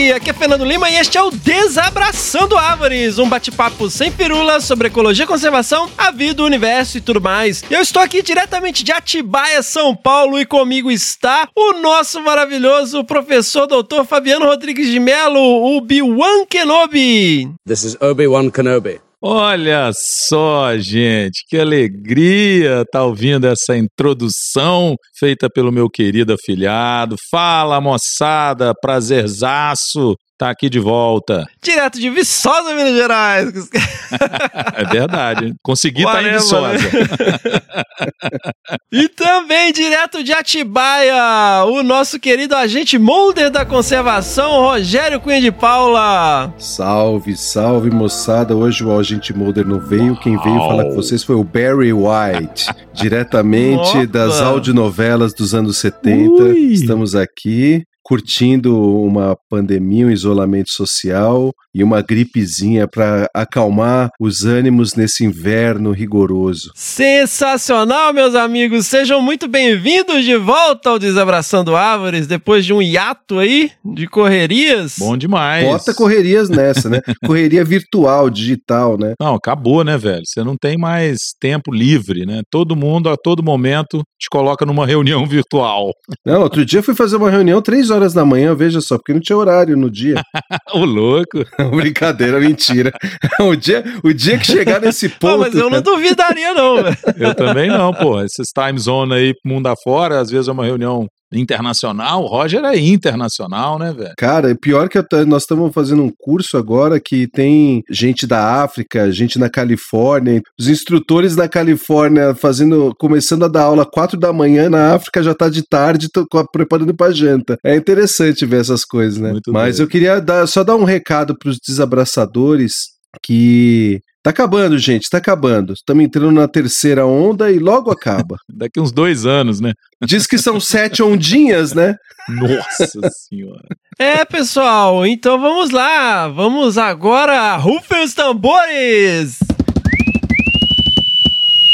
Howdy! Aqui é Fernando Lima e este é o Desabraçando Árvores, um bate-papo sem pirula sobre ecologia, conservação, a vida, o universo e tudo mais. Eu estou aqui diretamente de Atibaia, São Paulo, e comigo está o nosso maravilhoso professor doutor Fabiano Rodrigues de Mello, o Obi-Wan Kenobi. This is Obi-Wan Kenobi. Olha só, gente, que alegria estar tá ouvindo essa introdução feita pelo meu querido afilhado. Fala, moçada, prazerzaço tá aqui de volta. Direto de Viçosa, Minas Gerais. é verdade. Consegui estar tá em Viçosa. e também direto de Atibaia, o nosso querido agente molder da conservação, Rogério Cunha de Paula. Salve, salve, moçada. Hoje o agente molder não veio. Quem veio falar com vocês foi o Barry White, diretamente Nossa. das audionovelas dos anos 70. Ui. Estamos aqui curtindo uma pandemia, um isolamento social e uma gripezinha para acalmar os ânimos nesse inverno rigoroso. Sensacional, meus amigos! Sejam muito bem-vindos de volta ao Desabraçando Árvores, depois de um hiato aí de correrias. Bom demais. Bota correrias nessa, né? Correria virtual, digital, né? Não, acabou, né, velho? Você não tem mais tempo livre, né? Todo mundo, a todo momento, te coloca numa reunião virtual. Não, outro dia eu fui fazer uma reunião três horas da manhã, veja só, porque não tinha horário no dia. Ô, louco! Brincadeira, mentira. o, dia, o dia que chegar nesse ponto. Não, mas eu não duvidaria, não, velho. Eu também não, pô. Esses time zone aí, mundo afora, às vezes é uma reunião internacional. O Roger é internacional, né, velho? Cara, é pior que nós estamos fazendo um curso agora que tem gente da África, gente na Califórnia, os instrutores da Califórnia fazendo, começando a dar aula quatro da manhã na África já tá de tarde tô, preparando para janta. É interessante ver essas coisas, né? Muito Mas bem. eu queria dar, só dar um recado para os desabraçadores que Tá acabando, gente, tá acabando. Estamos entrando na terceira onda e logo acaba. Daqui uns dois anos, né? Diz que são sete ondinhas, né? Nossa senhora. É, pessoal, então vamos lá. Vamos agora, rufem os tambores!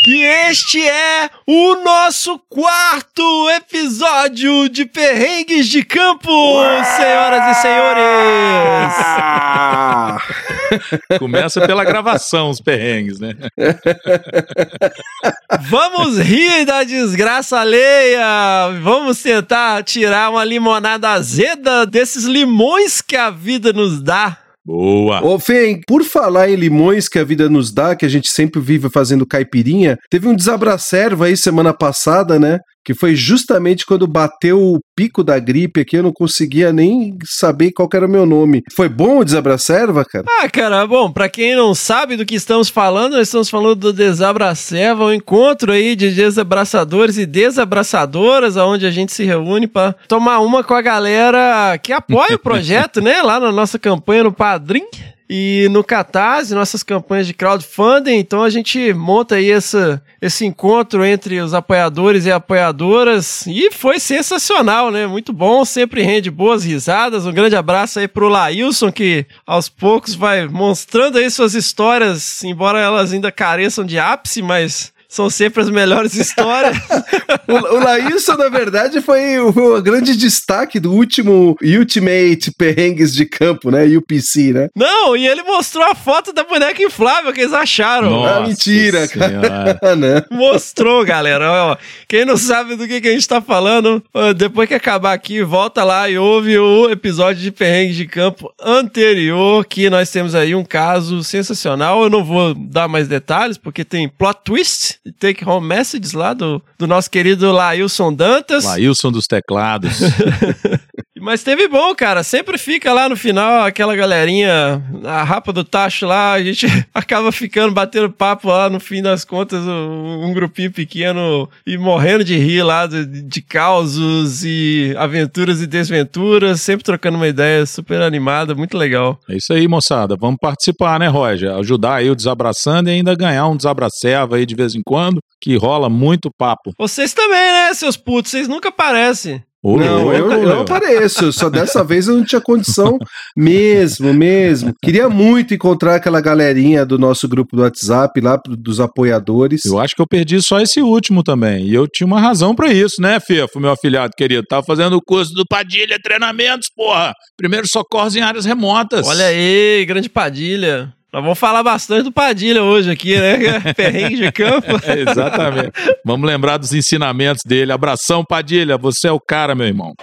que este é o nosso quarto episódio de Perrengues de Campo, senhoras e senhores. Começa pela gravação, os perrengues, né? Vamos rir da desgraça alheia. Vamos tentar tirar uma limonada azeda desses limões que a vida nos dá. Boa! Ô, Fê, por falar em limões que a vida nos dá, que a gente sempre vive fazendo caipirinha, teve um desabracerva aí semana passada, né? Que foi justamente quando bateu o pico da gripe aqui, eu não conseguia nem saber qual era o meu nome. Foi bom o Desabracerva, cara? Ah, cara, bom, para quem não sabe do que estamos falando, nós estamos falando do Desabracerva, um encontro aí de desabraçadores e desabraçadoras, onde a gente se reúne para tomar uma com a galera que apoia o projeto, né, lá na nossa campanha no Padrim. E no Catarse, nossas campanhas de crowdfunding, então a gente monta aí essa, esse encontro entre os apoiadores e apoiadoras. E foi sensacional, né? Muito bom, sempre rende boas risadas. Um grande abraço aí pro Lailson, que aos poucos vai mostrando aí suas histórias, embora elas ainda careçam de ápice, mas são sempre as melhores histórias. o, o Laílson, na verdade, foi o, o, grande destaque do último Ultimate Perrengues de Campo, né? UPC, né? Não, e ele mostrou a foto da boneca inflável que eles acharam. Nossa ah, mentira, cara. né? Mostrou, galera. Ó, quem não sabe do que, que a gente tá falando, depois que acabar aqui, volta lá e ouve o episódio de Perrengues de Campo anterior, que nós temos aí um caso sensacional. Eu não vou dar mais detalhes, porque tem plot twist Take Home Messages lá do, do nosso querido Lailson Dantas. Lailson dos teclados. Mas teve bom, cara. Sempre fica lá no final aquela galerinha, a rapa do tacho lá, a gente acaba ficando, batendo papo lá no fim das contas, um, um grupinho pequeno e morrendo de rir lá de, de causos e aventuras e desventuras, sempre trocando uma ideia super animada, muito legal. É isso aí, moçada. Vamos participar, né, Roger? Ajudar aí o Desabraçando e ainda ganhar um Desabraceva aí de vez em quando, que rola muito papo. Vocês também, né, seus putos? Vocês nunca aparecem. Ô, Não, eu meu. não apareço. Só dessa vez eu não tinha condição mesmo, mesmo. Queria muito encontrar aquela galerinha do nosso grupo do WhatsApp lá, dos apoiadores. Eu acho que eu perdi só esse último também. E eu tinha uma razão pra isso, né, Fefo, meu afilhado querido? Tava fazendo o curso do Padilha Treinamentos, porra. Primeiro socorros em áreas remotas. Olha aí, grande Padilha. Nós vamos falar bastante do Padilha hoje aqui, né? Perrengue de campo. É, exatamente. Vamos lembrar dos ensinamentos dele. Abração, Padilha. Você é o cara, meu irmão.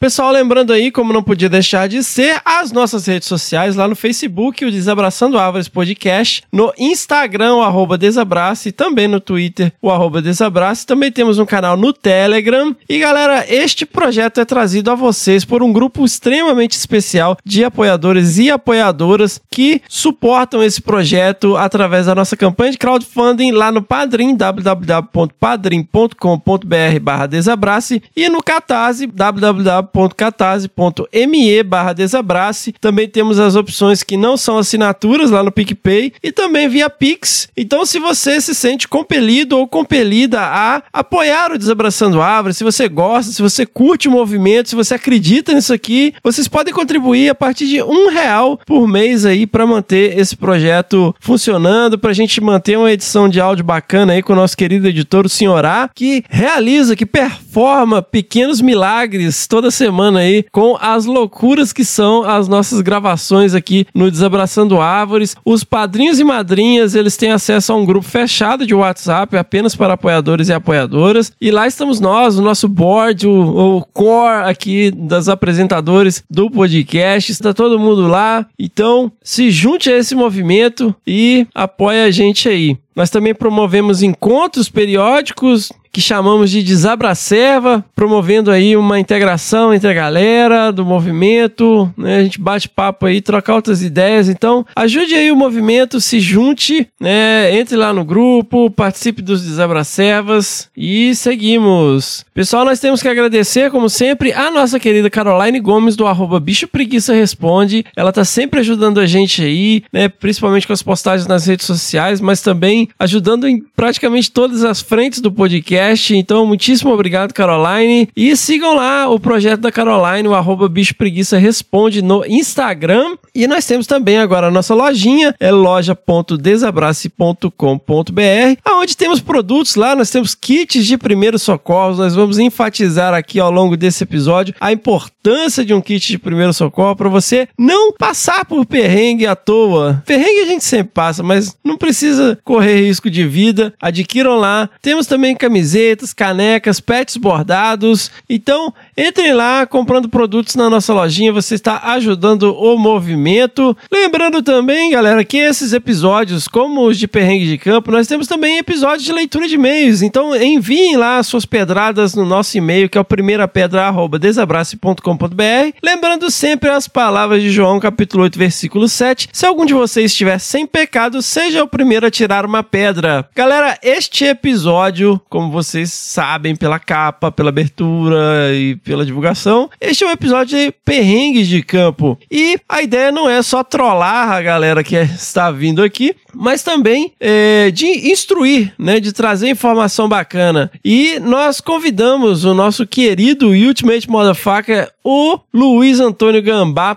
Pessoal, lembrando aí, como não podia deixar de ser, as nossas redes sociais lá no Facebook, o Desabraçando Árvores Podcast, no Instagram, o arroba Desabrace, também no Twitter, o arroba Desabrace. Também temos um canal no Telegram. E galera, este projeto é trazido a vocês por um grupo extremamente especial de apoiadores e apoiadoras que suportam esse projeto através da nossa campanha de crowdfunding lá no Padrim, www.padrim.com.br barra Desabrace e no Catarse, www www.catarse.me barra Desabrace. Também temos as opções que não são assinaturas lá no PicPay e também via Pix. Então, se você se sente compelido ou compelida a apoiar o Desabraçando Árvores, se você gosta, se você curte o movimento, se você acredita nisso aqui, vocês podem contribuir a partir de um real por mês aí para manter esse projeto funcionando, para a gente manter uma edição de áudio bacana aí com o nosso querido editor, o Senhorá, que realiza, que performa pequenos milagres toda semana aí com as loucuras que são as nossas gravações aqui no Desabraçando Árvores. Os padrinhos e madrinhas, eles têm acesso a um grupo fechado de WhatsApp apenas para apoiadores e apoiadoras. E lá estamos nós, o nosso board, o, o core aqui das apresentadores do podcast. Está todo mundo lá. Então, se junte a esse movimento e apoie a gente aí. Nós também promovemos encontros periódicos que chamamos de Desabracerva, promovendo aí uma integração entre a galera do movimento, né? A gente bate papo aí, troca outras ideias. Então, ajude aí o movimento, se junte, né? Entre lá no grupo, participe dos Desabracervas e seguimos. Pessoal, nós temos que agradecer, como sempre, a nossa querida Caroline Gomes do arroba Bicho Preguiça Responde. Ela tá sempre ajudando a gente aí, né? Principalmente com as postagens nas redes sociais, mas também ajudando em praticamente todas as frentes do podcast. Então, muitíssimo obrigado, Caroline. E sigam lá o projeto da Caroline, o arroba Bicho Preguiça Responde no Instagram. E nós temos também agora a nossa lojinha, é loja.desabrace.com.br, onde temos produtos lá, nós temos kits de primeiros socorros. Nós vamos enfatizar aqui ao longo desse episódio a importância de um kit de primeiro socorro para você não passar por perrengue à toa. Perrengue a gente sempre passa, mas não precisa correr risco de vida. Adquiram lá. Temos também camisetas, canecas, pets bordados. Então, entrem lá comprando produtos na nossa lojinha. Você está ajudando o movimento. Lembrando também, galera, que esses episódios, como os de perrengue de campo, nós temos também episódios de leitura de e-mails. Então, enviem lá suas pedradas no nosso e-mail, que é o primeirapedra@desabrace.com.br. Lembrando sempre as palavras de João, capítulo 8, versículo 7. Se algum de vocês estiver sem pecado, seja o primeiro a tirar uma pedra. Galera, este episódio, como vocês sabem pela capa, pela abertura e pela divulgação, este é um episódio de perrengues de campo. E a ideia não é só trollar a galera que está vindo aqui, mas também é, de instruir, né, de trazer informação bacana. E nós convidamos o nosso querido Ultimate Motherfucker, o Luiz Antônio Gambá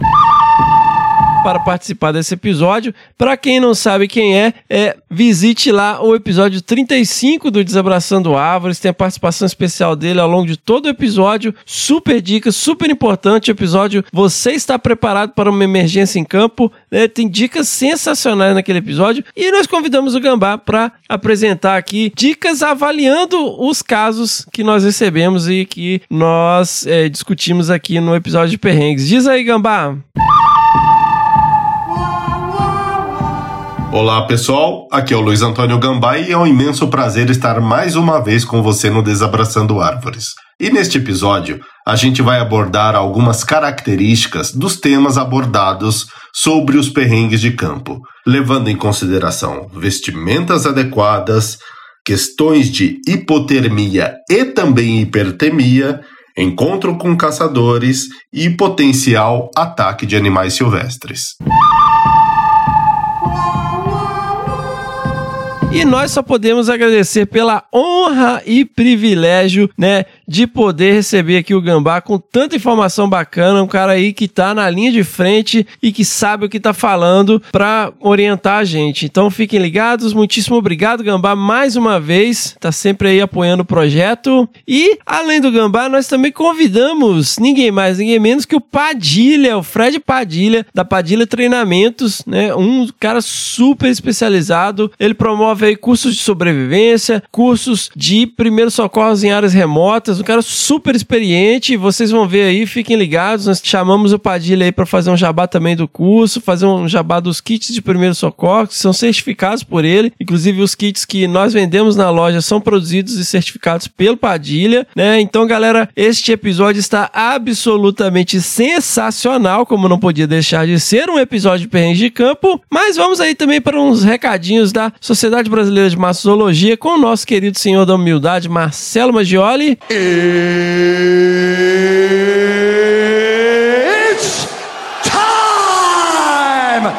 para participar desse episódio. Para quem não sabe quem é, é, visite lá o episódio 35 do Desabraçando Árvores. Tem a participação especial dele ao longo de todo o episódio. Super dica, super importante episódio. Você está preparado para uma emergência em campo? né? tem dicas sensacionais naquele episódio. E nós convidamos o Gambá para apresentar aqui dicas avaliando os casos que nós recebemos e que nós é, discutimos aqui no episódio de Perrengues. Diz aí, Gambá. Olá pessoal, aqui é o Luiz Antônio Gambá e é um imenso prazer estar mais uma vez com você no Desabraçando Árvores. E neste episódio, a gente vai abordar algumas características dos temas abordados sobre os perrengues de campo, levando em consideração vestimentas adequadas, questões de hipotermia e também hipertermia, encontro com caçadores e potencial ataque de animais silvestres. E nós só podemos agradecer pela honra e privilégio, né, de poder receber aqui o Gambá com tanta informação bacana, um cara aí que tá na linha de frente e que sabe o que tá falando para orientar a gente. Então fiquem ligados, muitíssimo obrigado Gambá mais uma vez, tá sempre aí apoiando o projeto. E além do Gambá, nós também convidamos ninguém mais, ninguém menos que o Padilha, o Fred Padilha da Padilha Treinamentos, né, um cara super especializado. Ele promove aí cursos de sobrevivência, cursos de primeiros socorros em áreas remotas, um cara super experiente. Vocês vão ver aí, fiquem ligados. Nós chamamos o Padilha aí para fazer um jabá também do curso, fazer um jabá dos kits de primeiro socorro, que são certificados por ele. Inclusive, os kits que nós vendemos na loja são produzidos e certificados pelo Padilha, né? Então, galera, este episódio está absolutamente sensacional, como não podia deixar de ser um episódio de perrengue de campo. Mas vamos aí também para uns recadinhos da Sociedade Brasileira de Massologia com o nosso querido senhor da humildade, Marcelo Maggioli. It's time!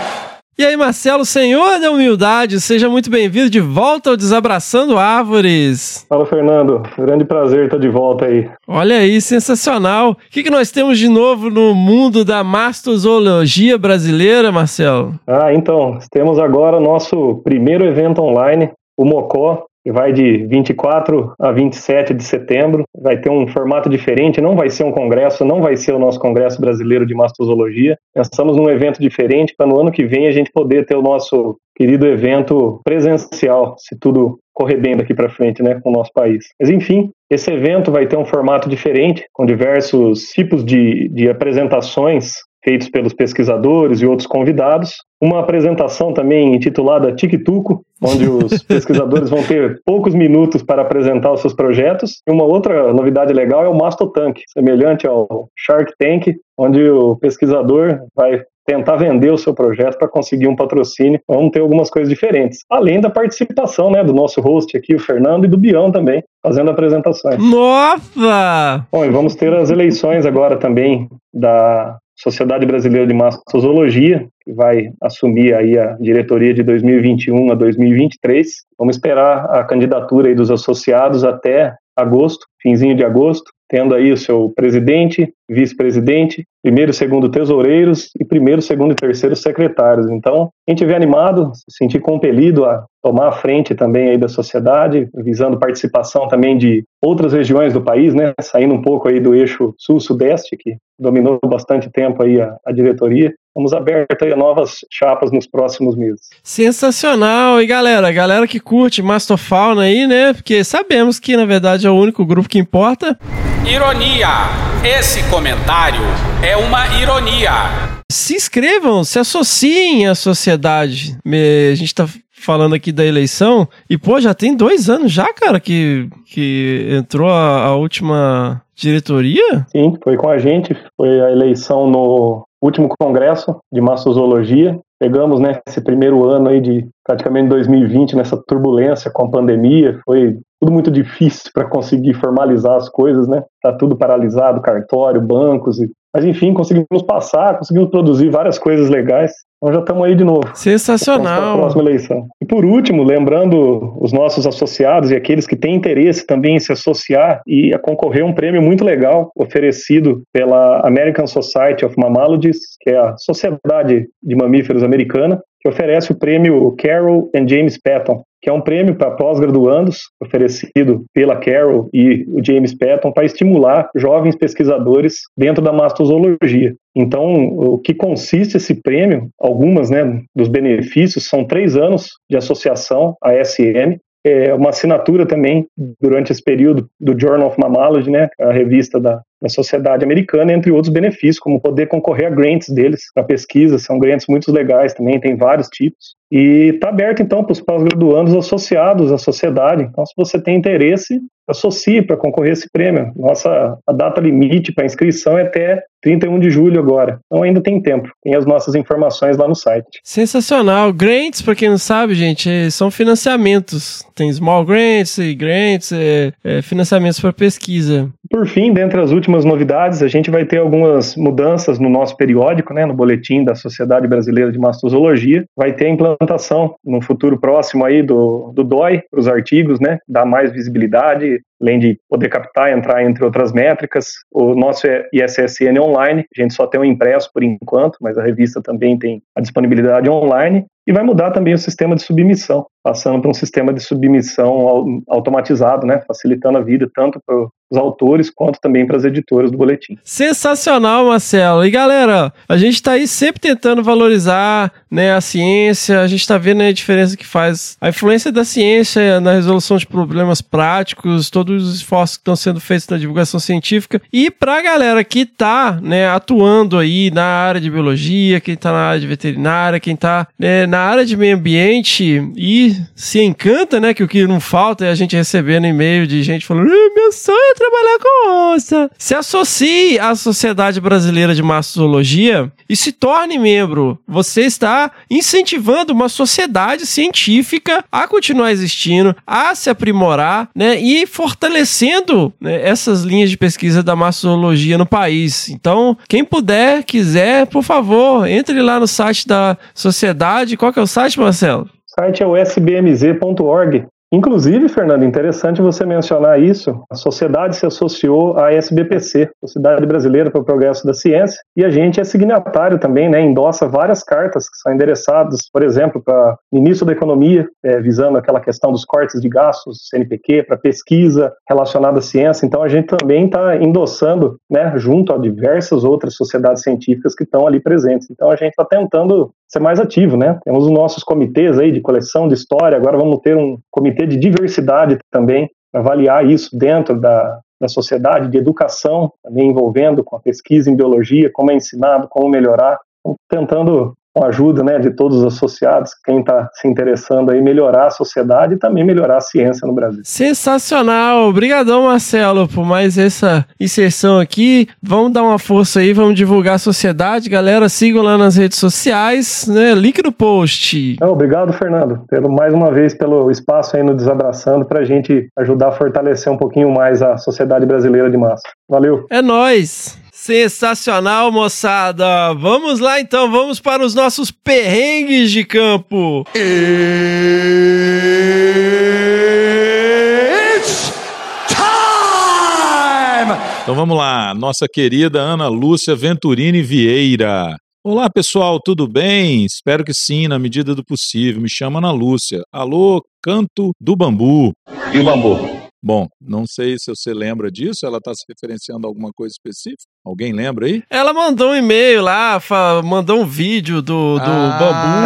E aí, Marcelo, senhor da humildade, seja muito bem-vindo de volta ao Desabraçando Árvores. Fala, Fernando. Grande prazer estar de volta aí. Olha aí, sensacional. O que, que nós temos de novo no mundo da mastozoologia brasileira, Marcelo? Ah, então, temos agora nosso primeiro evento online, o Mocó, que vai de 24 a 27 de setembro. Vai ter um formato diferente, não vai ser um congresso, não vai ser o nosso Congresso Brasileiro de Mastozoologia. Pensamos num evento diferente para no ano que vem a gente poder ter o nosso querido evento presencial, se tudo correr bem daqui para frente, né, com o nosso país. Mas enfim, esse evento vai ter um formato diferente, com diversos tipos de, de apresentações feitos pelos pesquisadores e outros convidados. Uma apresentação também intitulada Tic-Tuco, onde os pesquisadores vão ter poucos minutos para apresentar os seus projetos. E uma outra novidade legal é o Mastotank, semelhante ao Shark Tank, onde o pesquisador vai tentar vender o seu projeto para conseguir um patrocínio. Vamos ter algumas coisas diferentes. Além da participação né, do nosso host aqui, o Fernando, e do Bião também, fazendo apresentações. Nossa! Bom, e vamos ter as eleições agora também da Sociedade Brasileira de Mastozoologia, que vai assumir aí a diretoria de 2021 a 2023. Vamos esperar a candidatura dos associados até agosto, finzinho de agosto, tendo aí o seu presidente, vice-presidente, primeiro segundo tesoureiros e primeiro, segundo e terceiro secretários. Então, gente vê animado, se sentir compelido a tomar a frente também aí da sociedade, visando participação também de outras regiões do país, né, saindo um pouco aí do eixo sul-sudeste, que dominou bastante tempo aí a, a diretoria. Vamos aberto aí a novas chapas nos próximos meses. Sensacional! E galera, galera que curte Mastofauna aí, né? Porque sabemos que na verdade é o único grupo que importa. Ironia! Esse comentário é uma ironia. Se inscrevam, se associem à sociedade. A gente tá falando aqui da eleição e, pô, já tem dois anos já, cara, que, que entrou a, a última diretoria? Sim, foi com a gente. Foi a eleição no último congresso de mastozoologia. Pegamos né, esse primeiro ano aí de praticamente 2020 nessa turbulência com a pandemia, foi tudo muito difícil para conseguir formalizar as coisas, né? Tá tudo paralisado, cartório, bancos e mas enfim, conseguimos passar, conseguimos produzir várias coisas legais. Então já estamos aí de novo. Sensacional. Próxima eleição. E por último, lembrando os nossos associados e aqueles que têm interesse também em se associar e a concorrer a um prêmio muito legal oferecido pela American Society of Mammalogists, que é a Sociedade de Mamíferos Americana, que oferece o prêmio Carol and James Patton, que é um prêmio para pós-graduandos oferecido pela Carol e o James Patton para estimular jovens pesquisadores dentro da mastozoologia. Então, o que consiste esse prêmio? Algumas, né, dos benefícios são três anos de associação à SM, é uma assinatura também durante esse período do Journal of Mammalogy, né, a revista da da sociedade americana, entre outros benefícios, como poder concorrer a grants deles para pesquisa, são grants muito legais também, tem vários tipos. E está aberto, então, para os pós-graduandos associados à sociedade. Então, se você tem interesse, associe para concorrer a esse prêmio. Nossa a data limite para inscrição é até 31 de julho agora. Então ainda tem tempo. Tem as nossas informações lá no site. Sensacional. Grants, para quem não sabe, gente, é, são financiamentos. Tem small grants e grants, é, é, financiamentos para pesquisa. Por fim, dentre as últimas novidades, a gente vai ter algumas mudanças no nosso periódico, né, no boletim da Sociedade Brasileira de Mastozologia. Vai ter a implantação no futuro próximo aí do, do DOI para os artigos, né, dar mais visibilidade, além de poder captar e entrar entre outras métricas. O nosso ISSN online, a gente só tem o impresso por enquanto, mas a revista também tem a disponibilidade online. E vai mudar também o sistema de submissão, passando para um sistema de submissão automatizado, né, facilitando a vida tanto para os autores quanto também para as editoras do boletim. Sensacional, Marcelo. E galera, a gente está aí sempre tentando valorizar né, a ciência, a gente está vendo a diferença que faz a influência da ciência na resolução de problemas práticos, todos os esforços que estão sendo feitos na divulgação científica. E para a galera que está né, atuando aí na área de biologia, quem está na área de veterinária, quem está né, na área de meio ambiente e se encanta, né, que o que não falta é a gente recebendo e-mail de gente falando, meu sonho é trabalhar com onça. Se associe à Sociedade Brasileira de Mastologia e se torne membro. Você está incentivando uma sociedade científica a continuar existindo, a se aprimorar, né, e fortalecendo né, essas linhas de pesquisa da mastologia no país. Então, quem puder, quiser, por favor, entre lá no site da sociedade. Qual que é o site, Marcelo? O site é o sbmz.org. Inclusive, Fernando, interessante você mencionar isso. A sociedade se associou à SBPC, Sociedade Brasileira para o Progresso da Ciência, e a gente é signatário também, né? Endossa várias cartas que são endereçadas, por exemplo, para o ministro da Economia, é, visando aquela questão dos cortes de gastos, CNPq, para pesquisa relacionada à ciência. Então, a gente também está endossando, né, junto a diversas outras sociedades científicas que estão ali presentes. Então, a gente está tentando ser mais ativo, né? Temos os nossos comitês aí de coleção de história, agora vamos ter um comitê de diversidade também, para avaliar isso dentro da, da sociedade, de educação, também envolvendo com a pesquisa em biologia, como é ensinado, como melhorar, tentando com a ajuda né, de todos os associados, quem está se interessando aí, melhorar a sociedade e também melhorar a ciência no Brasil. Sensacional! Obrigadão, Marcelo, por mais essa inserção aqui. Vamos dar uma força aí, vamos divulgar a sociedade. Galera, sigam lá nas redes sociais, né? Link no post. obrigado, Fernando, pelo, mais uma vez pelo espaço aí no Desabraçando para a gente ajudar a fortalecer um pouquinho mais a sociedade brasileira de massa. Valeu! É nós. Sensacional, moçada! Vamos lá então, vamos para os nossos perrengues de campo. It's time! Então vamos lá, nossa querida Ana Lúcia Venturini Vieira. Olá pessoal, tudo bem? Espero que sim, na medida do possível. Me chama Ana Lúcia. Alô, Canto do Bambu. E o bambu? Bom, não sei se você lembra disso, ela está se referenciando a alguma coisa específica? Alguém lembra aí? Ela mandou um e-mail lá, mandou um vídeo do, do Ah, bambu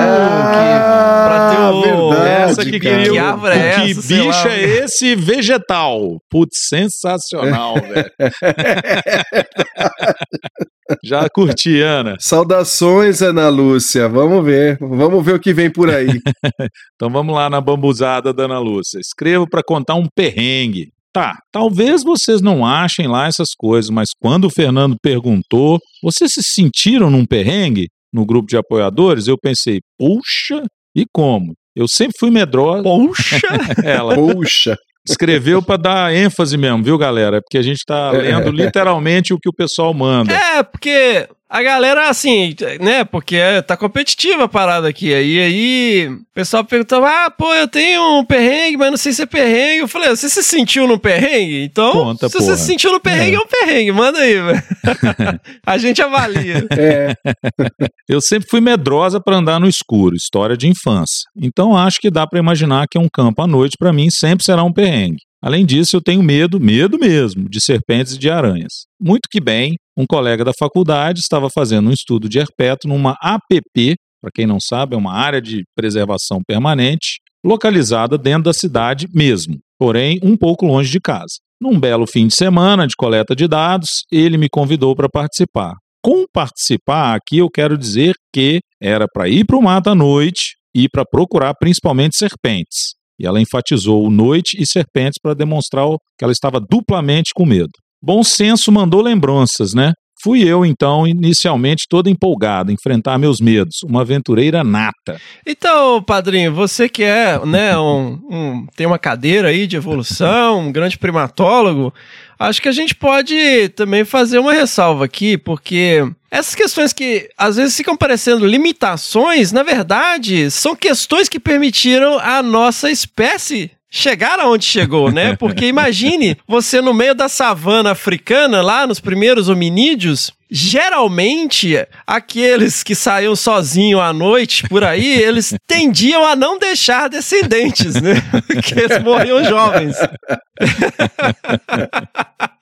que, pra ter o... verdade, essa que cara. Que árvore é que essa, sei bicho lá. é esse vegetal? Putz, sensacional, velho. Já curti, Ana. Saudações, Ana Lúcia. Vamos ver. Vamos ver o que vem por aí. Então vamos lá na bambuzada da Ana Lúcia. Escrevo para contar um perrengue. Tá, talvez vocês não achem lá essas coisas, mas quando o Fernando perguntou, vocês se sentiram num perrengue no grupo de apoiadores? Eu pensei, puxa, e como? Eu sempre fui medrosa. Poxa! Ela Puxa. Escreveu para dar ênfase mesmo, viu, galera? Porque a gente tá lendo literalmente o que o pessoal manda. É, porque a galera, assim, né? Porque é- tá competitiva a parada aqui. Aí, aí o pessoal perguntava: ah, pô, eu tenho um perrengue, mas não sei se é perrengue. Eu falei: você se sentiu no perrengue? Então, Conta, se você porra. se sentiu no perrengue, é, um perrengue. Manda aí, velho. a gente avalia. É, Eu sempre fui medrosa para andar no escuro, história de infância. Então acho que dá para imaginar que um campo à noite para mim sempre será um perrengue. Além disso, eu tenho medo, medo mesmo, de serpentes e de aranhas. Muito que bem, um colega da faculdade estava fazendo um estudo de herpeto numa APP, para quem não sabe, é uma área de preservação permanente, localizada dentro da cidade mesmo, porém um pouco longe de casa. Num belo fim de semana de coleta de dados, ele me convidou para participar. Com participar, aqui eu quero dizer que era para ir para o mato à noite e para procurar principalmente serpentes. E ela enfatizou noite e serpentes para demonstrar que ela estava duplamente com medo. Bom senso mandou lembranças, né? Fui eu, então, inicialmente todo empolgado, enfrentar meus medos, uma aventureira nata. Então, padrinho, você que é, né, um, um- tem uma cadeira aí de evolução, um grande primatólogo, acho que a gente pode também fazer uma ressalva aqui, porque essas questões que às vezes ficam parecendo limitações, na verdade, são questões que permitiram a nossa espécie chegar aonde chegou, né? Porque imagine você no meio da savana africana, lá nos primeiros hominídeos, geralmente aqueles que saíam sozinhos à noite por aí, eles tendiam a não deixar descendentes, né? Porque eles morriam jovens.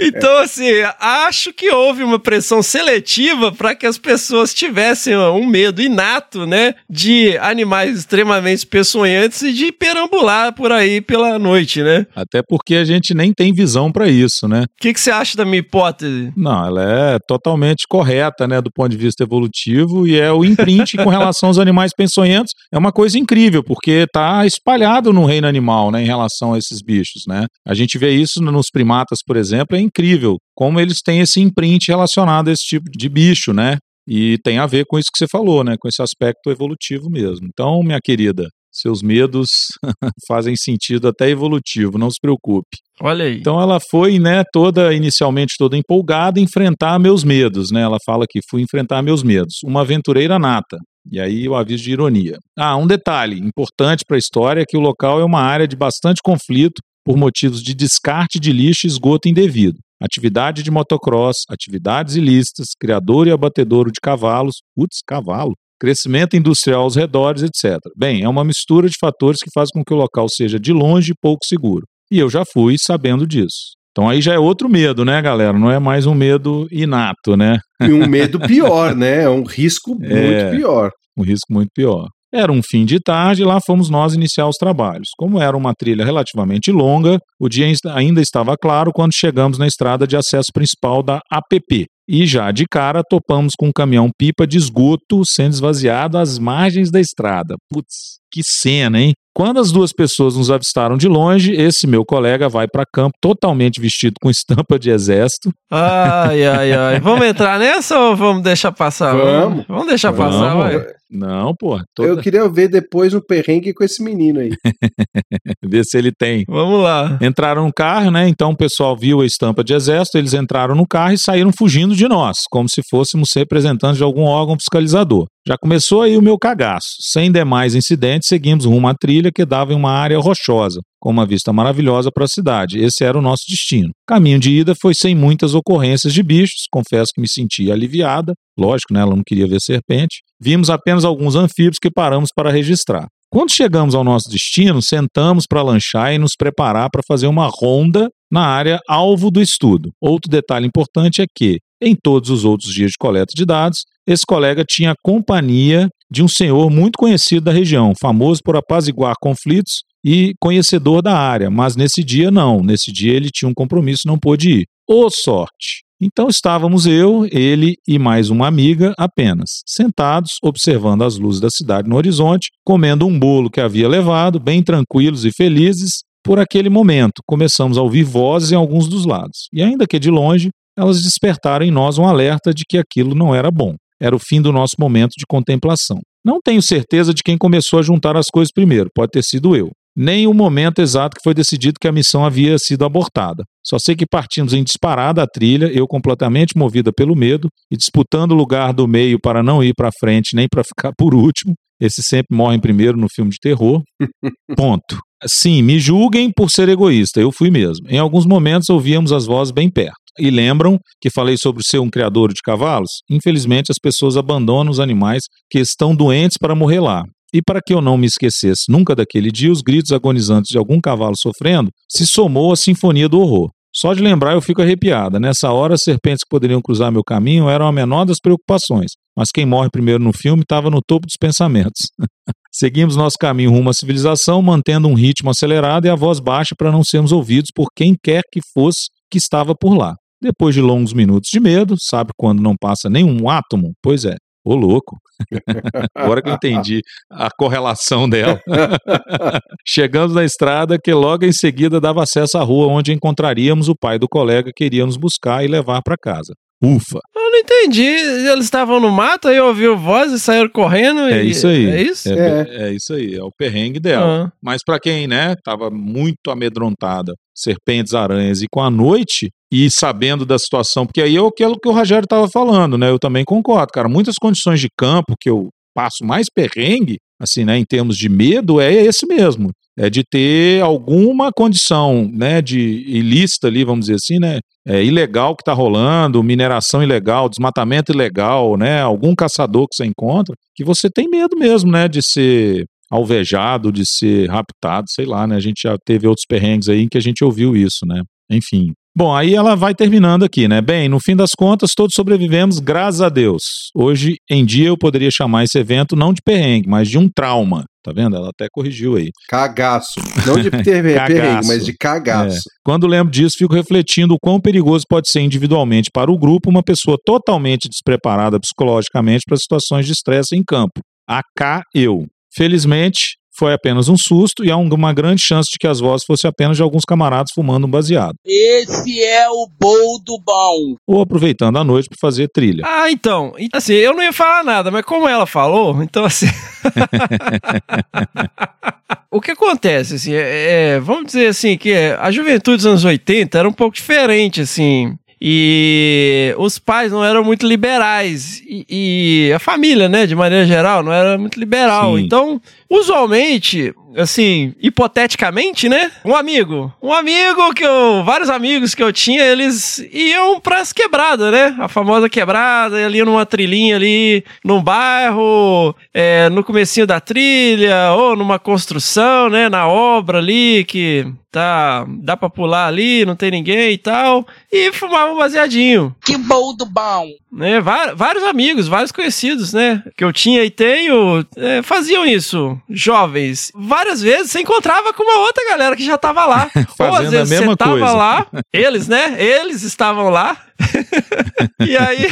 Então, assim, acho que houve uma pressão seletiva para que as pessoas tivessem um medo inato, né, de animais extremamente peçonhantes e de perambular por aí pela noite, né? Até porque a gente nem tem visão para isso, né? O que, que você acha da minha hipótese? Não, ela é totalmente correta, né, do ponto de vista evolutivo, e é o imprint com relação aos animais peçonhentos. É uma coisa incrível, porque está espalhado no reino animal, né, em relação a esses bichos, né? A gente vê isso nos primatas, por exemplo, é incrível como eles têm esse imprint relacionado a esse tipo de bicho, né? E tem a ver com isso que você falou, né, com esse aspecto evolutivo mesmo. Então, minha querida, seus medos fazem sentido até evolutivo, não se preocupe. Olha aí. Então ela foi, né, toda inicialmente toda empolgada enfrentar meus medos, né? Ela fala que fui enfrentar meus medos, uma aventureira nata. E aí o aviso de ironia. Ah, um detalhe importante para a história é que o local é uma área de bastante conflito por motivos de descarte de lixo e esgoto indevido. Atividade de motocross, atividades ilícitas, criador e abatedouro de cavalos, putz, cavalo, crescimento industrial aos redores, etc. Bem, é uma mistura de fatores que faz com que o local seja de longe pouco seguro. E eu já fui sabendo disso. Então aí já é outro medo, né, galera? Não é mais um medo inato, né? E um medo pior, né? É um risco muito É. pior. um risco muito pior. Era um fim de tarde e lá fomos nós iniciar os trabalhos. Como era uma trilha relativamente longa, o dia ainda estava claro quando chegamos na estrada de acesso principal da APP. E já de cara topamos com um caminhão-pipa de esgoto sendo esvaziado às margens da estrada. Putz, que cena, hein? Quando as duas pessoas nos avistaram de longe, esse meu colega vai para campo totalmente vestido com estampa de exército. Ai, ai, ai. Vamos entrar nessa ou vamos deixar passar? Vamos. Vamos deixar passar, Vamos. vai. Não, pô, Eu toda... queria ver depois um perrengue com esse menino aí. ver se ele tem. Vamos lá. Entraram no carro, né? Então o pessoal viu a estampa de exército, eles entraram no carro e saíram fugindo de nós, como se fôssemos representantes de algum órgão fiscalizador. Já começou aí o meu cagaço. Sem demais incidentes, seguimos rumo à trilha que dava em uma área rochosa, com uma vista maravilhosa para a cidade. Esse era o nosso destino. Caminho de ida foi sem muitas ocorrências de bichos, confesso que me senti aliviada. Lógico, né? Ela não queria ver serpente. Vimos apenas alguns anfíbios que paramos para registrar. Quando chegamos ao nosso destino, sentamos para lanchar e nos preparar para fazer uma ronda na área alvo do estudo. Outro detalhe importante é que, em todos os outros dias de coleta de dados, esse colega tinha a companhia de um senhor muito conhecido da região, famoso por apaziguar conflitos e conhecedor da área, mas nesse dia não. Nesse dia ele tinha um compromisso não pôde ir. Ô sorte! Então estávamos eu, ele e mais uma amiga apenas, sentados, observando as luzes da cidade no horizonte, comendo um bolo que havia levado, bem tranquilos e felizes. Por aquele momento, começamos a ouvir vozes em alguns dos lados, e ainda que de longe, elas despertaram em nós um alerta de que aquilo não era bom. Era o fim do nosso momento de contemplação. Não tenho certeza de quem começou a juntar as coisas primeiro, pode ter sido eu. Nem o momento exato que foi decidido que a missão havia sido abortada. Só sei que partimos em disparada a trilha, eu completamente movida pelo medo e disputando o lugar do meio para não ir para frente nem para ficar por último. Esse sempre morre primeiro no filme de terror. Ponto. Sim, me julguem por ser egoísta, eu fui mesmo. Em alguns momentos ouvíamos as vozes bem perto. E lembram que falei sobre ser um criador de cavalos? Infelizmente, as pessoas abandonam os animais que estão doentes para morrer lá. E para que eu não me esquecesse nunca daquele dia, os gritos agonizantes de algum cavalo sofrendo se somou à sinfonia do horror. Só de lembrar eu fico arrepiada. Nessa hora, as serpentes que poderiam cruzar meu caminho eram a menor das preocupações. Mas quem morre primeiro no filme estava no topo dos pensamentos. Seguimos nosso caminho rumo à civilização, mantendo um ritmo acelerado e a voz baixa para não sermos ouvidos por quem quer que fosse que estava por lá. Depois de longos minutos de medo, sabe quando não passa nenhum átomo? Pois é, ô louco. Agora que eu entendi a correlação dela. Chegamos na estrada que logo em seguida dava acesso à rua onde encontraríamos o pai do colega que iria nos buscar e levar para casa. Ufa! Eu não entendi. Eles estavam no mato, aí ouviu voz e saíram correndo. É e- isso aí. É isso? É, é isso aí, é o perrengue dela. Ah. Mas pra quem, né, tava muito amedrontada, serpentes, aranhas e com a noite e sabendo da situação, porque aí é aquilo que o Rogério tava falando, né? Eu também concordo, cara. Muitas condições de campo que eu passo mais perrengue, assim, né, em termos de medo, é esse mesmo. É de ter alguma condição, né, de ilícita ali, vamos dizer assim, né, é, ilegal que tá rolando, mineração ilegal, desmatamento ilegal, né, algum caçador que você encontra, que você tem medo mesmo, né, de ser alvejado, de ser raptado, sei lá, né, a gente já teve outros perrengues aí em que a gente ouviu isso, né, enfim. Bom, aí ela vai terminando aqui, né? Bem, no fim das contas, todos sobrevivemos, graças a Deus. Hoje em dia eu poderia chamar esse evento não de perrengue, mas de um trauma. Tá vendo? Ela até corrigiu aí. Cagaço. Não de perrengue, Cagaço. mas de cagaço. É. Quando lembro disso, fico refletindo o quão perigoso pode ser individualmente para o grupo uma pessoa totalmente despreparada psicologicamente para situações de estresse em campo. AK eu. Felizmente, foi apenas um susto e há um- uma grande chance de que as vozes fossem apenas de alguns camaradas fumando um baseado. Esse é o boldo bom. Ou aproveitando a noite para fazer trilha. Ah, então. Assim, eu não ia falar nada, mas como ela falou, então assim. o que acontece, assim, é, é, vamos dizer assim, que a juventude dos anos 80 era um pouco diferente, assim. E os pais não eram muito liberais. E, e a família, né, de maneira geral, não era muito liberal. Sim. Então, usualmente, assim, hipoteticamente, né? Um amigo. Um amigo que eu. Vários amigos que eu tinha, eles iam pras quebradas, né? A famosa quebrada, ali numa trilhinha ali, num bairro, é, no comecinho da trilha, ou numa construção, né? Na obra ali, que tá. dá pra pular ali, não tem ninguém e tal. E fumava um baseadinho Que boldo bom. Né? Vá- Vários amigos, vários conhecidos, né? Que eu tinha e tenho, é, faziam isso, jovens. Várias vezes você encontrava com uma outra galera que já tava lá. Ou às vezes você mesma tava coisa. lá, eles, né? Eles estavam lá. e aí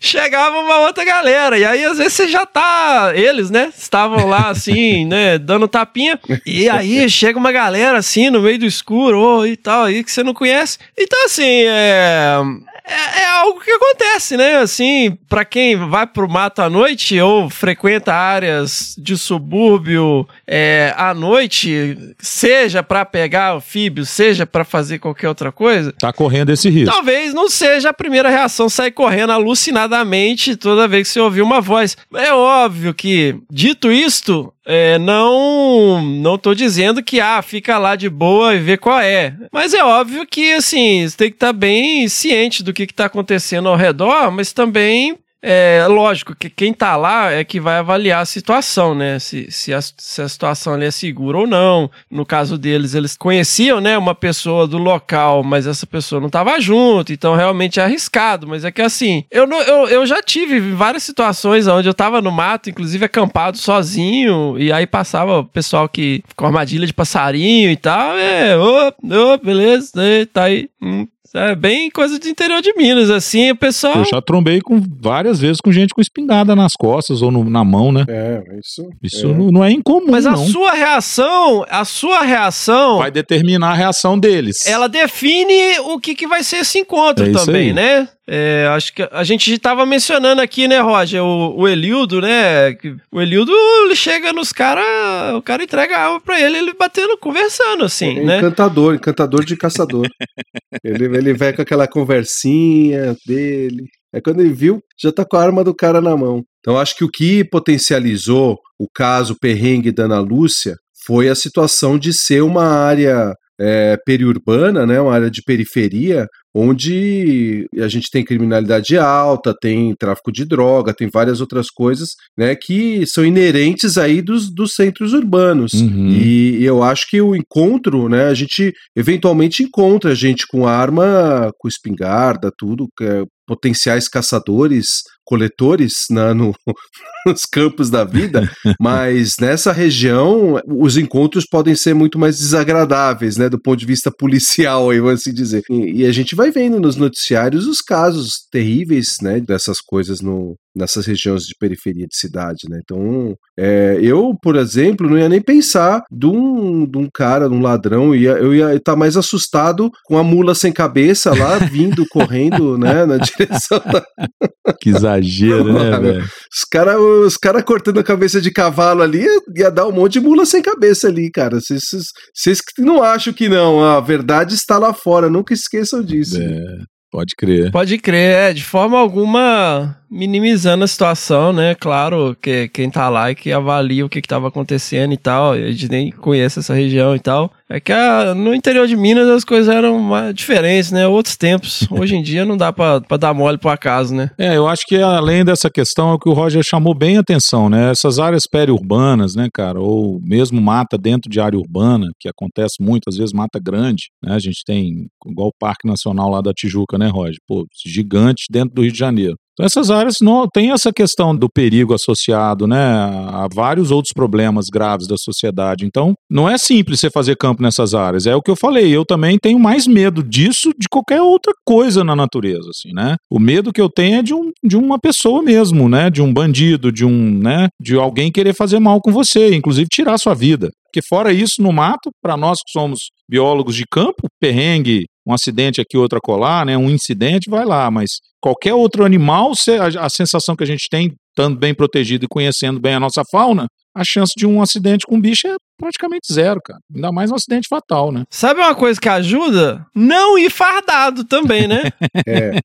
chegava uma outra galera. E aí, às vezes, você já tá. Eles, né? Estavam lá assim, né? Dando tapinha. E aí chega uma galera assim, no meio do escuro, ô, e tal, aí que você não conhece. Então, assim, é. É, é algo que acontece, né? Assim, pra quem vai pro mato à noite ou frequenta áreas de subúrbio é, à noite, seja pra pegar anfíbio, seja pra fazer qualquer outra coisa, Tá correndo esse risco. Talvez não seja a primeira reação sair correndo alucinadamente toda vez que você ouvir uma voz. É óbvio que, dito isto, é, não não tô dizendo que ah, fica lá de boa e vê qual é. Mas é óbvio que assim, você tem que estar bem ciente do que está acontecendo ao redor, mas também é lógico que quem tá lá é que vai avaliar a situação, né? Se, se, a, se a situação ali é segura ou não. No caso deles, eles conheciam, né, uma pessoa do local, mas essa pessoa não tava junto, então realmente é arriscado. Mas é que assim, eu, não, eu, eu já tive várias situações onde eu tava no mato, inclusive acampado sozinho, e aí passava o pessoal que com armadilha de passarinho e tal. É, ô, ô, beleza, né, tá aí. Hum, é bem coisa do interior de Minas, assim, o pessoal. Eu já trombei com várias vezes com gente com espingarda nas costas ou no- na mão, né? É, isso. Isso Não, não é incomum, Mas a não. sua reação, a sua reação, Vai determinar a reação deles. ela define o que, que vai ser esse encontro É também, né? É, acho que a gente estava mencionando aqui, né, Roger, o, o Elildo, né? O Elildo, ele chega nos caras, o cara entrega a arma pra ele, ele batendo, conversando, assim, É né? encantador, encantador de caçador. ele, ele vai com aquela conversinha dele. É quando ele viu, já tá com a arma do cara na mão. Então acho que o que potencializou o caso perrengue da Ana Lúcia foi a situação de ser uma área é, periurbana, né, uma área de periferia, onde a gente tem criminalidade alta, tem tráfico de droga, tem várias outras coisas, né, que são inerentes aí dos, dos centros urbanos. Uhum. E eu acho que o encontro, né, a gente eventualmente encontra gente com arma, com espingarda, tudo, que é potenciais caçadores, coletores na, no, nos campos da vida, mas nessa região os encontros podem ser muito mais desagradáveis, né, do ponto de vista policial, vamos assim dizer. E, e a gente vai vendo nos noticiários os casos terríveis, né, dessas coisas no, nessas regiões de periferia de cidade, né? Então, é, eu, por exemplo, não ia nem pensar de um, de um cara, de um ladrão, ia, eu ia estar mais assustado com a mula sem cabeça lá, vindo, correndo, né, na direção da... Que exagero, né, velho? Os caras os cara cortando a cabeça de cavalo ali, ia, ia, dar um monte de mula sem cabeça ali, cara. Vocês que não acham que não, a verdade está lá fora, nunca esqueçam disso. É, pode crer. Pode crer, é, de forma alguma minimizando a situação, né? Claro que quem tá lá e que avalia o que, que tava acontecendo e tal, a gente nem conhece essa região e tal. É que a, no interior de Minas as coisas eram mais diferentes, né? Outros tempos. Hoje em dia não dá pra dar mole pro acaso, né? É, eu acho que além dessa questão, é o que o Roger chamou bem a atenção, né? Essas áreas periurbanas, né, cara? Ou mesmo mata dentro de área urbana, que acontece muito, às vezes mata grande, né? A gente tem, igual o Parque Nacional lá da Tijuca, né, Roger? Pô, gigante dentro do Rio de Janeiro. Então, essas áreas não têm essa questão do perigo associado, né, a vários outros problemas graves da sociedade. Então, não é simples você fazer campo nessas áreas. É o que eu falei. Eu também tenho mais medo disso de qualquer outra coisa na natureza, assim, né? O medo que eu tenho é de, um, de uma pessoa mesmo, né, de um bandido, de um, né, de alguém querer fazer mal com você, inclusive tirar sua vida. Porque fora isso, no mato, para nós que somos biólogos de campo, perrengue, um acidente aqui, outra colar, né? Um incidente, vai lá, mas qualquer outro animal, a, a sensação que a gente tem, estando bem protegido e conhecendo bem a nossa fauna, a chance de um acidente com bicho é praticamente zero, cara. Ainda mais um acidente fatal, né? Sabe uma coisa que ajuda? Não ir fardado também, né? é.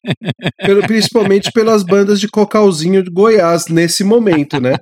Pelo, principalmente pelas bandas de cocalzinho de Goiás nesse momento, né?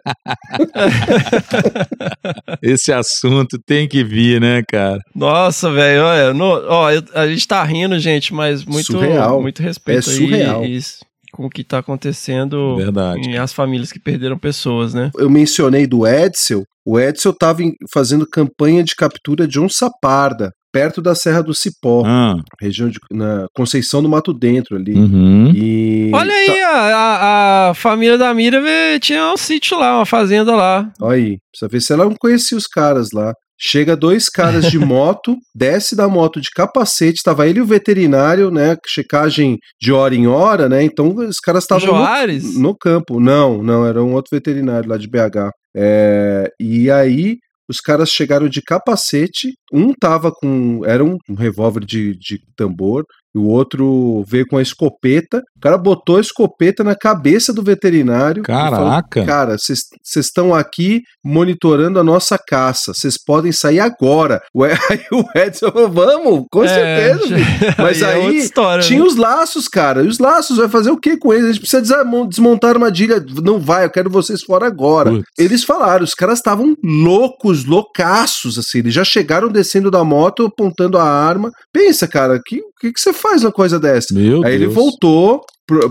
Esse assunto tem que vir, né, cara? Nossa, velho, olha, no, ó, a gente tá rindo, gente, mas muito, surreal. muito respeito é surreal. aí. Isso com o que está acontecendo Verdade. em as famílias que perderam pessoas, né? Eu mencionei do Edsel. O Edsel estava fazendo campanha de captura de onça parda, perto da Serra do Cipó, ah. região de na Conceição do Mato Dentro ali. Uhum. E Olha aí, tá... a, a, família da Mira tinha um sítio lá, uma fazenda lá. Olha aí, precisa ver se ela não conhecia os caras lá. Chega dois caras de moto, desce da moto de capacete, tava ele e o veterinário, né? Checagem de hora em hora, né? Então os caras estavam no, no, campo. Não, não, era um outro veterinário lá de BH. É, e aí os caras chegaram de capacete, um tava com. Era um, um revólver de, de tambor, e o outro veio com a escopeta. O cara botou a escopeta na cabeça do veterinário. Caraca! Falou, cara, vocês estão aqui monitorando a nossa caça. Vocês podem sair agora. Aí o Edson falou: vamos, com é, certeza. Mas aí, aí é história, tinha né? os laços, cara. E os laços, vai fazer o que com eles? A gente precisa desmontar a armadilha. Não vai, eu quero vocês fora agora. Putz. Eles falaram, os caras estavam loucos, loucaços, assim. Eles já chegaram descendo da moto, apontando a arma. Pensa, cara, que que, que você faz uma coisa dessa? Meu Aí Deus. ele voltou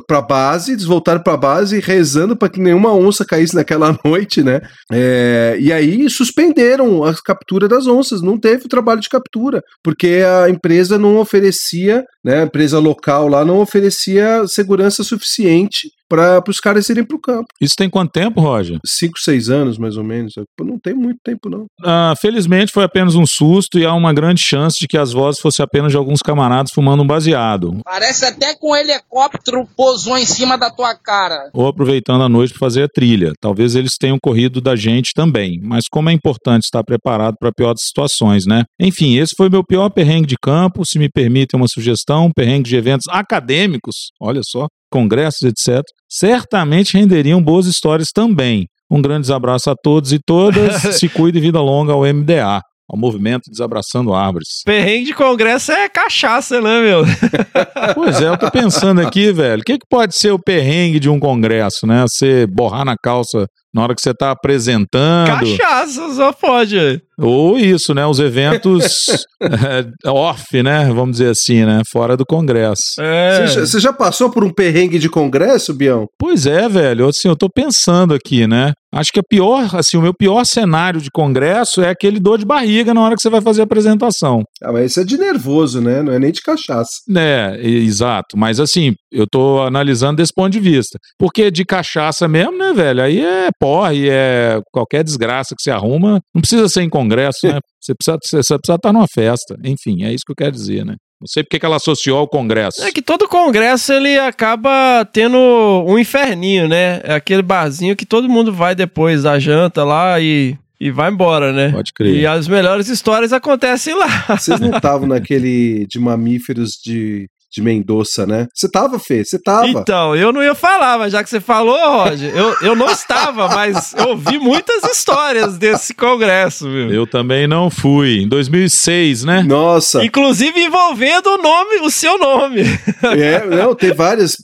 pra base, eles voltaram pra base rezando para que nenhuma onça caísse naquela noite, né? É, e aí suspenderam a captura das onças, não teve o trabalho de captura, porque a empresa não oferecia, né? A empresa local lá não oferecia segurança suficiente para os caras irem para o campo. Isso tem quanto tempo, Roger? Cinco, seis anos, mais ou menos. Não tem muito tempo, não. Ah, felizmente foi apenas um susto e há uma grande chance de que as vozes fossem apenas de alguns camaradas fumando um baseado. Parece até com um helicóptero pousou em cima da tua cara. Ou aproveitando a noite para fazer a trilha. Talvez eles tenham corrido da gente também. Mas como é importante estar preparado para piores situações, né? Enfim, esse foi meu pior perrengue de campo. Se me permitem uma sugestão, perrengue de eventos acadêmicos. Olha só congressos, etc., certamente renderiam boas histórias também. Um grande abraço a todos e todas. Se cuide vida longa ao MDA. Ao movimento Desabraçando Árvores. Perrengue de congresso é cachaça, né, meu? pois é, eu tô pensando aqui, velho. O que, que pode ser o perrengue de um congresso, né? Você borrar na calça Na hora que você tá apresentando. Cachaça, só pode. Ou isso, né? Os eventos é, off, né? Vamos dizer assim, né? Fora do Congresso. É. Você já- Você já passou por um perrengue de congresso, Bião? Pois é, velho. Assim, eu tô pensando aqui, né? Acho que a pior, assim, o meu pior cenário de congresso é aquele dor de barriga na hora que você vai fazer a apresentação. Ah, mas isso é de nervoso, né? Não é nem de cachaça. É, exato. Mas assim, eu tô analisando desse ponto de vista. Porque de cachaça mesmo, né, velho? Aí é porre, é qualquer desgraça que você arruma. Não precisa ser em congresso, né? Você precisa, você precisa estar numa festa. Enfim, é isso que eu quero dizer, né? Não sei porque que ela associou ao congresso. É que todo congresso ele acaba tendo um inferninho, né? É aquele barzinho que todo mundo vai depois da janta lá e, e vai embora, né? Pode crer. E as melhores histórias acontecem lá. Vocês não estavam naquele de mamíferos de, de Mendoza, né? Você tava, Fê? Você tava. Então, eu não ia falar, mas já que você falou, Roger, eu, eu não estava, mas eu ouvi muitas histórias desse congresso, viu? Eu também não fui. Em 2006, né? Nossa. Inclusive envolvendo o nome, o seu nome. É, não, tem várias.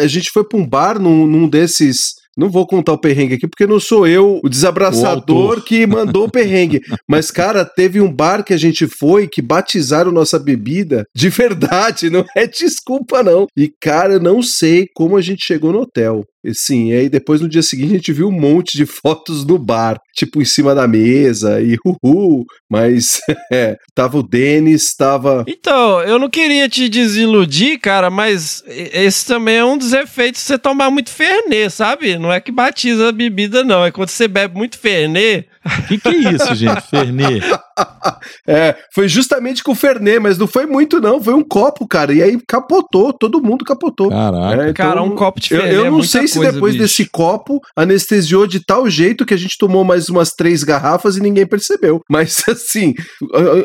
A gente foi pra um bar num, num desses. Não vou contar o perrengue aqui, porque não sou eu o O desabraçador autor. que mandou o perrengue. Mas, cara, teve um bar que a gente foi que batizaram nossa bebida de verdade, não é desculpa, não. E, cara, eu não sei como a gente chegou no hotel. Sim, e aí depois no dia seguinte a gente viu um monte de fotos no bar, tipo em cima da mesa e uhul. Mas, é, tava o Denis, tava. Então, eu não queria te desiludir, cara, mas esse também é um dos efeitos de você tomar muito Fernet, sabe? Não é que batiza a bebida, não. É quando você bebe muito Fernet. O que, que é isso, gente? Fernet. É, foi justamente com o Fernet, mas não foi muito, não. Foi um copo, cara. E aí capotou, todo mundo capotou. Caraca. É, então, Cara, um copo de eu, Fernet eu é não muita sei se coisa, depois bicho. desse copo anestesiou de tal jeito que a gente tomou mais umas três garrafas e ninguém percebeu. Mas assim,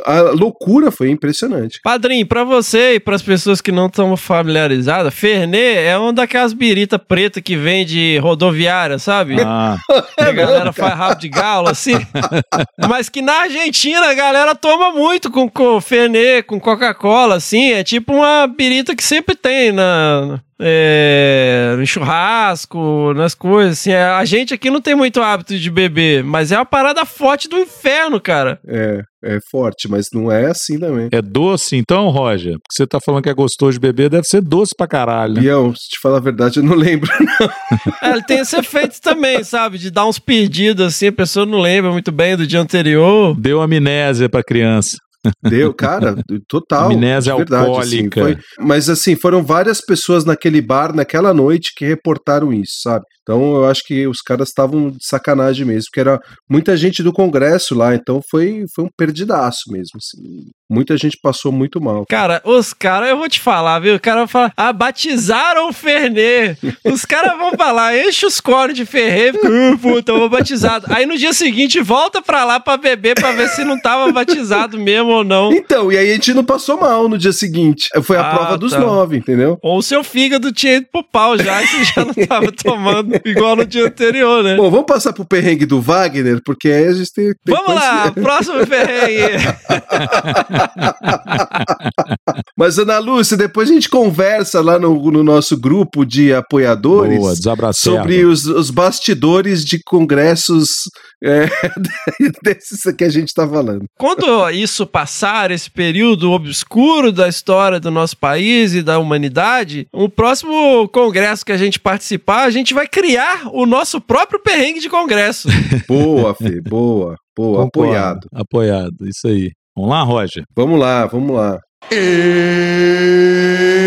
a, a loucura foi impressionante. Padrinho, pra você e pras pessoas que não estão familiarizadas, Fernet é uma daquelas birita preta que vende rodoviária, sabe? Ah, Que a galera faz rabo de galo, assim. Mas que na Argentina a galera toma muito com, com Fernet, com Coca-Cola, assim. É tipo uma birita que sempre tem na. É, no churrasco, nas coisas, assim. É, A gente aqui não tem muito hábito de beber, mas é uma parada forte do inferno, cara. É, é forte, mas não é assim também. é doce então, Roger? Porque você tá falando que é gostoso de beber, deve ser doce pra caralho, né? Bião, se te falar a verdade, eu não lembro. É, ele tem esse efeito também, sabe? De dar uns pedidos, assim, a pessoa não lembra muito bem do dia anterior. Deu amnésia pra criança. Deu, cara, total. Amnésia de verdade, alcoólica. Assim, foi- mas assim, foram várias pessoas naquele bar naquela noite que reportaram isso, sabe? Então eu acho que os caras estavam de sacanagem mesmo, porque era muita gente do Congresso lá, então foi, foi um perdidaço mesmo. assim. Muita gente passou muito mal. Cara, os caras, eu vou te falar, viu? O cara vai falar, ah, batizaram o Fernet. Os caras vão falar, enche os cones de "Ah, puta, eu vou batizado. Aí no dia seguinte volta pra lá pra beber pra ver se não tava batizado mesmo ou não. Então, e aí a gente não passou mal no dia seguinte. Foi a Ah, prova dos tá. nove, entendeu? Ou o seu fígado tinha ido pro pau já, e você já não tava tomando igual no dia anterior, né? Bom, vamos passar pro perrengue do Wagner, porque aí a gente tem. tem Vamos lá, próximo perrengue. Mas, Ana Lúcia, depois a gente conversa lá no, no nosso grupo de apoiadores Boa, sobre os, os bastidores de congressos é, desses que a gente tá falando. Quando isso passar, esse período obscuro da história do nosso país e da humanidade, o próximo congresso que a gente participar, a gente vai criar o nosso próprio perrengue de congresso. Boa, Fê, boa, boa, Concordo. apoiado. Apoiado, isso aí. Vamos lá, Roger. Vamos lá, vamos lá. O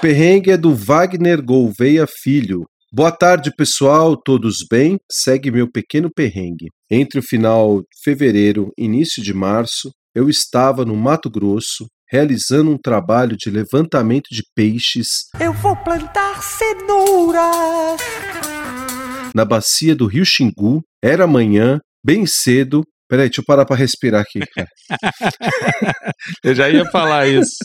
perrengue é do Wagner Gouveia Filho. Boa tarde, pessoal, todos bem? Segue meu pequeno perrengue. Entre o final de fevereiro e início de março, eu estava no Mato Grosso realizando um trabalho de levantamento de peixes Eu vou plantar cenouras. na bacia do Rio Xingu. Era manhã, bem cedo. Peraí, deixa eu parar para respirar aqui. cara. Eu já ia falar isso.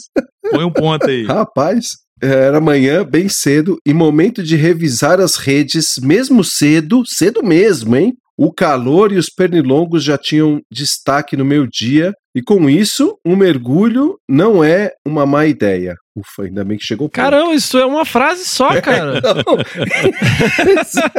Põe um ponto aí. Rapaz, era manhã, bem cedo, e momento de revisar as redes, mesmo cedo, cedo mesmo, hein? O calor e os pernilongos já tinham destaque no meu dia, e com isso, um mergulho não é uma má ideia. Ufa, ainda bem que chegou. o ponto. Caramba, isso é uma frase só, cara.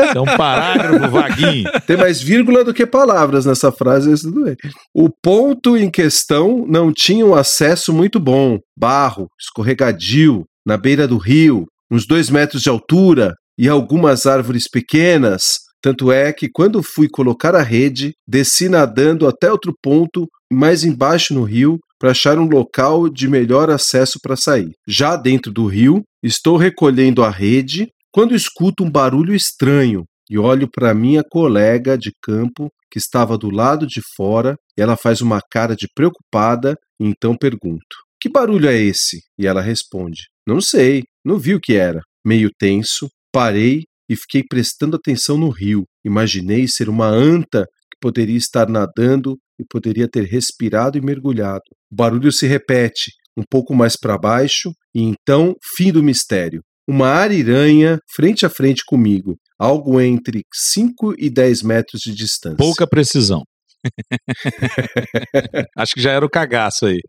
É um parágrafo vaguinho. Tem mais vírgula do que palavras nessa frase, isso tudo bem. O ponto em questão não tinha um acesso muito bom. Barro, escorregadio, na beira do rio, uns dois metros de altura e algumas árvores pequenas. Tanto é que quando fui colocar a rede, desci nadando até outro ponto, mais embaixo no rio, para achar um local de melhor acesso para sair. Já dentro do rio, estou recolhendo a rede quando escuto um barulho estranho e olho para minha colega de campo que estava do lado de fora. Ela faz uma cara de preocupada e então pergunto: Que barulho é esse? E ela responde: Não sei, não vi o que era. Meio tenso, parei e fiquei prestando atenção no rio. Imaginei ser uma anta que poderia estar nadando e poderia ter respirado e mergulhado. O barulho se repete, um pouco mais para baixo, e então, fim do mistério. Uma ariranha frente a frente comigo, algo entre 5 e 10 metros de distância. Pouca precisão. Acho que já era o cagaço aí.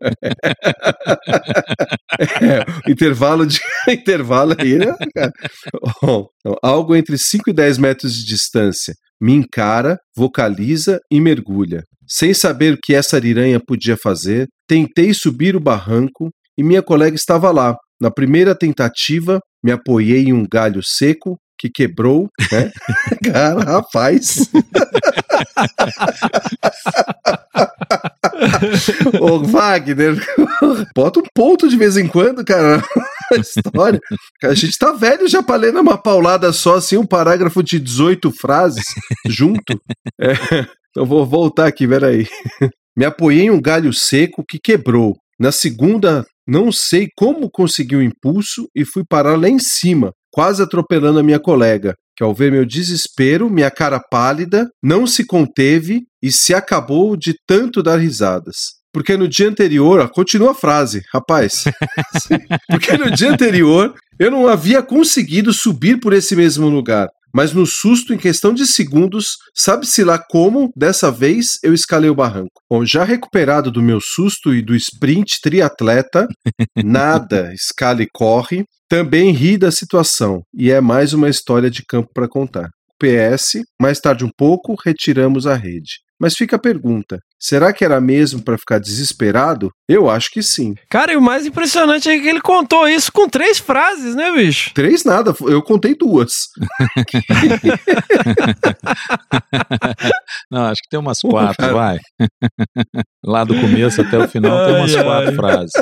É, intervalo de intervalo aí, né? então, algo entre 5 e 10 metros de distância. Me encara, vocaliza e mergulha. Sem saber o que essa ariranha podia fazer, tentei subir o barranco e minha colega estava lá. Na primeira tentativa, me apoiei em um galho seco que quebrou, né? Cara, rapaz. Ô, Wagner, bota um ponto de vez em quando, cara, na história. A gente tá velho já pra ler numa paulada só, assim, um parágrafo de 18 frases junto. É, então vou voltar aqui, peraí. Me apoiei em um galho seco que quebrou. Na segunda, não sei como consegui o impulso e fui parar lá em cima, quase atropelando a minha colega, que ao ver meu desespero, minha cara pálida, não se conteve e se acabou de tanto dar risadas. Porque no dia anterior, continua a frase, rapaz. Porque no dia anterior eu não havia conseguido subir por esse mesmo lugar. Mas no susto, em questão de segundos, sabe-se lá como, dessa vez, eu escalei o barranco. Bom, já recuperado do meu susto e do sprint triatleta, nada, escala e corre, também ri da situação. E é mais uma história de campo para contar. PS, mais tarde um pouco, retiramos a rede. Mas fica a pergunta: será que era mesmo para ficar desesperado? Eu acho que sim. Cara, e o mais impressionante é que ele contou isso com três frases, né, bicho? Três nada, eu contei duas. Não, acho que tem umas quatro, cara. vai. Lá do começo até o final tem umas Ai, quatro ai. frases.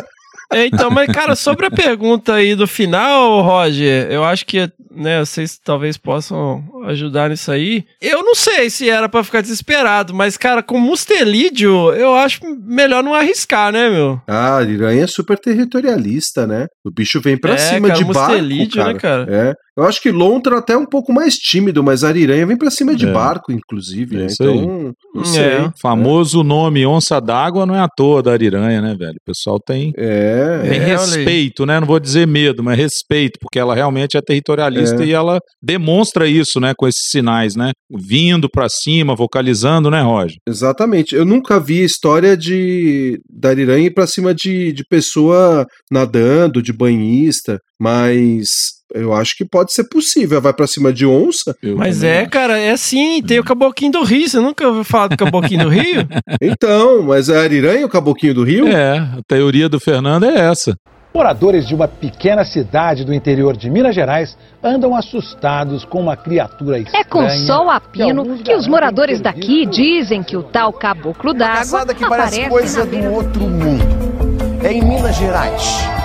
É, então, mas cara, sobre a pergunta aí do final, Roger, eu acho que, né, vocês talvez possam ajudar nisso aí. Eu não sei se era pra ficar desesperado, mas, cara, com mustelídeo, eu acho melhor não arriscar, né, meu? Ah, a Ariranha é super territorialista, né? O bicho vem pra É, cima cara, de barco, mustelídeo, cara. né, cara? É. Eu acho que Lontra até é um pouco mais tímido, mas a Ariranha vem pra cima de É. barco, inclusive, É né? isso aí. Então, não É. sei. Famoso nome onça d'água não é à toa da ariranha, né, velho? O pessoal tem, É. tem É, olha aí. respeito, né? Não vou dizer medo, mas respeito, porque ela realmente é territorialista É. e ela demonstra isso, né, com esses sinais, né? Vindo pra cima, vocalizando, né, Roger? Exatamente. Eu nunca vi história de da Ariranha ir pra cima de, de pessoa nadando, de banhista, mas eu acho que pode ser possível. Vai pra cima de onça? Eu Mas é, acho. cara, é assim, tem o Caboquinho do Rio, você nunca ouviu falar do Caboquinho do Rio? Então, mas é Ariranha o caboquinho do rio? É, a teoria do Fernando é essa. Moradores de uma pequena cidade do interior de Minas Gerais andam assustados com uma criatura estranha. É com sol a pino alguns que os moradores ter daqui dizem que o tal caboclo d'água que aparece coisa na do outro mundo. É em Minas Gerais.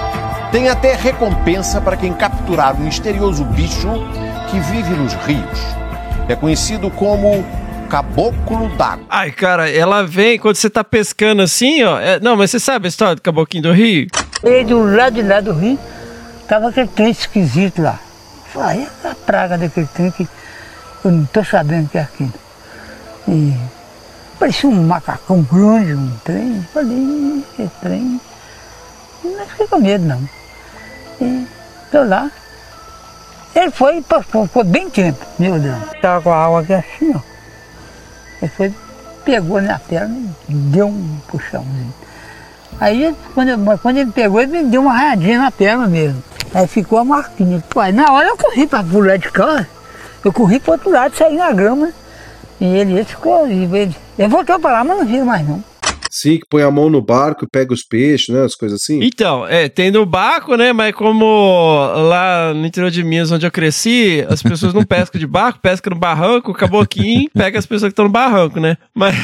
Tem até recompensa para quem capturar o misterioso bicho que vive nos rios. É conhecido como caboclo d'água. Ai, cara, ela vem quando você tá pescando assim, ó. é- não, mas você sabe a história do Caboquinho do Rio? E do lado de lá do rio, tava aquele trem esquisito lá. Falei, é a praga daquele trem que eu não tô sabendo que é aquilo. E parecia um macacão grande, um trem. Falei, "Ih, esse trem. Não fiquei com medo não. E lá. Ele foi e passou, ficou bem tempo, meu Deus. Tava com a água aqui assim, ó. Ele foi, pegou na perna e deu um puxãozinho. Aí, quando, quando ele pegou, ele me deu uma raiadinha na perna mesmo. Aí ficou a marquinha. Pô, aí na hora eu corri para pular de cá. Eu corri pro outro lado, saí na grama. E ele, ele ficou. Ele, ele voltou para lá, mas não viu mais não. Sim, que põe a mão no barco e pega os peixes, né? As coisas assim. Então, é, tem no barco, né? Mas como lá no interior de Minas, onde eu cresci, as pessoas não pescam de barco, pescam no barranco, o caboquinho pega as pessoas que estão no barranco, né? Mas.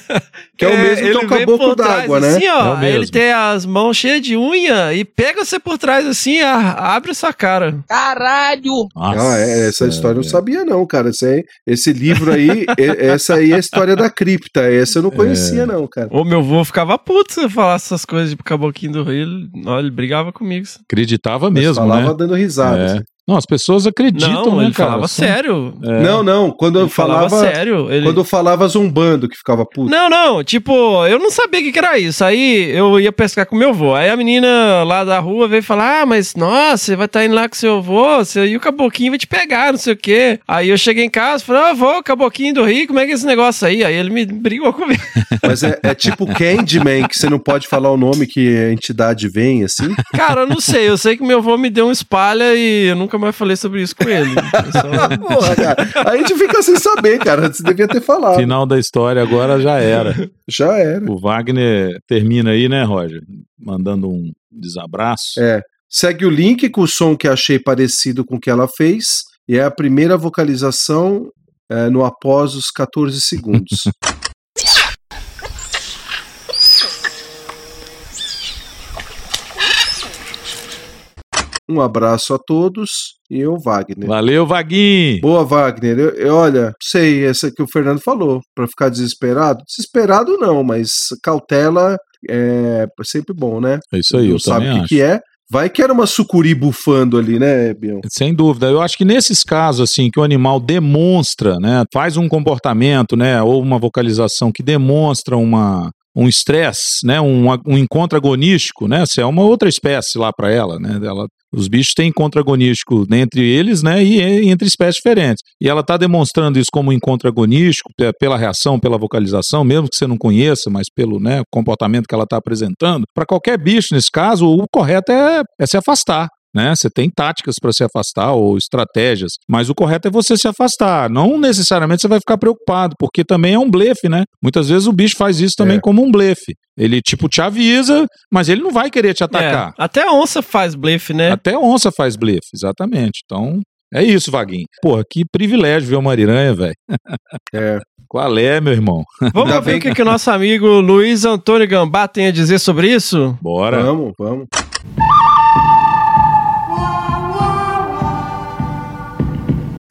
Que é o mesmo que ele é o vem caboclo por trás, d'água, né? Assim, É ó, o mesmo. ele tem as mãos cheias de unha e pega você por trás assim, a- abre essa cara. Caralho! ah, é, essa história eu não sabia, não, cara. Esse, esse livro aí, essa aí é a história da cripta. Essa eu não conhecia, não, cara. Ô, meu avô ficava puto se eu falasse essas coisas de caboclinho do rio. Ele, olha, ele brigava comigo. Acreditava Mas mesmo, falava né? dando risada. Assim. Não, as pessoas acreditam, Não, né, ele cara? falava São- sério. É. Não, não. Quando eu Ele falava falava. sério, ele- Quando eu falava zombando, que ficava puto. Não, não, tipo, eu não sabia o que, que era isso. Aí eu ia pescar com meu avô. Aí a menina lá da rua veio falar: Ah, mas nossa, você vai estar indo lá com seu avô, você, e o caboclinho vai te pegar, não sei o quê. Aí eu cheguei em casa e falei: Ah, avô, caboclinho do Rio, como é que é esse negócio aí? Aí ele me brigou comigo. Mas é, é tipo Candyman, que você não pode falar o nome que a entidade vem, assim. Cara, eu não sei, eu sei que meu avô me deu um espalha e eu nunca mais falei sobre isso com ele. Eu só- Porra, cara. A gente fica sem saber, cara. Você devia ter falado. Final da história agora já era. Já era. O Wagner termina aí, né, Roger? Mandando um desabraço. É. Segue o link com o som que achei parecido com o que ela fez. E é a primeira vocalização é, no após os 14 segundos. Um abraço a todos e eu, Wagner. Valeu, Vaguinho! Boa, Wagner. Eu, eu- olha, sei, essa que o Fernando falou, pra ficar desesperado. Desesperado não, mas cautela é sempre bom, né? É isso aí, não eu sabe o que, que é. Vai que era uma sucuri bufando ali, né, Bion? Sem dúvida. Eu acho que nesses casos, assim, que o animal demonstra, né, faz um comportamento, né, ou uma vocalização que demonstra uma um estresse, né, um, um encontro agonístico, né, se é uma outra espécie lá para ela, né, ela, os bichos têm encontro agonístico entre eles, né, e, entre espécies diferentes. E ela está demonstrando isso como encontro agonístico pe- pela reação, pela vocalização, mesmo que você não conheça, mas pelo, né, comportamento que ela está apresentando. Para qualquer bicho nesse caso, o correto é, é se afastar né? Você tem táticas para se afastar ou estratégias, mas o correto é você se afastar. Não necessariamente você vai ficar preocupado, porque também é um blefe, né? Muitas vezes o bicho faz isso também É. como um blefe. Ele tipo te avisa, mas ele não vai querer te atacar. É, até a onça faz blefe, né? Até onça faz blefe, exatamente. Então, é isso, Vaguinho. Porra, que privilégio ver uma ariranha, velho. É. Qual é, meu irmão? Vamos ver o que, que o nosso amigo Luiz Antônio Gambá tem a dizer sobre isso? Bora. Vamos, vamos.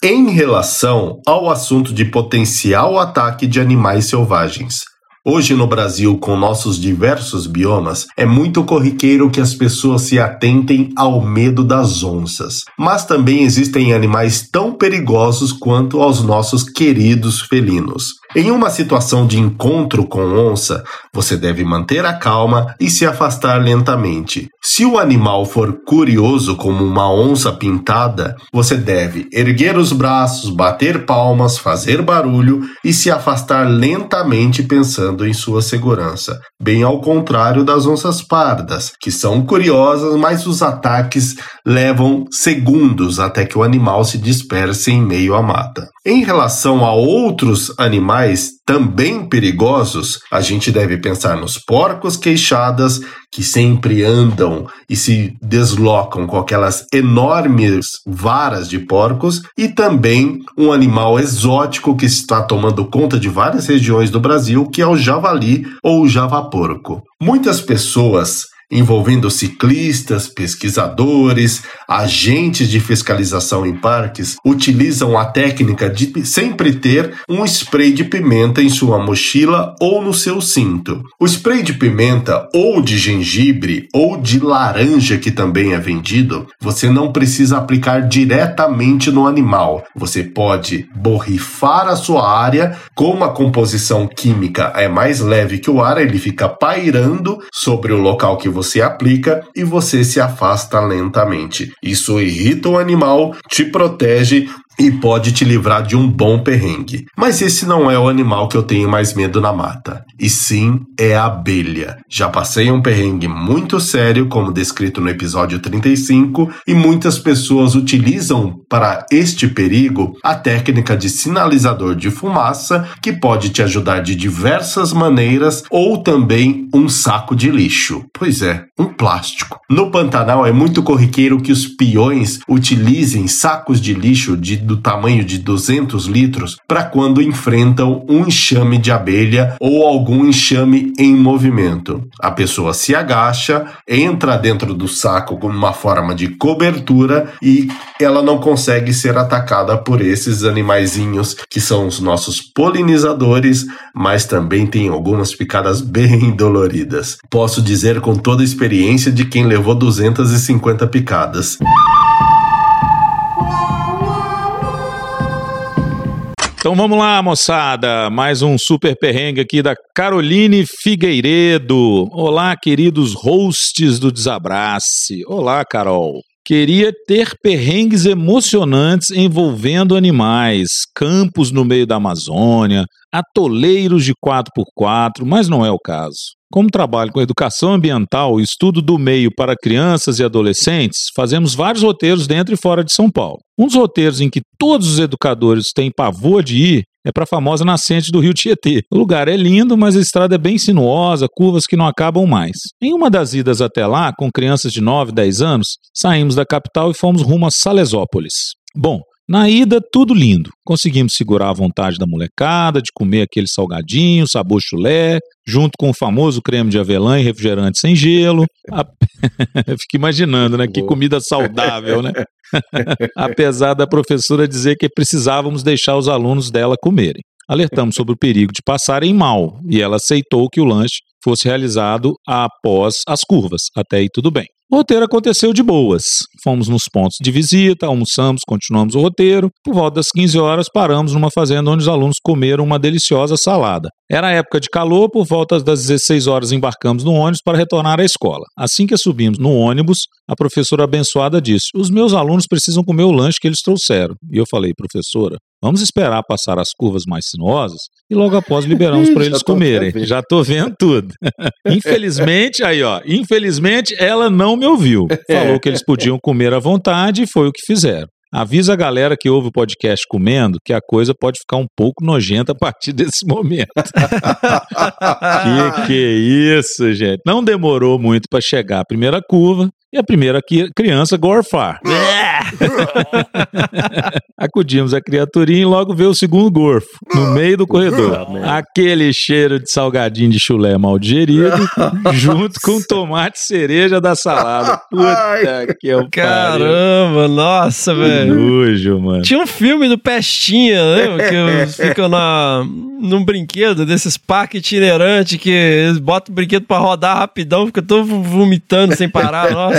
Em relação ao assunto de potencial ataque de animais selvagens. Hoje no Brasil, com nossos diversos biomas, é muito corriqueiro que as pessoas se atentem ao medo das onças. Mas também existem animais tão perigosos quanto aos nossos queridos felinos. Em uma situação de encontro com onça, você deve manter a calma e se afastar lentamente. Se o animal for curioso como uma onça pintada, você deve erguer os braços, bater palmas, fazer barulho e se afastar lentamente pensando em sua segurança. Bem ao contrário das onças pardas, que são curiosas, mas os ataques levam segundos até que o animal se disperse em meio à mata. Em relação a outros animais também perigosos, a gente deve pensar nos porcos queixadas que sempre andam e se deslocam com aquelas enormes varas de porcos e também um animal exótico que está tomando conta de várias regiões do Brasil, que é o javali ou javaporco. Muitas pessoas envolvendo ciclistas, pesquisadores, agentes de fiscalização em parques, utilizam a técnica de sempre ter um spray de pimenta em sua mochila ou no seu cinto. O spray de pimenta ou de gengibre ou de laranja que também é vendido, você não precisa aplicar diretamente no animal. Você pode borrifar a sua área, como a composição química é mais leve que o ar, ele fica pairando sobre o local que você aplica e você se afasta lentamente. Isso irrita o animal, te protege e pode te livrar de um bom perrengue. Mas esse não é o animal que eu tenho mais medo na mata, e sim é a abelha. Já passei um perrengue muito sério, como descrito no episódio 35, e muitas pessoas utilizam para este perigo a técnica de sinalizador de fumaça, que pode te ajudar de diversas maneiras, ou também um saco de lixo. Pois é, um plástico. No Pantanal é muito corriqueiro que os peões utilizem sacos de lixo de, do tamanho de 200 litros para quando enfrentam um enxame de abelha ou algum enxame em movimento. A pessoa se agacha, entra dentro do saco como uma forma de cobertura e ela não consegue ser atacada por esses animaizinhos que são os nossos polinizadores, mas também tem algumas picadas bem doloridas. Posso dizer com toda a experiência de quem levou 250 picadas. Então vamos lá, moçada. Mais um super perrengue aqui da Caroline Figueiredo. Olá, queridos hosts do Desabrace. Olá, Carol. Queria ter perrengues emocionantes envolvendo animais, campos no meio da Amazônia, atoleiros de 4x4, mas não é o caso. Como trabalho com educação ambiental e estudo do meio para crianças e adolescentes, fazemos vários roteiros dentro e fora de São Paulo. Um dos roteiros em que todos os educadores têm pavor de ir é para a famosa nascente do Rio Tietê. O lugar é lindo, mas a estrada é bem sinuosa, curvas que não acabam mais. Em uma das idas até lá, com crianças de 9, 10 anos, saímos da capital e fomos rumo a Salesópolis. Bom, na ida, tudo lindo. Conseguimos segurar a vontade da molecada, de comer aquele salgadinho, sabor chulé, junto com o famoso creme de avelã e refrigerante sem gelo. A... Fico imaginando, né? Que comida saudável, né? Apesar da professora dizer que precisávamos deixar os alunos dela comerem. Alertamos sobre o perigo de passarem mal e ela aceitou que o lanche fosse realizado após as curvas. Até aí tudo bem. O roteiro aconteceu de boas. Fomos nos pontos de visita, almoçamos, continuamos o roteiro. Por volta das 15 horas, paramos numa fazenda onde os alunos comeram uma deliciosa salada. Era época de calor, por volta das 16 horas embarcamos no ônibus para retornar à escola. Assim que subimos no ônibus, a professora abençoada disse: Os meus alunos precisam comer o lanche que eles trouxeram. E eu falei, professora, Vamos esperar passar as curvas mais sinuosas e logo após liberamos para eles comerem. Já tô vendo tudo. infelizmente, aí ó, infelizmente ela não me ouviu. Falou que eles podiam comer à vontade e foi o que fizeram. Avisa a galera que ouve o podcast comendo que a coisa pode ficar um pouco nojenta a partir desse momento. que que é isso, gente? Não demorou muito para chegar a primeira curva e a primeira criança gorfar. Acudimos a criaturinha e logo veio o segundo gorfo, no meio do corredor. Aquele cheiro de salgadinho de chulé mal digerido, junto com tomate cereja da salada. Puta que eu Caramba, nossa, velho. Nojo, mano. Tinha um filme do Pestinha, né? Que ficam na, num brinquedo desses parques itinerantes que eles botam o brinquedo pra rodar rapidão, fica todo vomitando sem parar. Nossa.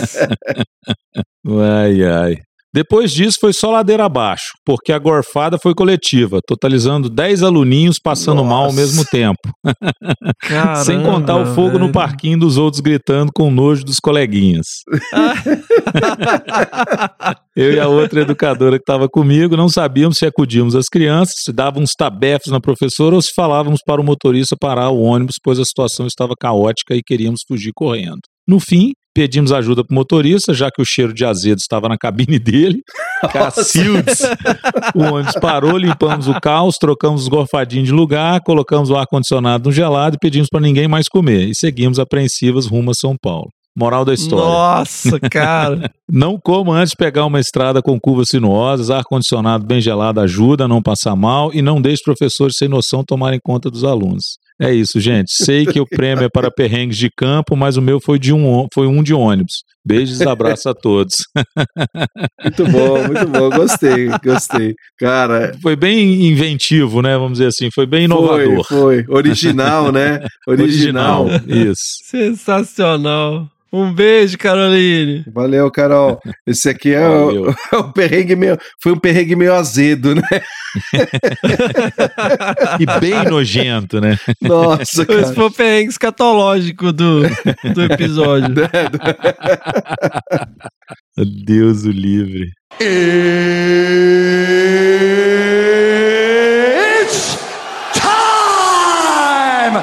Ai, ai. Depois disso foi só ladeira abaixo, porque a gorfada foi coletiva, totalizando 10 aluninhos passando Nossa. mal ao mesmo tempo. Caramba, Sem contar o fogo velho. no parquinho dos outros gritando com nojo dos coleguinhas. Eu e a outra educadora que estava comigo não sabíamos se acudíamos às crianças, se davam uns tabefes na professora ou se falávamos para o motorista parar o ônibus, pois a situação estava caótica e queríamos fugir correndo. No fim, pedimos ajuda para o motorista, já que o cheiro de azedo estava na cabine dele. Cacildes. O ônibus parou, limpamos o caos, trocamos os gorfadinhos de lugar, colocamos o ar-condicionado no gelado e pedimos para ninguém mais comer. E seguimos apreensivas rumo a São Paulo. Moral da história. Nossa, cara. Não coma antes de pegar uma estrada com curvas sinuosas, ar-condicionado bem gelado ajuda a não passar mal e não deixe professores sem noção tomarem conta dos alunos. É isso, gente. Sei que o prêmio é para perrengues de campo, mas o meu foi, de um, foi um de ônibus. Beijos e abraços a todos. Muito bom, muito bom. Gostei, gostei. Cara. Foi bem inventivo, né? Vamos dizer assim. Foi bem inovador. Foi, foi. Original, né? Original. Original. Isso. Sensacional. Um beijo, Caroline. Valeu, Carol. Esse aqui é, o, é o perrengue meio. Foi um perrengue meio azedo, né? e bem nojento, né? Nossa, cara. Esse foi o perrengue escatológico do, do episódio. É, Deus o livre. It's time!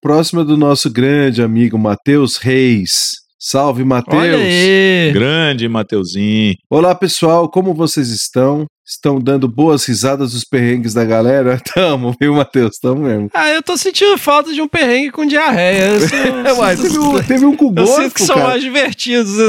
Próxima é do nosso grande amigo Matheus Reis. Salve, Matheus! Grande Mateuzinho. Olá, pessoal, como vocês estão? Estão dando boas risadas dos perrengues da galera? Tamo, viu, Matheus? Tamo mesmo. Ah, eu tô sentindo falta de um perrengue com diarreia. Eu sou- Uai, teve, um, teve um com Eu gosto, sinto que são cara. mais divertidos.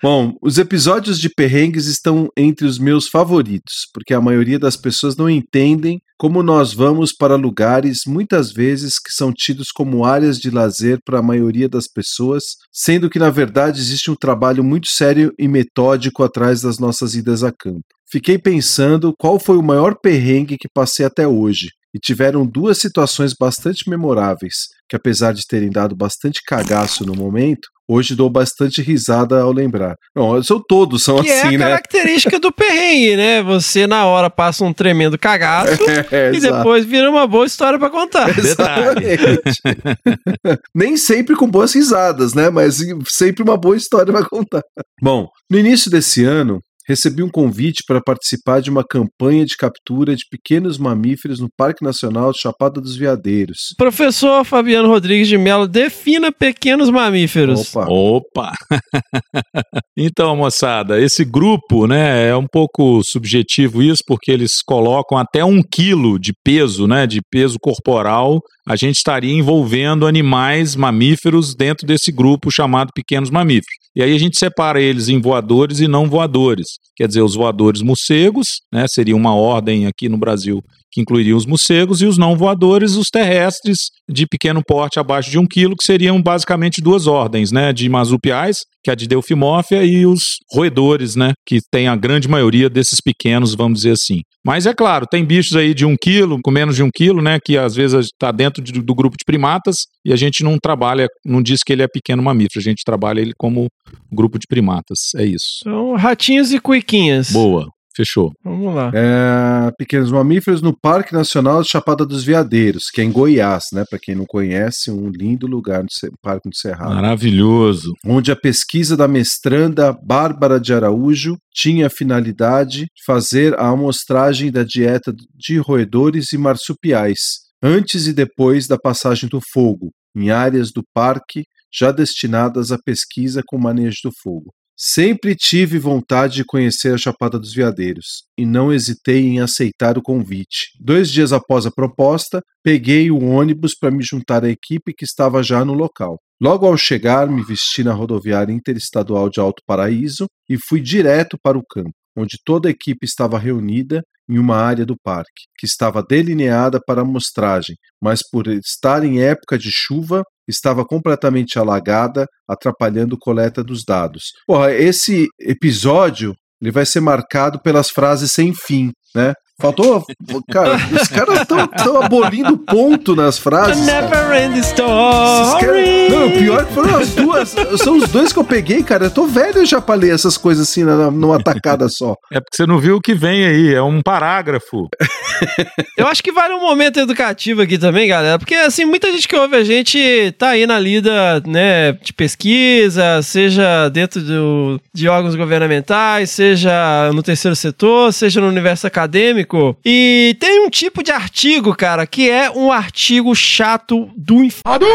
Bom, os episódios de perrengues estão entre os meus favoritos, porque a maioria das pessoas não entendem como nós vamos para lugares muitas vezes que são tidos como áreas de lazer para a maioria das pessoas, sendo que na verdade existe um trabalho muito sério e metódico atrás das nossas idas a campo. Fiquei pensando qual foi o maior perrengue que passei até hoje. E tiveram duas situações bastante memoráveis, que apesar de terem dado bastante cagaço no momento, hoje dou bastante risada ao lembrar. Não, são todos são que é assim, a né? característica do perrengue, né? Você na hora passa um tremendo cagaço É, e exato. depois vira uma boa história pra contar. Exatamente. Nem sempre com boas risadas, né? Mas sempre uma boa história pra contar. Bom, no início desse ano, recebi um convite para participar de uma campanha de captura de pequenos mamíferos no Parque Nacional Chapada dos Veadeiros. Professor Fabiano Rodrigues de Mello, defina pequenos mamíferos. Opa. Opa! então, moçada, esse grupo, né, é um pouco subjetivo isso, porque eles colocam até um quilo de peso, né, de peso corporal. A gente estaria envolvendo animais mamíferos dentro desse grupo chamado pequenos mamíferos. E aí a gente separa eles em voadores e não voadores. Quer dizer, os voadores morcegos, né, seria uma ordem aqui no Brasil que incluiria os morcegos, e os não voadores, os terrestres, de pequeno porte abaixo de um quilo, que seriam basicamente duas ordens, né? De marsupiais, que é a de Delfimorphia, e os roedores, né? Que tem a grande maioria desses pequenos, vamos dizer assim. Mas é claro, tem bichos aí de um quilo, com menos de um quilo, né? Que às vezes está dentro de- do grupo de primatas, e a gente não trabalha, não diz que ele é pequeno mamífero, a gente trabalha ele como grupo de primatas. É isso. Então, ratinhos e cuiquinhas. Boa, fechou. Vamos lá. É, pequenos mamíferos no Parque Nacional de Chapada dos Veadeiros, que é em Goiás, né? Para quem não conhece, um lindo lugar no Parque do Cerrado. Maravilhoso. onde a pesquisa da mestranda Bárbara de Araújo tinha a finalidade de fazer a amostragem da dieta de roedores e marsupiais, antes e depois da passagem do fogo, em áreas do parque já destinadas à pesquisa com manejo do fogo. Sempre tive vontade de conhecer a Chapada dos Veadeiros e não hesitei em aceitar o convite. Dois dias após a proposta, peguei o ônibus para me juntar à equipe que estava já no local. Logo ao chegar, me vesti na rodoviária interestadual de Alto Paraíso e fui direto para o campo, onde toda a equipe estava reunida em uma área do parque, que estava delineada para amostragem, mas por estar em época de chuva, estava completamente alagada, atrapalhando a coleta dos dados. Porra, esse episódio ele vai ser marcado pelas frases sem fim, né? Faltou. Cara, os caras estão abolindo ponto nas frases. Never end story. Não, o pior é que foram as duas. São os dois que eu peguei, cara. Eu tô velho já pra ler essas coisas assim na- numa tacada só. É porque você não viu o que vem aí, é um parágrafo. Eu acho que vale um momento educativo aqui também, galera, porque assim, muita gente que ouve a gente tá aí na lida, né, de pesquisa, seja dentro do, de órgãos governamentais, seja no terceiro setor, seja no universo acadêmico, e tem um tipo de artigo, cara, que é um artigo chato do inferno,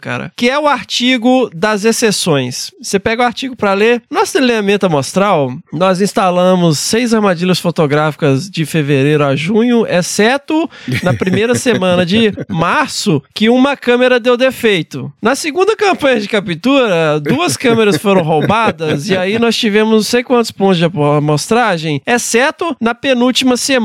cara, que é o artigo das exceções. Você pega o artigo pra ler, nosso treinamento amostral, nós instalamos seis armadilhas fotográficas de fevereiro a junho, exceto na primeira semana de março, que uma câmera deu defeito. Na segunda campanha de captura, duas câmeras foram roubadas e aí nós tivemos não sei quantos pontos de amostragem, exceto na penúltima semana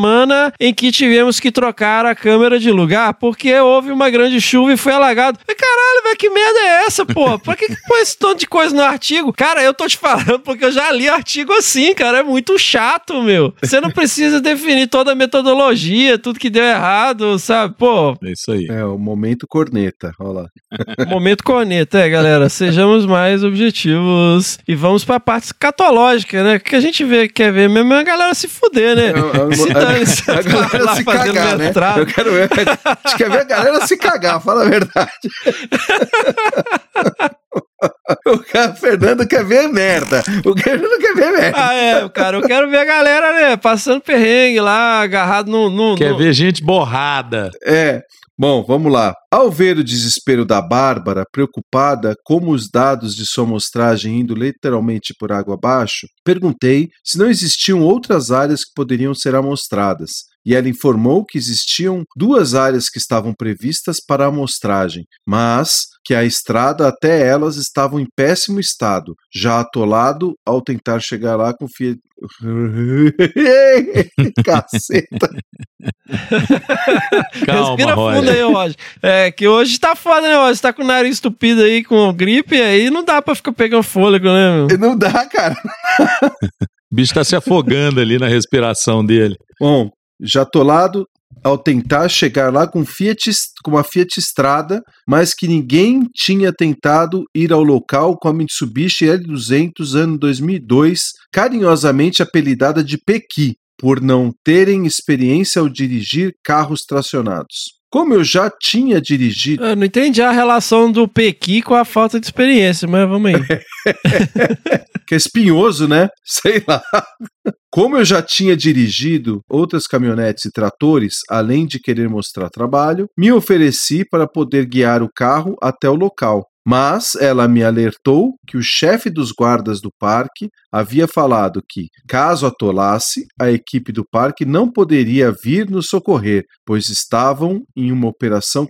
em que tivemos que trocar a câmera de lugar porque houve uma grande chuva e foi alagado. Falei, Caralho, velho, que merda é essa, pô? Pra que, que põe esse tanto de coisa no artigo? Cara, eu tô te falando porque eu já li artigo assim, cara. É muito chato, meu. Você não precisa definir toda a metodologia, tudo que deu errado, sabe? Pô, É isso aí. É, o momento corneta. Olha lá. Momento corneta, é, galera. Sejamos mais objetivos e vamos pra parte escatológica, né? O que a gente vê, quer ver mesmo é a galera se fuder, né? Se a galera lá se cagar, né? Eu quero ver. Quer ver a galera se cagar, fala a verdade. O cara, Fernando quer ver merda. O Fernando quer ver merda. Ah, é, cara, eu quero ver a galera, né, passando perrengue lá, agarrado no. no Quer no- ver gente borrada. É. Bom, vamos lá. Ao ver o desespero da Bárbara, preocupada como os dados de sua amostragem indo literalmente por água abaixo, perguntei se não existiam outras áreas que poderiam ser amostradas. E ela informou que existiam duas áreas que estavam previstas para a amostragem, mas que a estrada até elas estavam em péssimo estado, já atolado ao tentar chegar lá com. Caceta! Calma, Respira Roger. fundo aí, Roger. É, que hoje tá foda, né, Roger? Tá com o nariz estupido aí, com gripe, aí não dá pra ficar pegando fôlego, né, meu? Não dá, cara. O bicho tá se afogando ali na respiração dele. Bom, já atolado ao tentar chegar lá com, Fiat, com uma Fiat Strada, mas que ninguém tinha tentado ir ao local com a Mitsubishi L200 ano 2002, carinhosamente apelidada de Pequi, por não terem experiência ao dirigir carros tracionados. Como eu já tinha dirigido. Eu não entendi a relação do Pequi com a falta de experiência, mas vamos aí. que é espinhoso, né? Sei lá. Como eu já tinha dirigido outras caminhonetes e tratores, além de querer mostrar trabalho, me ofereci para poder guiar o carro até o local. Mas ela me alertou que o chefe dos guardas do parque havia falado que, caso atolasse, a equipe do parque não poderia vir nos socorrer, pois estavam em uma operação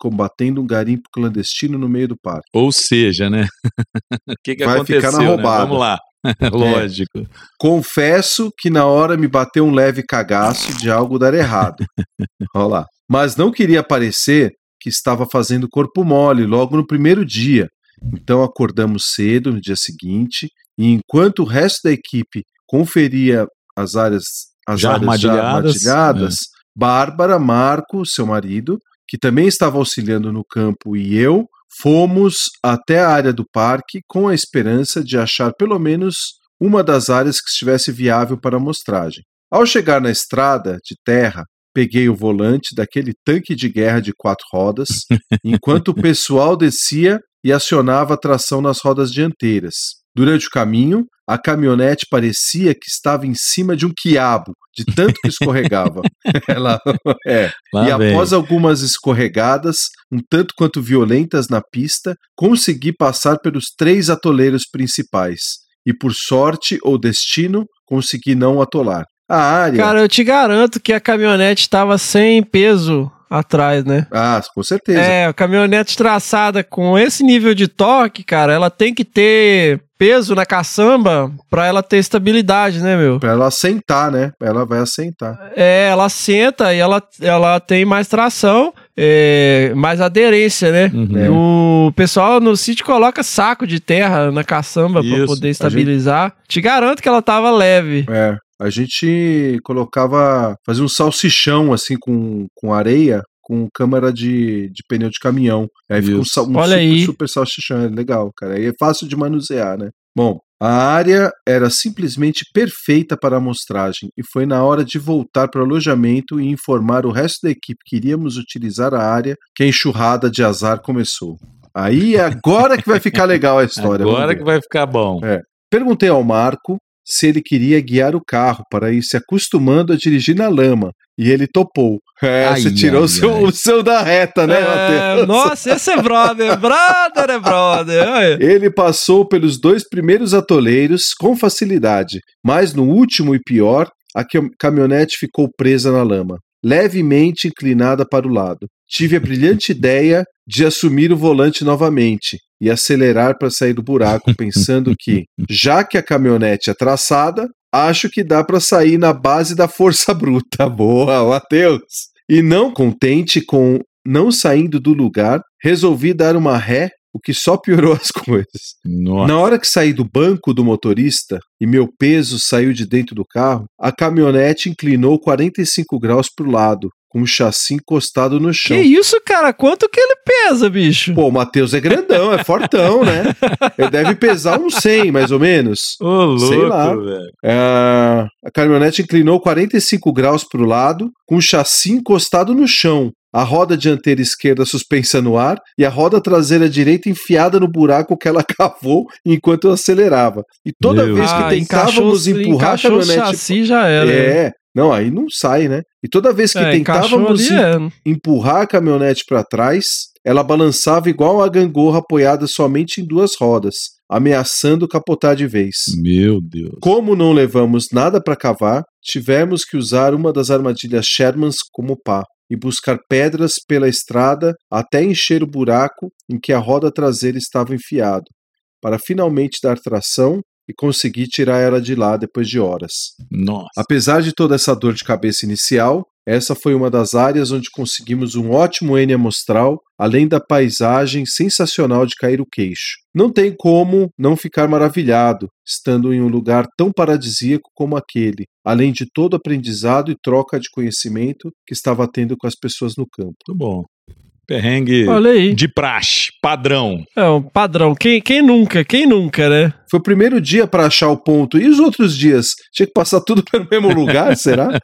combatendo um garimpo clandestino no meio do parque. Ou seja, né? o que, que Vai aconteceu? ficar na roubada. Né? Vamos lá. Lógico. É. Confesso que na hora me bateu um leve cagaço de algo dar errado. Olha lá. Mas não queria parecer que estava fazendo corpo mole logo no primeiro dia. Então acordamos cedo no dia seguinte e enquanto o resto da equipe conferia as áreas, as Já áreas armadilhadas, já armadilhadas, Bárbara, Marco, seu marido, que também estava auxiliando no campo, e eu fomos até a área do parque com a esperança de achar pelo menos uma das áreas que estivesse viável para a amostragem. Ao chegar na estrada de terra, peguei o volante daquele tanque de guerra de quatro rodas, enquanto o pessoal descia e acionava a tração nas rodas dianteiras. Durante o caminho, a caminhonete parecia que estava em cima de um quiabo, de tanto que escorregava. Ela, é. Lá e vem. após algumas escorregadas, um tanto quanto violentas na pista, consegui passar pelos três atoleiros principais. E por sorte ou destino, consegui não atolar. A área. Cara, eu te garanto que a caminhonete tava sem peso atrás, né? Ah, com certeza. É, a caminhonete traçada com esse nível de torque, cara, ela tem que ter peso na caçamba pra ela ter estabilidade, né, meu? Pra ela assentar, né? Ela vai assentar. É, ela senta e ela, ela tem mais tração, é, mais aderência, né? Uhum. O pessoal no sítio coloca saco de terra na caçamba pra Isso, poder estabilizar. Te garanto que ela tava leve. É. A gente colocava, fazia um salsichão assim com, com areia, com câmara de, de pneu de caminhão. Aí fica um, um Olha super, aí. super salsichão, é legal, cara. Aí é fácil de manusear, né? Bom, a área era simplesmente perfeita para a amostragem e foi na hora de voltar para o alojamento e informar o resto da equipe que iríamos utilizar a área que a enxurrada de azar começou. Aí é agora que vai ficar legal a história. Agora que vai ficar bom. É. Perguntei ao Marco se ele queria guiar o carro para ir se acostumando a dirigir na lama. E ele topou. É, Ai, você tirou ai, o, seu, ai. o seu da reta, né, É, Matheus? nossa, esse é brother, brother é brother. Ele passou pelos dois primeiros atoleiros com facilidade, mas no último e pior, a cam- caminhonete ficou presa na lama, levemente inclinada para o lado. Tive a brilhante ideia de assumir o volante novamente e acelerar para sair do buraco, pensando que, já que a caminhonete é traçada, acho que dá para sair na base da força bruta. Boa, Matheus! E não contente com não saindo do lugar, resolvi dar uma ré, o que só piorou as coisas. Nossa. Na hora que saí do banco do motorista e meu peso saiu de dentro do carro, a caminhonete inclinou 45 graus para o lado, com o chassi encostado no chão. Que isso, cara? Quanto que ele pesa, bicho? Pô, o Matheus é grandão, é fortão, né? Ele deve pesar uns 100, mais ou menos. Ô, Sei lá. louco, velho. É, a caminhonete inclinou 45 graus para o lado, com o chassi encostado no chão, a roda dianteira esquerda suspensa no ar e a roda traseira direita enfiada no buraco que ela cavou enquanto eu acelerava. E toda Meu vez que Ah, tentávamos empurrar a o caminhonete. chassi, já era. É. Não, aí não sai, né? E toda vez que É, tentávamos ali, em- empurrar a caminhonete para trás, ela balançava igual uma gangorra apoiada somente em duas rodas, ameaçando capotar de vez. Meu Deus. Como não levamos nada para cavar, tivemos que usar uma das armadilhas Shermans como pá e buscar pedras pela estrada até encher o buraco em que a roda traseira estava enfiado, para finalmente dar tração e conseguir tirar ela de lá depois de horas. Nossa. Apesar de toda essa dor de cabeça inicial, essa foi uma das áreas onde conseguimos um ótimo N amostral, além da paisagem sensacional de cair o queixo. Não tem como não ficar maravilhado, estando em um lugar tão paradisíaco como aquele, além de todo o aprendizado e troca de conhecimento que estava tendo com as pessoas no campo. Muito bom. Perrengue de praxe, padrão. É um padrão. Quem, quem nunca? Quem nunca, né? Foi o primeiro dia para achar o ponto. E os outros dias? Tinha que passar tudo pelo mesmo lugar, será?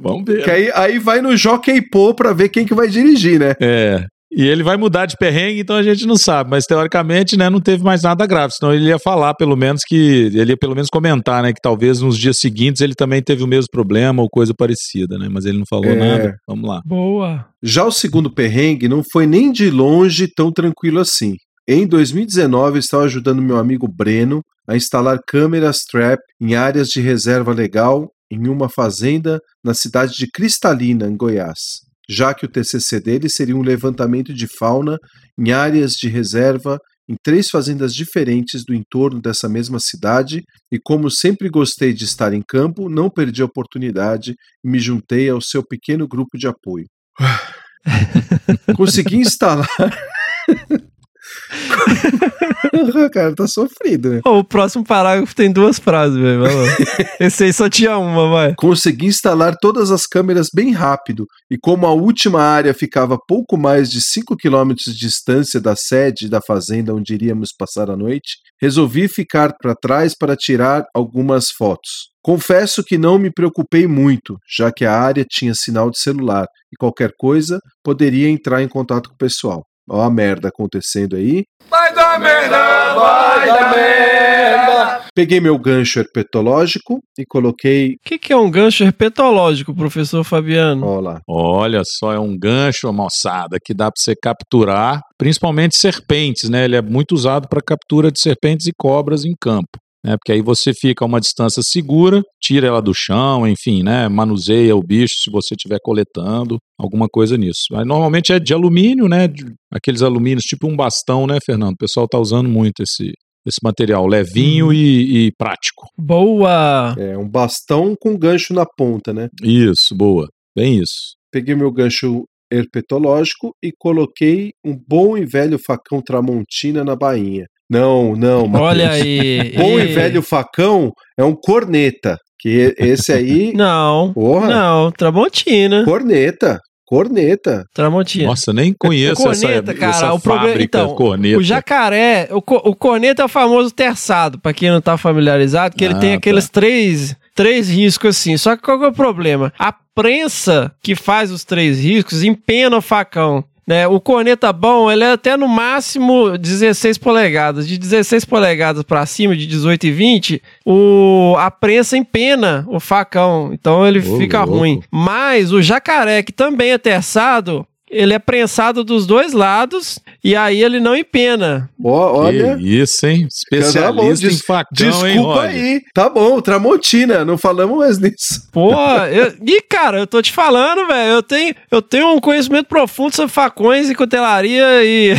Vamos ver. Que aí, aí vai no Jockey Pô pra ver quem que vai dirigir, né? É. E ele vai mudar de perrengue, então a gente não sabe. Mas teoricamente, né, não teve mais nada grave. Senão ele ia falar, pelo menos, que. Ele ia pelo menos comentar, né? Que talvez nos dias seguintes ele também teve o mesmo problema ou coisa parecida, né? Mas ele não falou É. nada. Vamos lá. Boa. Já o segundo perrengue não foi nem de longe tão tranquilo assim. Em 2019, eu estava ajudando meu amigo Breno a instalar câmeras trap em áreas de reserva legal em uma fazenda na cidade de Cristalina, em Goiás. Já que o TCC dele seria um levantamento de fauna em áreas de reserva em três fazendas diferentes do entorno dessa mesma cidade, e como sempre gostei de estar em campo, não perdi a oportunidade e me juntei ao seu pequeno grupo de apoio. Consegui instalar. Cara, tá sofrido, né? Ó, o próximo parágrafo tem duas frases, velho. Esse aí só tinha uma, vai. Consegui instalar todas as câmeras bem rápido, e como a última área ficava a pouco mais de 5 km de distância da sede da fazenda onde iríamos passar a noite, resolvi ficar para trás para tirar algumas fotos. Confesso que não me preocupei muito, já que a área tinha sinal de celular e qualquer coisa poderia entrar em contato com o pessoal. Ó a merda acontecendo aí. Vai dar merda, vai dar merda. Peguei meu gancho herpetológico e coloquei. O que, que é um gancho herpetológico, professor Fabiano? Olha lá. Olha só, é um gancho, moçada, que dá para você capturar, principalmente serpentes, né? Ele é muito usado para captura de serpentes e cobras em campo. Né, porque aí você fica a uma distância segura, tira ela do chão, enfim, né? Manuseia o bicho se você estiver coletando, alguma coisa nisso. Mas normalmente é de alumínio, né? de- aqueles alumínios, tipo um bastão, né, Fernando? O pessoal tá usando muito esse, esse material, levinho e, e prático. Boa! É um bastão com gancho na ponta, né? Isso, boa. Bem isso. Peguei meu gancho herpetológico e coloquei um bom e velho facão Tramontina na bainha. Não, não, Matheus. Olha aí. Bom e Ei. velho facão é um corneta. Que esse aí. Não. Porra. Não, Tramontina. Corneta. Corneta. Tramontina. Nossa, nem conheço essa, corneta, cara, essa o problema, fábrica então, corneta. o jacaré, o, o corneta é o famoso terçado, pra quem não tá familiarizado, que ele Ah, tem tá. aqueles três, três riscos assim. Só que qual que é o problema? A prensa que faz os três riscos empena o facão. Né, o corneta bom, ele é até no máximo 16 polegadas. De 16 polegadas pra cima, de 18 e 20, o, a prensa empena o facão. Então ele Ô, fica louco. ruim. Mas o jacaré, que também é terçado, ele é prensado dos dois lados e aí ele não empena. Ó, olha. Que isso, hein? Tá bom, Especialista des- em facão, Desculpa hein, aí. Tá bom, Tramontina. Não falamos mais nisso. Pô, eu, e cara, eu tô te falando, velho, eu tenho, eu tenho um conhecimento profundo sobre facões e cutelaria e.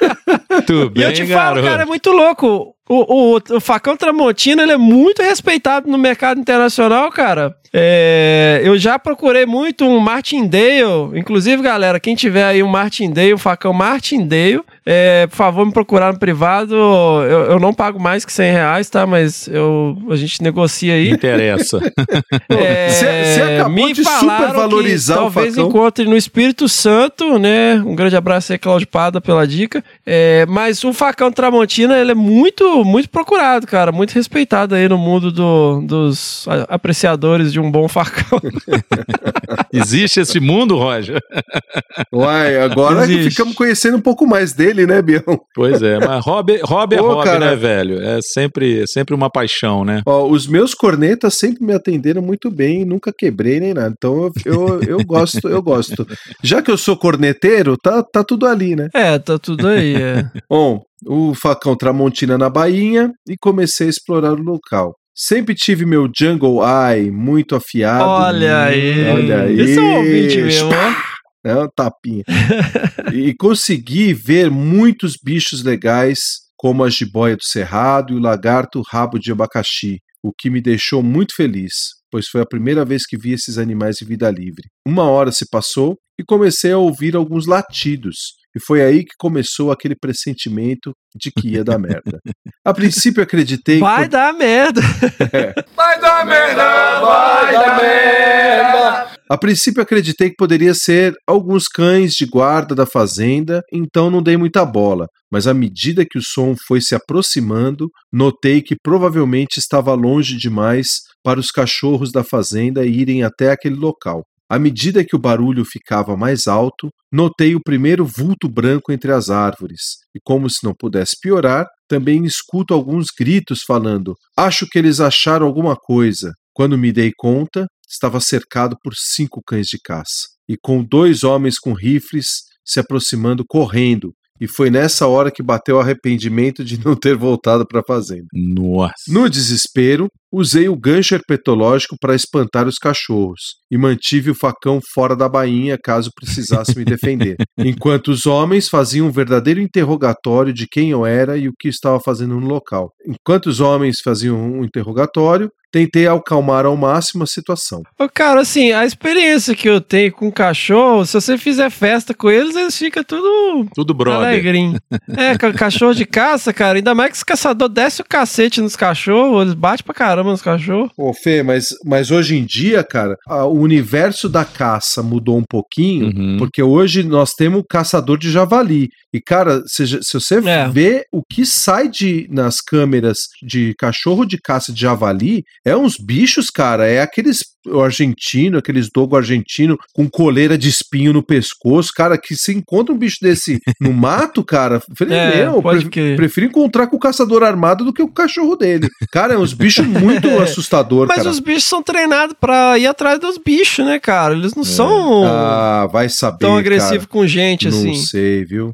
Tudo e eu bem, te falo, garoto. cara, é muito louco. O, o, o facão Tramontina, ele é muito respeitado no mercado internacional, cara. É, eu já procurei muito um Martindale. Inclusive, galera, quem tiver aí um Martindale, um facão Martindale, é, por favor, me procurar no privado. Eu, eu não pago mais que 100 reais, tá? Mas eu, a gente negocia aí. Não interessa. É, Você- você acabou me de falaram supervalorizar que o talvez facão. encontre no Espírito Santo, né? Um grande abraço aí, Claudio Pada, pela dica. É, mas o facão Tramontina, ele é muito, muito procurado, cara. Muito respeitado aí no mundo do- dos a- apreciadores de um bom facão. Existe esse mundo, Roger? Uai, agora ficamos conhecendo um pouco mais dele, ele, né, Bião? Pois é, mas hobby, hobby é Ô, hobby, cara. né, velho? É sempre, sempre uma paixão, né? Ó, os meus cornetas sempre me atenderam muito bem, nunca quebrei nem nada. Então eu, eu, eu gosto, eu gosto. Já que eu sou corneteiro, tá, tá tudo ali, né? É, tá tudo aí. É. Bom, o facão Tramontina na bainha e comecei a explorar o local. Sempre tive meu Jungle Eye muito afiado. Olha aí. Olha aí. Esse é um ouvinte mesmo, ó. É um tapinha. e consegui ver muitos bichos legais, como a jiboia do cerrado e o lagarto rabo de abacaxi, o que me deixou muito feliz, pois foi a primeira vez que vi esses animais em vida livre. Uma hora se passou e comecei a ouvir alguns latidos, e foi aí que começou aquele pressentimento de que ia dar merda. A princípio acreditei Vai que... dar merda. Vai dar merda, vai dar merda. A princípio acreditei que poderia ser alguns cães de guarda da fazenda, então não dei muita bola. Mas à medida que o som foi se aproximando, notei que provavelmente estava longe demais para os cachorros da fazenda irem até aquele local. À medida que o barulho ficava mais alto, notei o primeiro vulto branco entre as árvores, e como se não pudesse piorar, também escuto alguns gritos falando: Acho que eles acharam alguma coisa. Quando me dei conta, estava cercado por cinco cães de caça, e com dois homens com rifles se aproximando correndo, e foi nessa hora que bateu o arrependimento de não ter voltado para a fazenda. Nossa. No desespero, usei o gancho herpetológico para espantar os cachorros e mantive o facão fora da bainha caso precisasse me defender, enquanto os homens faziam um verdadeiro interrogatório de quem eu era e o que estava fazendo no local. Enquanto os homens faziam um interrogatório, tentei acalmar ao máximo a situação. Ô, cara, assim, a experiência que eu tenho com cachorro, se você fizer festa com eles, eles ficam tudo. Tudo brother. Alegrinho. É, ca- cachorro de caça, cara. Ainda mais que os caçadores descem o cacete nos cachorros, eles batem pra caramba nos cachorros. Ô, Fê, mas, mas hoje em dia, cara, a- o universo da caça mudou um pouquinho, Uhum. porque hoje nós temos caçador de javali. E, cara, se, se você É. vê o que sai de, nas câmeras de cachorro de caça de javali, é uns bichos, cara. É aqueles o argentino, aqueles dogo argentino com coleira de espinho no pescoço, cara, que se encontra um bicho desse no mato, cara, falei, É, meu, pode pre- crer. prefiro encontrar com o caçador armado do que o cachorro dele. Cara, é uns bichos muito assustador, Mas cara. os bichos são treinados pra ir atrás dos bichos, né, cara? Eles não são Ah, vai saber. tão agressivos com gente Não assim. sei, viu?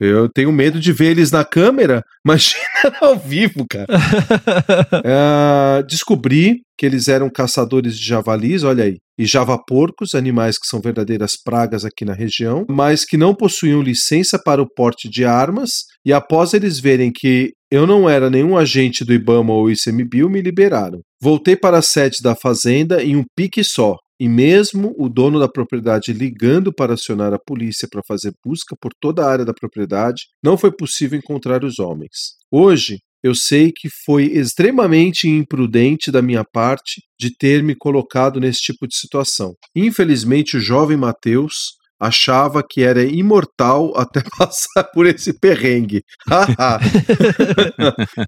Eu tenho medo de ver eles na câmera, imagina ao vivo, cara. Ah, descobri que eles eram caçadores de javalis, olha aí, e javaporcos, animais que são verdadeiras pragas aqui na região, mas que não possuíam licença para o porte de armas, e após eles verem que eu não era nenhum agente do Ibama ou ICMBio, me liberaram. Voltei para a sede da fazenda em um pique só, e mesmo o dono da propriedade ligando para acionar a polícia para fazer busca por toda a área da propriedade, não foi possível encontrar os homens. Hoje, eu sei que foi extremamente imprudente da minha parte de ter me colocado nesse tipo de situação. Infelizmente, o jovem Mateus achava que era imortal até passar por esse perrengue.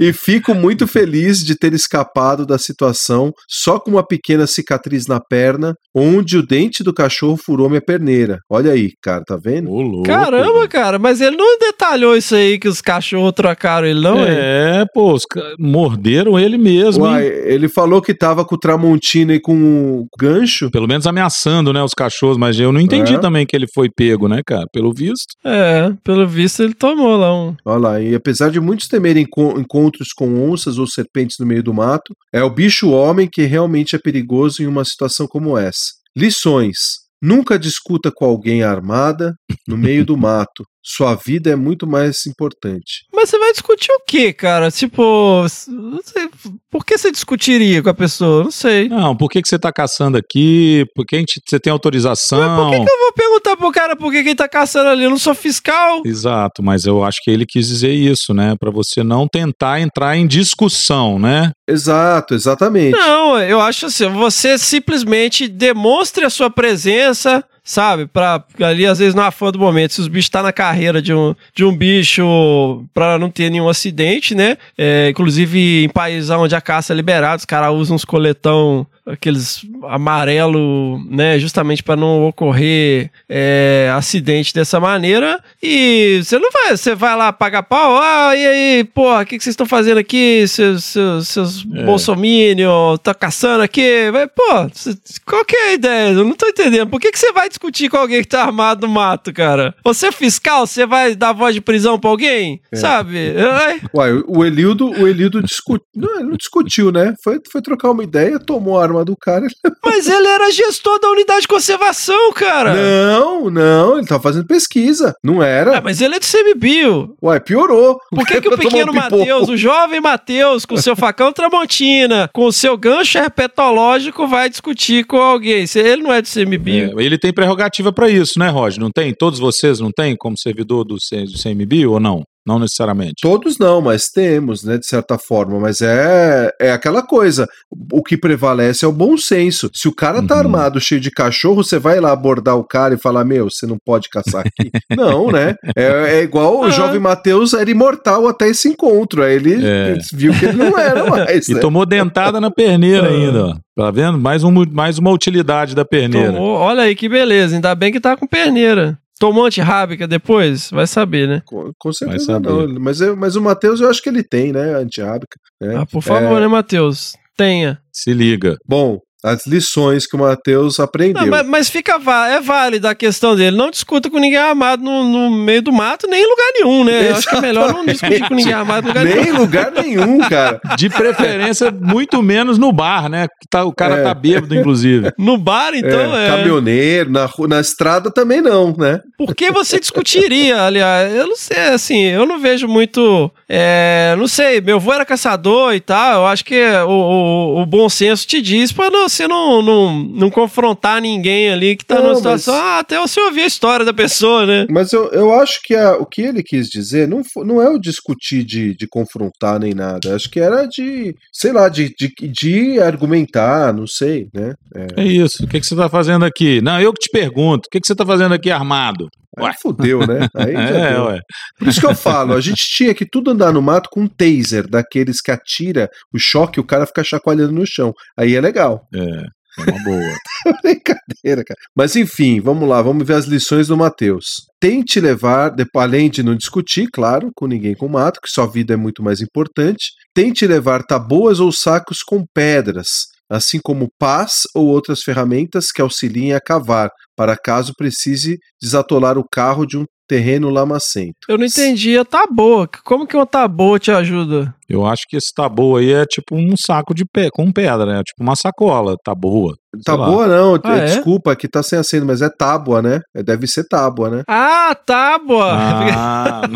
E fico muito feliz de ter escapado da situação só com uma pequena cicatriz na perna, onde o dente do cachorro furou minha perneira. Olha aí, cara, tá vendo? Ô, louco. Caramba, cara, mas ele não detalhou isso aí que os cachorros trocaram ele, não, hein? É, pô, os ca- morderam ele mesmo, Uai, hein? ele falou que tava com o Tramontina e com o gancho. Pelo menos ameaçando, né, os cachorros, mas eu não entendi É. também que ele foi pego, né, cara? Pelo visto. É, pelo visto ele tomou lá um. Olha lá, e apesar de muitos temerem enco- encontros com onças ou serpentes no meio do mato, é o bicho-homem que realmente é perigoso em uma situação como essa. Lições. Nunca discuta com alguém armada no meio do mato. Sua vida é muito mais importante. Mas você vai discutir o quê, cara? Tipo, não sei, por que você discutiria com a pessoa? Não sei. Não, por que, que você tá caçando aqui? Por que a gente- você tem autorização? Por que, que eu vou perguntar pro cara por que, que ele tá caçando ali? Eu não sou fiscal. Exato, mas eu acho que ele quis dizer isso, né? Pra você não tentar entrar em discussão, né? Exato, exatamente. Não, eu acho assim, você simplesmente demonstre a sua presença, sabe? Pra ali, às vezes, não afã do momento. Se os bichos tá na carreira de um, de um bicho pra não ter nenhum acidente, né? É, inclusive, em países onde a caça é liberada, os caras usam uns coletão aqueles amarelo, né, justamente para não ocorrer é, acidente dessa maneira. E você não vai, você vai lá pagar pau, ah, e aí, porra, o que, que vocês estão fazendo aqui, seus, seus, seus É. bolsominion, tá caçando aqui? Vai, pô, cê- qual que é a ideia? Eu não tô entendendo. Por que, que você vai discutir com alguém que tá armado no mato, cara? Você é fiscal, você vai dar voz de prisão pra alguém? É. Sabe? Ai, Uai, o Elildo, o Elildo discutiu. Não, ele não discutiu, né? Foi, foi trocar uma ideia, tomou a arma do cara. Mas ele era gestor da unidade de conservação, cara. Não, não, ele tava fazendo pesquisa. Não era. Ah, mas ele é do CMBio. Uai, piorou. Por que, que o pequeno um. Matheus, o jovem Matheus, com seu facão Tramontina, com o seu gancho herpetológico, vai discutir com alguém? Se ele não é do CMBio. É, ele tem prerrogativa pra isso, né, Roger? Não tem? Todos vocês não têm como servidor do, C- do CMB ou não? Não necessariamente. Todos não, mas temos, né, de certa forma. Mas é, é aquela coisa. O que prevalece é o bom senso. Se o cara Uhum. tá armado, cheio de cachorro, você vai lá abordar o cara e falar: Meu, você não pode caçar aqui. não, né? É, é igual o jovem Matheus era imortal até esse encontro. Aí ele É. viu que ele não era mais. E né? tomou dentada na perneira ainda, ó. Tá vendo? Mais, um, mais uma utilidade da perneira. Tomou, olha aí que beleza, ainda bem que tá com perneira. Tomou antirrábica depois? Vai saber, né? Com, com certeza saber. não. Mas, eu- mas o Matheus eu acho que ele tem, né? Antiábica. Né? Ah, por favor, É, né, Matheus? Tenha. Se liga. Bom, as lições que o Matheus aprendeu. Não, mas, mas fica é válida a questão dele. Não discuta com ninguém armado no, no meio do mato, nem em lugar nenhum, né? Eu acho que é melhor não discutir com ninguém armado em lugar Nem em nenhum. lugar nenhum, cara. De preferência, muito menos no bar, né? Tá, o cara É. tá bêbado, inclusive. No bar, então, é. Caminhoneiro, na, na estrada também não, né? Por que você discutiria, aliás? Eu não sei, assim, eu não vejo muito. é, não sei, meu avô era caçador e tal. Eu acho que o, o, o bom senso te diz pra não- você não, não, não confrontar ninguém ali que tá Não, numa situação. mas- Ah, até você ouvir a história da pessoa, né? Mas eu, eu acho que a- o que ele quis dizer não, não é o discutir de, de confrontar nem nada. Acho que era de, sei lá, de, de, de argumentar, não sei, né? É, É isso. O que, que você tá fazendo aqui? Não, eu que te pergunto. O que, que você tá fazendo aqui armado? Aí fudeu, né? Aí já É, deu. ué. Por isso que eu falo, a gente tinha que tudo andar no mato com um taser, daqueles que atira o choque e o cara fica chacoalhando no chão. Aí é legal. É, é uma boa. Brincadeira, cara. Mas enfim, vamos lá, vamos ver as lições do Matheus. Tente levar, além de não discutir, claro, com ninguém com mato, que sua vida é muito mais importante, tente levar taboas ou sacos com pedras, assim como pás ou outras ferramentas que auxiliem a cavar, para caso precise desatolar o carro de um terreno lamacento. Eu não entendi a taboa. Como que uma taboa te ajuda? Eu acho que esse tabu aí é tipo um saco de pé com pedra, né? Tipo uma sacola, tá boa. Tá boa não, Ah, é? desculpa, aqui tá sem aceno, mas é tábua, né? É, Deve ser tábua, né? Ah, tábua! Ah,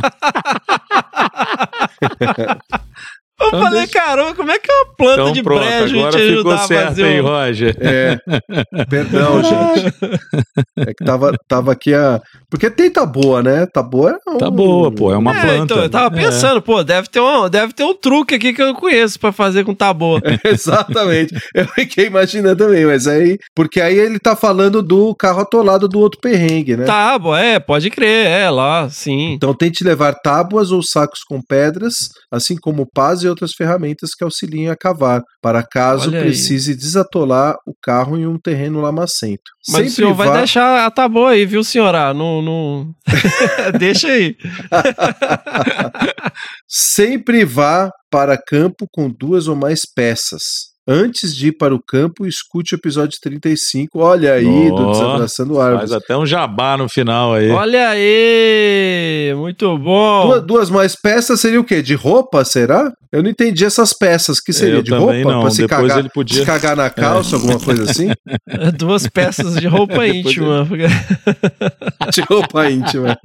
Eu Então falei, deixa- caramba, como é que uma planta então de pronto, brejo agora te ficou ajudar a certo, fazer hein, um... Roger? É, perdão, gente. É que tava, tava aqui a. Porque tem taboa, né? Taboa é um... Tá boa, pô, é uma É, planta. então, eu tava É. pensando, pô, deve ter, um, deve ter um truque aqui que eu conheço pra fazer com taboa. Exatamente. Eu fiquei imaginando também, mas aí. Porque aí ele tá falando do carro atolado do outro perrengue, né? Tábua, é, pode crer, é, lá, sim. Então tente levar tábuas ou sacos com pedras, assim como pás e outras ferramentas que auxiliem a cavar, para caso Olha aí. precise desatolar o carro em um terreno lamacento. Mas o senhor vai vá- deixar a taboa aí, viu, senhora? Não, não... Deixa aí. Sempre vá para campo com duas ou mais peças. Antes de ir para o campo, escute o episódio 35. Olha aí, do Ó, Desabraçando Árvores. Faz até um jabá no final aí. Olha aí, muito bom. Duas, duas mais peças seria o quê? De roupa, será? Eu não entendi essas peças. que seria? Eu de roupa? Pra se Depois cagar, ele podia- se cagar na calça, alguma coisa assim? Duas peças de roupa íntima. De roupa íntima.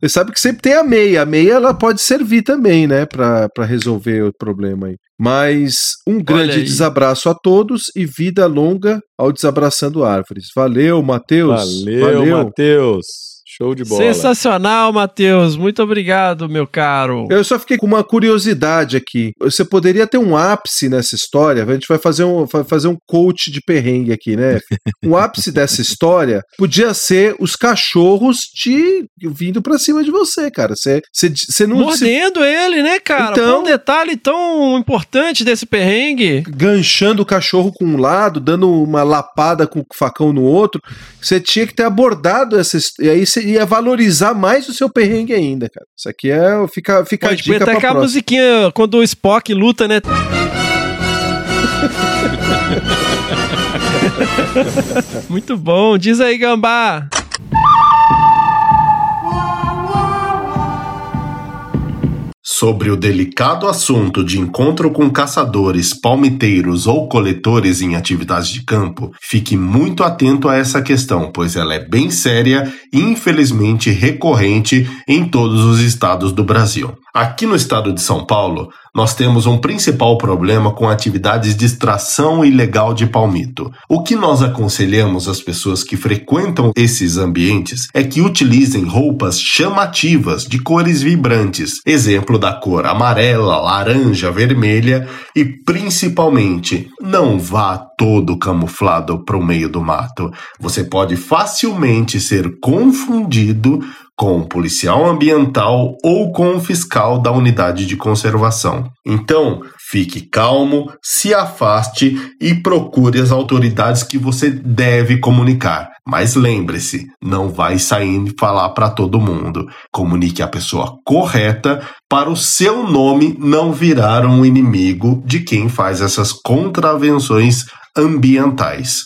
Você sabe que sempre tem a meia. A meia ela pode servir também, né? Pra resolver o problema aí. Mas um grande desabraço a todos e vida longa ao Desabraçando Árvores. Valeu, Matheus. Valeu, Matheus. Show de bola. Sensacional, Matheus. Muito obrigado, meu caro. Eu só fiquei com uma curiosidade aqui. Você poderia ter um ápice nessa história. A gente vai fazer um, vai fazer um coach de perrengue aqui, né? O ápice dessa história podia ser os cachorros te vindo pra cima de você, cara. Você, você, você não. Mordendo ele, né, cara? Então- um detalhe tão importante desse perrengue. ganchando o cachorro com um lado, dando uma lapada com o facão no outro. Você tinha que ter abordado essa. E aí você ia valorizar mais o seu perrengue ainda, cara. Isso aqui é. Fica, fica a Pode dica até pra aquela próxima. musiquinha quando o Spock luta, né? Muito bom. Diz aí, Gambá. Sobre o delicado assunto de encontro com caçadores, palmiteiros ou coletores em atividades de campo, fique muito atento a essa questão, pois ela é bem séria e infelizmente recorrente em todos os estados do Brasil. Aqui no estado de São Paulo, nós temos um principal problema com atividades de extração ilegal de palmito. O que nós aconselhamos às pessoas que frequentam esses ambientes é que utilizem roupas chamativas de cores vibrantes, exemplo da cor amarela, laranja, vermelha e principalmente não vá todo camuflado para o meio do mato. Você pode facilmente ser confundido com um policial ambiental ou com um fiscal da unidade de conservação. Então, fique calmo, se afaste e procure as autoridades que você deve comunicar. Mas lembre-se, não vai sair e falar para todo mundo. Comunique a pessoa correta para o seu nome não virar um inimigo de quem faz essas contravenções ambientais.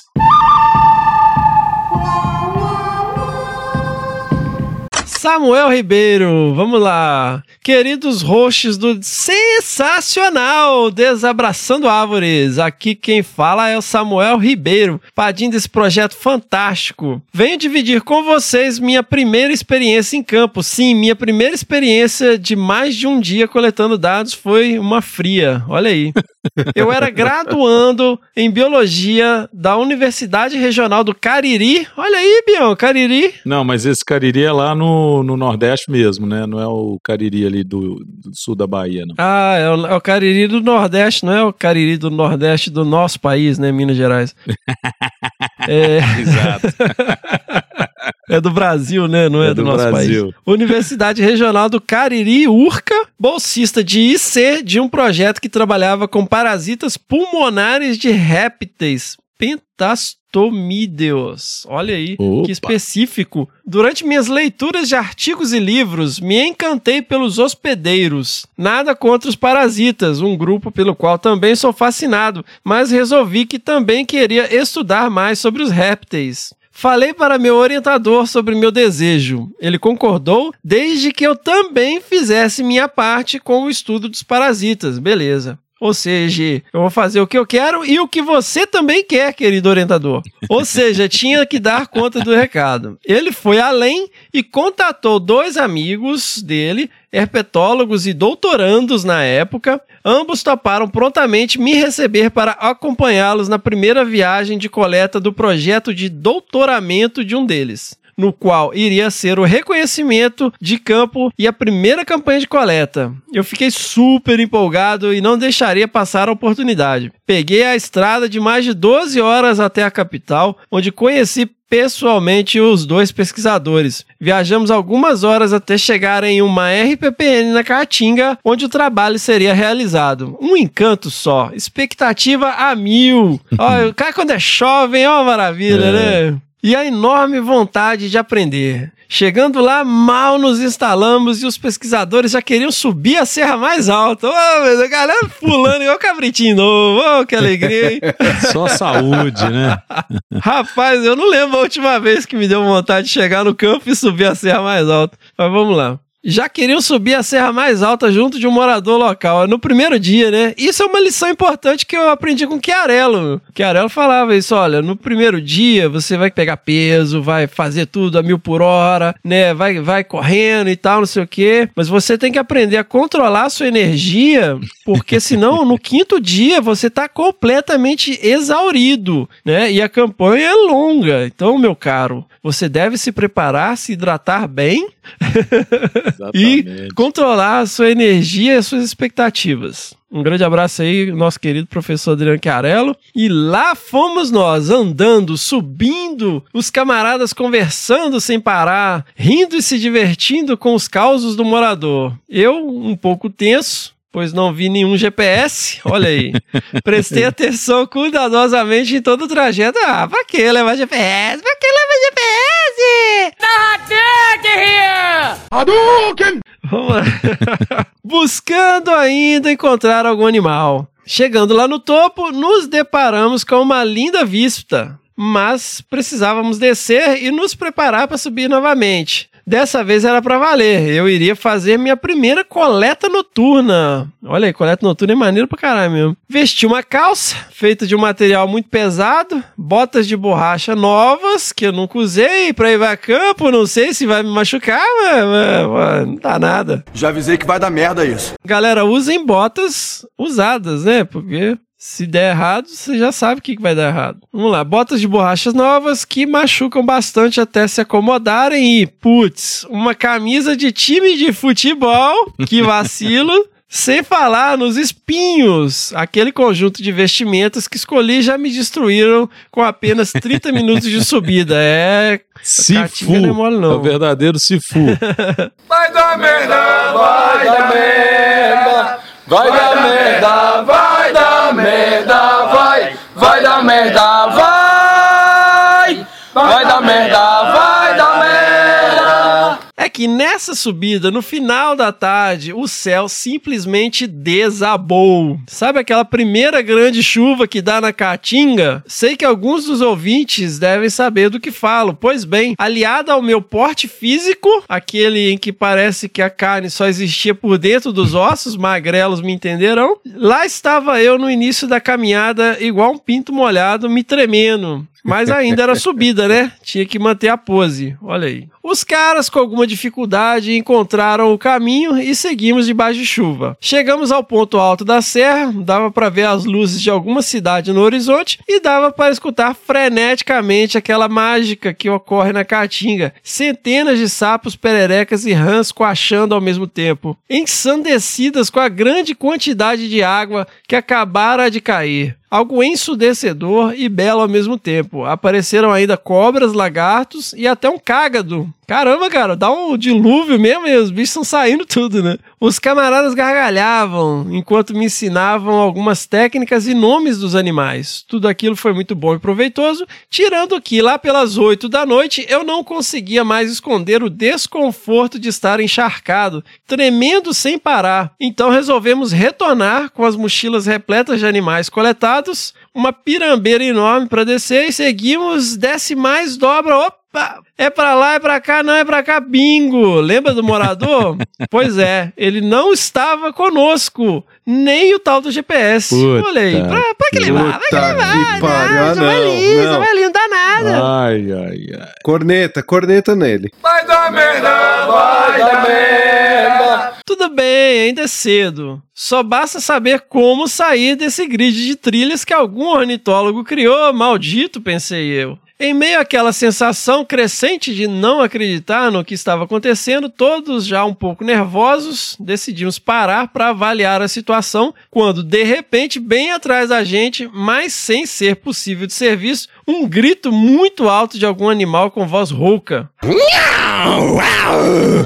Samuel Ribeiro, vamos lá. Queridos hosts do sensacional Desabraçando Árvores, aqui quem fala é o Samuel Ribeiro, padrinho desse projeto fantástico. Venho dividir com vocês minha primeira experiência em campo. Sim, minha primeira experiência de mais de um dia coletando dados foi uma fria. Olha aí. Eu era graduando em biologia da Universidade Regional do Cariri. Olha aí, Bião, Cariri. Não, mas esse Cariri é lá no, no Nordeste mesmo, né? Não é o Cariri ali do, do sul da Bahia, não. Ah, é o, é o Cariri do Nordeste, não é o Cariri do Nordeste do nosso país, né, Minas Gerais. é... Exato. É do Brasil, né? Não é, É do, do nosso Brasil. país. Universidade Regional do Cariri, Urca, bolsista de IC de um projeto que trabalhava com parasitas pulmonares de répteis. Pentastomídeos. Olha aí, Opa. que específico. Durante minhas leituras de artigos e livros, me encantei pelos hospedeiros. Nada contra os parasitas, um grupo pelo qual também sou fascinado, mas resolvi que também queria estudar mais sobre os répteis. Falei para meu orientador sobre meu desejo. Ele concordou, desde que eu também fizesse minha parte com o estudo dos parasitas. Beleza. Ou seja, eu vou fazer o que eu quero e o que você também quer, querido orientador. Ou seja, tinha que dar conta do recado. Ele foi além e contatou dois amigos dele, herpetólogos e doutorandos na época. Ambos toparam prontamente me receber para acompanhá-los na primeira viagem de coleta do projeto de doutoramento de um deles no qual iria ser o reconhecimento de campo e a primeira campanha de coleta. Eu fiquei super empolgado e não deixaria passar a oportunidade. Peguei a estrada de mais de 12 horas até a capital, onde conheci pessoalmente os dois pesquisadores. Viajamos algumas horas até chegar em uma RPPN na Caatinga, onde o trabalho seria realizado. Um encanto só, expectativa a mil. Olha, o cara quando é jovem, ó, maravilha, É. né? E a enorme vontade de aprender. Chegando lá, mal nos instalamos e os pesquisadores já queriam subir a serra mais alta. Ô, mas a galera pulando igual cabritinho novo. Ô, que alegria, hein? Só saúde, né? Rapaz, eu não lembro a última vez que me deu vontade de chegar no campo e subir a serra mais alta. Mas vamos lá. Já queriam subir a serra mais alta junto de um morador local, no primeiro dia, né? Isso é uma lição importante que eu aprendi com o Chiarello. Chiarello falava isso, olha, no primeiro dia você vai pegar peso, vai fazer tudo a mil por hora, né? Vai, vai correndo e tal, não sei o quê, mas você tem que aprender a controlar a sua energia, porque senão no quinto dia você tá completamente exaurido, né? E a campanha é longa. Então, meu caro, você deve se preparar, se hidratar bem e controlar a sua energia e as suas expectativas. Um grande abraço aí, nosso querido professor Adriano Chiarello. E lá fomos nós, andando, subindo, os camaradas conversando sem parar, rindo e se divertindo com os causos do morador. Eu, um pouco tenso, pois não vi nenhum GPS. Olha aí. Prestei atenção cuidadosamente em todo o trajeto. Ah, pra que levar GPS? Pra que levar GPS? Hadouken! Vamos lá. Buscando ainda encontrar algum animal. Chegando lá no topo, nos deparamos com uma linda vista, mas precisávamos descer e nos preparar para subir novamente. Dessa vez era para valer. Eu iria fazer minha primeira coleta noturna. Olha aí, coleta noturna é maneiro pra caralho mesmo. Vesti uma calça feita de um material muito pesado, botas de borracha novas que eu nunca usei pra ir a campo. Não sei se vai me machucar, mas, mas, não dá nada. Já avisei que vai dar merda isso. Galera, usem botas usadas, né? Porque se der errado, você já sabe o que vai dar errado. Vamos lá, botas de borrachas novas que machucam bastante até se acomodarem e, putz, uma camisa de time de futebol, que vacilo. Sem falar nos espinhos, aquele conjunto de vestimentas que escolhi já me destruíram com apenas 30 minutos de subida. É. Sifu. Não é, mole, não. é o verdadeiro Sifu. vai dar merda, vai dar merda. Vai dar merda, vai dar merda, vai, vai dar merda, que nessa subida, no final da tarde, o céu simplesmente desabou. Sabe aquela primeira grande chuva que dá na Caatinga? Sei que alguns dos ouvintes devem saber do que falo. Pois bem, aliado ao meu porte físico, aquele em que parece que a carne só existia por dentro dos ossos, magrelos me entenderão, lá estava eu no início da caminhada, igual um pinto molhado, me tremendo. Mas ainda era subida, né? Tinha que manter a pose. Olha aí. Os caras, com alguma dificuldade, encontraram o caminho e seguimos debaixo de chuva. Chegamos ao ponto alto da serra, dava para ver as luzes de alguma cidade no horizonte e dava para escutar freneticamente aquela mágica que ocorre na Caatinga. Centenas de sapos, pererecas e rãs coachando ao mesmo tempo, ensandecidas com a grande quantidade de água que acabara de cair algo ensudecedor e belo ao mesmo tempo. Apareceram ainda cobras, lagartos e até um cágado. Caramba, cara, dá um dilúvio mesmo e os bichos estão saindo tudo, né? Os camaradas gargalhavam enquanto me ensinavam algumas técnicas e nomes dos animais. Tudo aquilo foi muito bom e proveitoso, tirando que lá pelas oito da noite eu não conseguia mais esconder o desconforto de estar encharcado, tremendo sem parar. Então resolvemos retornar com as mochilas repletas de animais coletados, uma pirambeira enorme para descer e seguimos, desce mais, dobra! É pra lá, é pra cá, não é pra cá, bingo! Lembra do morador? pois é, ele não estava conosco, nem o tal do GPS. Puta Olha aí, pra, pra que levar? Vai que levar, que não, ah, só vai não, ali, não. só vai ali, não dá nada. Ai, ai, ai. Corneta, corneta nele. Vai dar merda, vai dar merda. Tudo bem, ainda é cedo. Só basta saber como sair desse grid de trilhas que algum ornitólogo criou, maldito, pensei eu. Em meio àquela sensação crescente de não acreditar no que estava acontecendo, todos já um pouco nervosos, decidimos parar para avaliar a situação, quando de repente, bem atrás da gente, mas sem ser possível de ser visto, um grito muito alto de algum animal com voz rouca.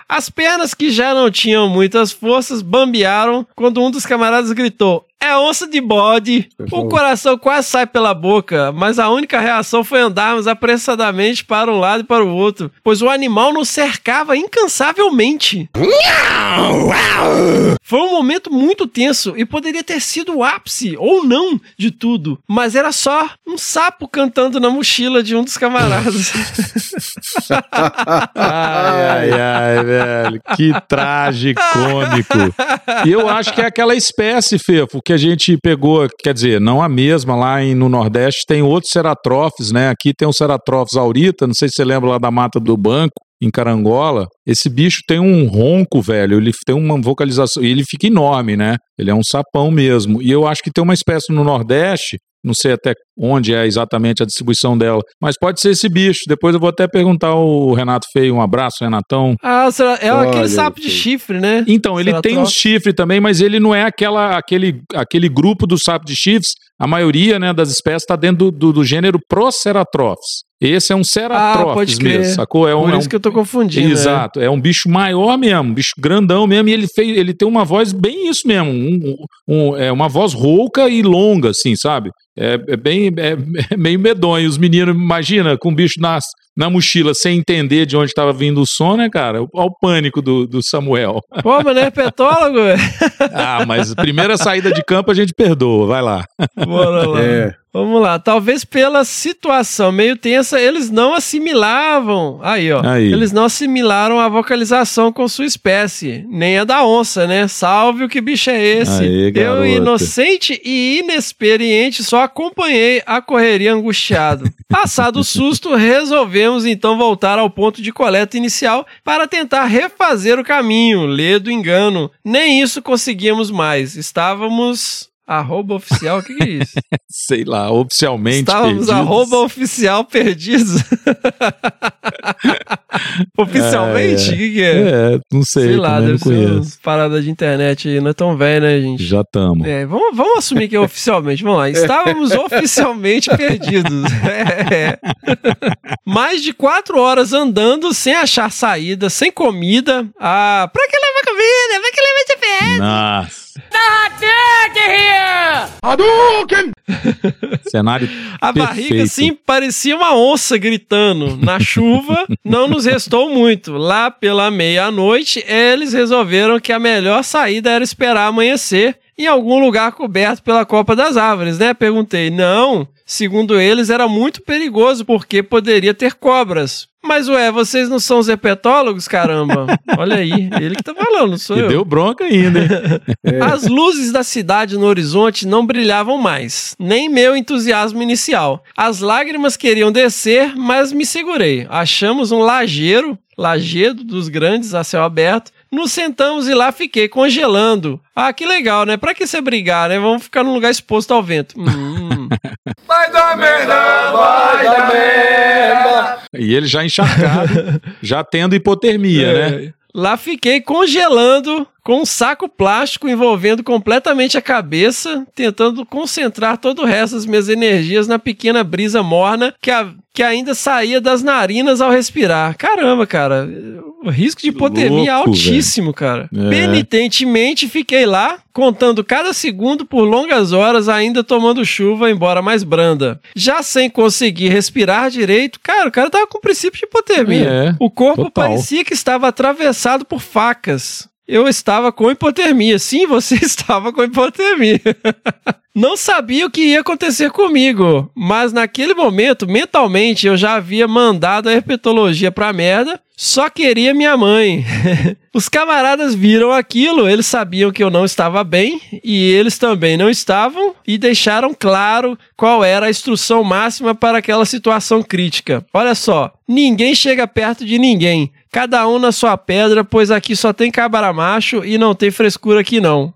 As pernas que já não tinham muitas forças bambearam quando um dos camaradas gritou: É onça de bode. O coração quase sai pela boca, mas a única reação foi andarmos apressadamente para um lado e para o outro, pois o animal nos cercava incansavelmente. Foi um momento muito tenso e poderia ter sido o ápice, ou não, de tudo, mas era só um sapo cantando na mochila de um dos camaradas. Ai, ai, ai, velho. Que tragicômico. E eu acho que é aquela espécie, Fefo, que a gente pegou, quer dizer, não a mesma, lá em, no Nordeste tem outros ceratrófis, né? Aqui tem o ceratrófis aurita, não sei se você lembra lá da Mata do Banco, em Carangola. Esse bicho tem um ronco, velho, ele tem uma vocalização, e ele fica enorme, né? Ele é um sapão mesmo. E eu acho que tem uma espécie no Nordeste não sei até onde é exatamente a distribuição dela, mas pode ser esse bicho. Depois eu vou até perguntar ao Renato Feio. Um abraço, Renatão. Ah, será- é aquele sapo de chifre, né? Então, ele tem uns chifres também, mas ele não é aquela, aquele, aquele grupo do sapo de chifres. A maioria né, das espécies está dentro do, do, do gênero Proceratops. Esse é um Ah, pode crer. mesmo, sacou? É um, Por é isso um- que eu tô confundindo. Exato, é um bicho maior mesmo, um bicho grandão mesmo, e ele, fez, ele tem uma voz bem isso mesmo, um- um- é uma voz rouca e longa, assim, sabe? É, é bem, é, é meio medonho. Os meninos, imagina, com o bicho na, na mochila, sem entender de onde estava vindo o som, né, cara? Olha o pânico do, do Samuel. É. Pô, mas não é herpetólogo? velho? ah, mas primeira saída de campo a gente perdoa, vai lá. Bora lá. É. Vamos lá. Talvez pela situação meio tensa, eles não assimilavam. Aí, ó. Aí. Eles não assimilaram a vocalização com sua espécie. Nem a da onça, né? Salve o que bicho é esse. Aí, Eu, inocente e inexperiente, só acompanhei a correria angustiado. Passado o susto, resolvemos então voltar ao ponto de coleta inicial para tentar refazer o caminho. Lê do engano. Nem isso conseguíamos mais. Estávamos. Arroba oficial, o que, que é isso? Sei lá, oficialmente. Estávamos perdidos. arroba oficial perdidos. Oficialmente? É, O é. que, que é? É, não sei, Sei lá, deve não conheço. umas paradas de internet aí. Não é tão velho, né, gente? Já estamos. É, vamos, vamos assumir que é oficialmente. Vamos lá. Estávamos oficialmente perdidos. É. Mais de quatro horas andando sem achar saída, sem comida. Ah, pra que levar comida? Pra que levar GPS? Nossa. Hadouken! Cenário A perfeito. barriga, sim, parecia uma onça gritando. Na chuva, não nos restou muito. Lá pela meia-noite, eles resolveram que a melhor saída era esperar amanhecer em algum lugar coberto pela copa das árvores, né? Perguntei. Não. Segundo eles, era muito perigoso porque poderia ter cobras. Mas, ué, vocês não são os herpetólogos, caramba? Olha aí, ele que tá falando, não sou E eu. deu bronca ainda, hein? As luzes da cidade no horizonte não brilhavam mais, nem meu entusiasmo inicial. As lágrimas queriam descer, mas me segurei. Achamos um lajeiro, lajedo dos grandes a céu aberto. Nos sentamos e lá fiquei congelando. Ah, que legal, né? Pra que você brigar, né? Vamos ficar num lugar exposto ao vento. Hum. Vai dar merda, vai dar merda. E ele já encharcado, já tendo hipotermia, É. né? Lá fiquei congelando com um saco plástico envolvendo completamente a cabeça, tentando concentrar todo o resto das minhas energias na pequena brisa morna que, a- que ainda saía das narinas ao respirar. Caramba, cara, o risco de hipotermia é louco, altíssimo, cara. É. Penitentemente fiquei lá, contando cada segundo por longas horas, ainda tomando chuva, embora mais branda. Já sem conseguir respirar direito, cara, o cara tava com princípio de hipotermia. É, o corpo total. parecia que estava atravessado por facas. Eu estava com hipotermia. Sim, você estava com hipotermia. Não sabia o que ia acontecer comigo, mas naquele momento, mentalmente, eu já havia mandado a herpetologia pra merda, só queria minha mãe. Os camaradas viram aquilo, eles sabiam que eu não estava bem e eles também não estavam e deixaram claro qual era a instrução máxima para aquela situação crítica. Olha só, ninguém chega perto de ninguém. Cada um na sua pedra, pois aqui só tem cabra macho e não tem frescura aqui não.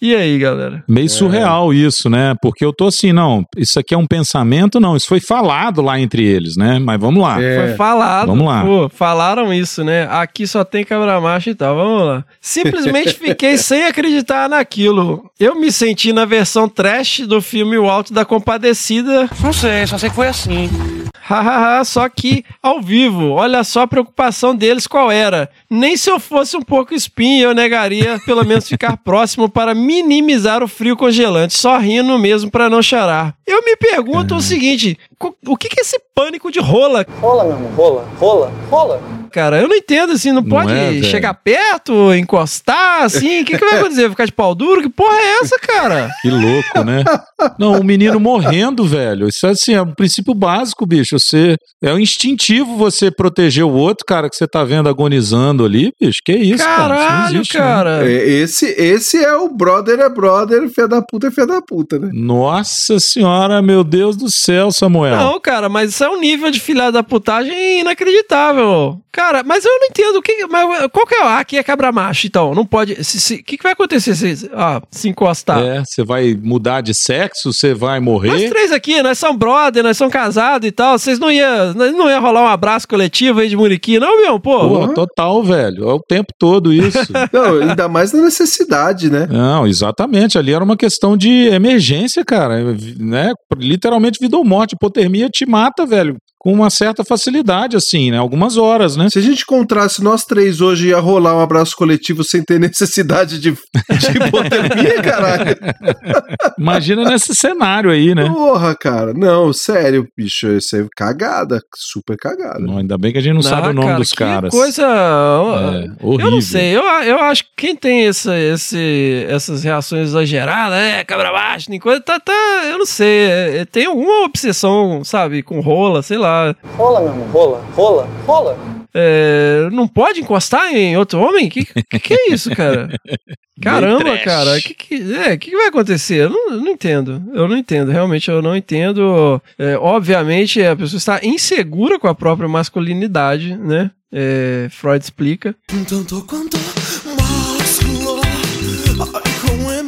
E aí, galera? Meio surreal isso, né? Porque eu tô assim, não, isso aqui é um pensamento, não, isso foi falado lá entre eles, né? Mas vamos lá. Foi falado. Vamos lá. Pô, falaram isso, né? Aqui só tem cabra macho e tal. Vamos lá. Simplesmente fiquei sem acreditar naquilo. Eu me senti na versão trash do filme O Alto da Compadecida. Não sei, só sei que foi assim. Hahaha, só que ao vivo. Olha só a preocupação deles qual era. Nem se eu fosse um pouco espinho, eu negaria pelo menos ficar próximo para minimizar o frio congelante, só rindo mesmo para não chorar. Eu me pergunto o seguinte: co- o que que é esse pânico de rola? Rola, meu irmão, rola, rola, rola. Cara, eu não entendo assim, não, Não pode é, chegar perto, encostar assim. O que, que vai acontecer? Ficar de pau duro? Que porra é essa, cara? Que louco, né? Não, um menino morrendo, velho. Isso é assim, é um princípio básico, bicho. Você é um instintivo você proteger o outro, cara, que você tá vendo agonizando ali, bicho. Que isso, cara? Isso não Caralho, existe, né? cara. É, Esse, esse é o brother é brother, fé da puta é fé da puta, né? Nossa senhora, meu Deus do céu, Samuel. Não, cara, mas isso é um nível de filha da putagem inacreditável. Cara, mas eu não entendo o que. Mas qual que é? Ah, aqui é cabra macho, então. Não pode. se- se- O que, que vai acontecer se, ah, se encostar? É, você vai mudar de sexo, você vai Nós morrer. três aqui, nós somos brother, nós somos casados e tal. Vocês não iam não ia rolar um abraço coletivo aí de Muriqui, não, meu? Pô. Pô, total, velho. É o tempo todo isso. Não, ainda mais na necessidade, né? Não, exatamente. Ali era uma questão de emergência, cara. Né? Literalmente vida ou morte. Hipotermia te mata, velho. Com uma certa facilidade, assim, né? Algumas horas, né? Se a gente encontrasse nós três hoje, ia rolar um abraço coletivo sem ter necessidade de, de hipotermia, caralho. Imagina nesse cenário aí, né? Porra, cara. Não, sério, bicho. Isso é cagada. Super cagada. Não, ainda bem que a gente não, sabe o nome cara, dos que caras. coisa. É, eu horrível. não sei. Eu, eu acho que quem tem essa, esse, essas reações exageradas, é, cabra baixo, nem coisa, tá, tá. Eu não sei. é, é, tem alguma obsessão, sabe, com rola, sei lá. Rola, meu irmão, rola, rola, rola. É, não pode encostar em outro homem? Que, que, que é isso, cara? Caramba, cara. Que, que, é, que, que vai acontecer? Eu não, eu não entendo. Eu não entendo. Realmente, eu não entendo. É, obviamente, a pessoa está insegura com a própria masculinidade, né? É, Freud explica. Tanto quanto másculo, ai com M maiúsculo.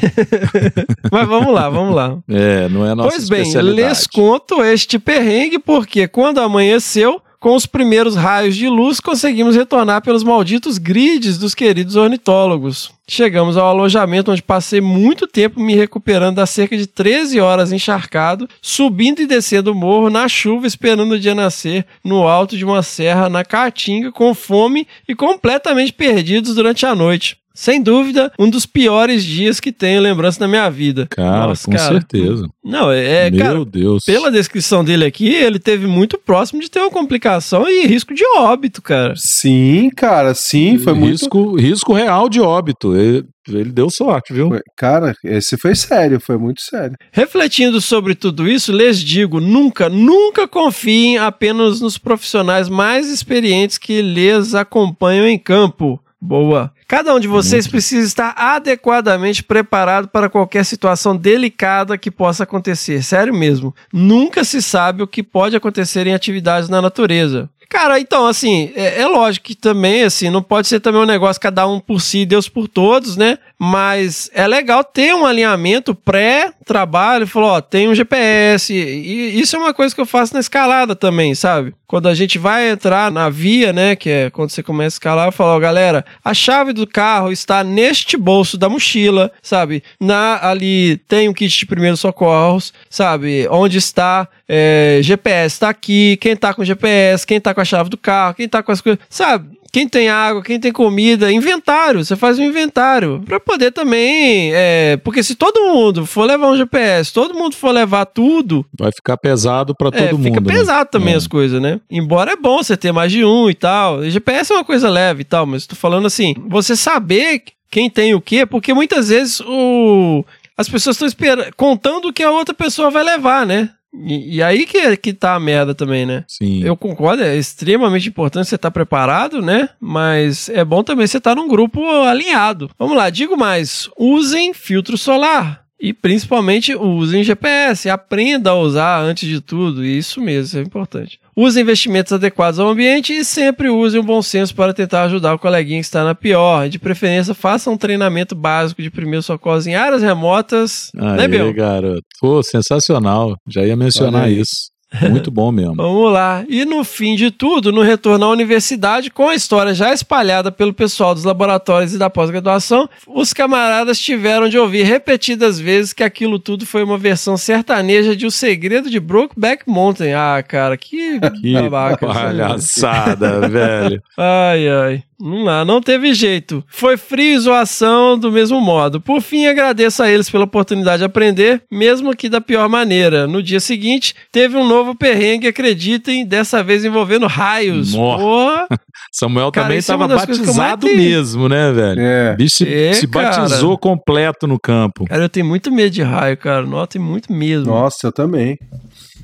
Mas vamos lá, vamos lá. É, não é nossa Pois bem, lhes conto este perrengue porque quando amanheceu, com os primeiros raios de luz, conseguimos retornar pelos malditos grids dos queridos ornitólogos. Chegamos ao alojamento onde passei muito tempo me recuperando das cerca de 13 horas encharcado, subindo e descendo o morro na chuva esperando o dia nascer no alto de uma serra na Caatinga com fome e completamente perdidos durante a noite. Sem dúvida, um dos piores dias que tenho lembrança na minha vida. Cara, Nossa, com cara. certeza. Não, é, é, Meu cara, Deus. pela descrição dele aqui, ele teve muito próximo de ter uma complicação e risco de óbito, cara. Sim, cara, sim, foi muito. risco, risco real de óbito. Ele, ele deu sorte, viu? Cara, esse foi sério, foi muito sério. Refletindo sobre tudo isso, lhes digo, nunca, nunca confiem apenas nos profissionais mais experientes que lhes acompanham em campo. Boa. Cada um de vocês precisa estar adequadamente preparado para qualquer situação delicada que possa acontecer. Sério mesmo. Nunca se sabe o que pode acontecer em atividades na natureza. Cara, então, assim, é, é lógico que também, assim, não pode ser também um negócio cada um por si, Deus por todos, né? Mas é legal ter um alinhamento pré-trabalho, falou, ó, tem um GPS, e isso é uma coisa que eu faço na escalada também, sabe? Quando a gente vai entrar na via, né, que é quando você começa a escalar, eu falo, ó, galera, a chave do carro está neste bolso da mochila, sabe? Na, ali tem um kit de primeiros socorros, sabe? Onde está é, GPS está aqui, quem tá com GPS, quem tá com a chave do carro, quem tá com as coisas, sabe? Quem tem água, quem tem comida, inventário, você faz um inventário para poder também, é, porque se todo mundo for levar um GPS, todo mundo for levar tudo, Vai ficar pesado pra todo é, mundo. fica né? pesado também É. as coisas, né? Embora é bom você ter mais de um e tal. E GPS é uma coisa leve e tal, mas tô falando assim, você saber quem tem o quê, porque muitas vezes o as pessoas estão contando o que a outra pessoa vai levar, né? E, e aí que, que tá a merda também, né? Sim. Eu concordo, é extremamente importante você estar preparado, né? Mas é bom também você estar num grupo alinhado. Vamos lá, digo mais: usem filtro solar. E principalmente usem GPS, aprenda a usar antes de tudo, isso mesmo, isso é importante. Use investimentos adequados ao ambiente e sempre use um bom senso para tentar ajudar o coleguinha que está na pior. De preferência, faça um treinamento básico de primeiros socorros em áreas remotas. né, Aí, Bill? garoto. Pô, sensacional. Já ia mencionar isso. Muito bom mesmo. Vamos lá. E no fim de tudo, no retorno à universidade, com a história já espalhada pelo pessoal dos laboratórios e da pós-graduação, os camaradas tiveram de ouvir repetidas vezes que aquilo tudo foi uma versão sertaneja de O Segredo de Brokeback Mountain. Ah, cara, que, Que babaca. palhaçada, velho. Ai, ai. Não, lá, não teve jeito. Foi frio e zoação do mesmo modo. Por fim, agradeço a eles pela oportunidade de aprender, mesmo que da pior maneira. No dia seguinte, teve um novo perrengue, acreditem, dessa vez envolvendo raios. Porra! Samuel Cara, também é estava eu mais batizado mesmo, né, velho? É. O bicho se, É, se cara. batizou completo no campo. Cara, eu tenho muito medo de raio, cara. Nossa, tenho muito medo. Nossa, eu também.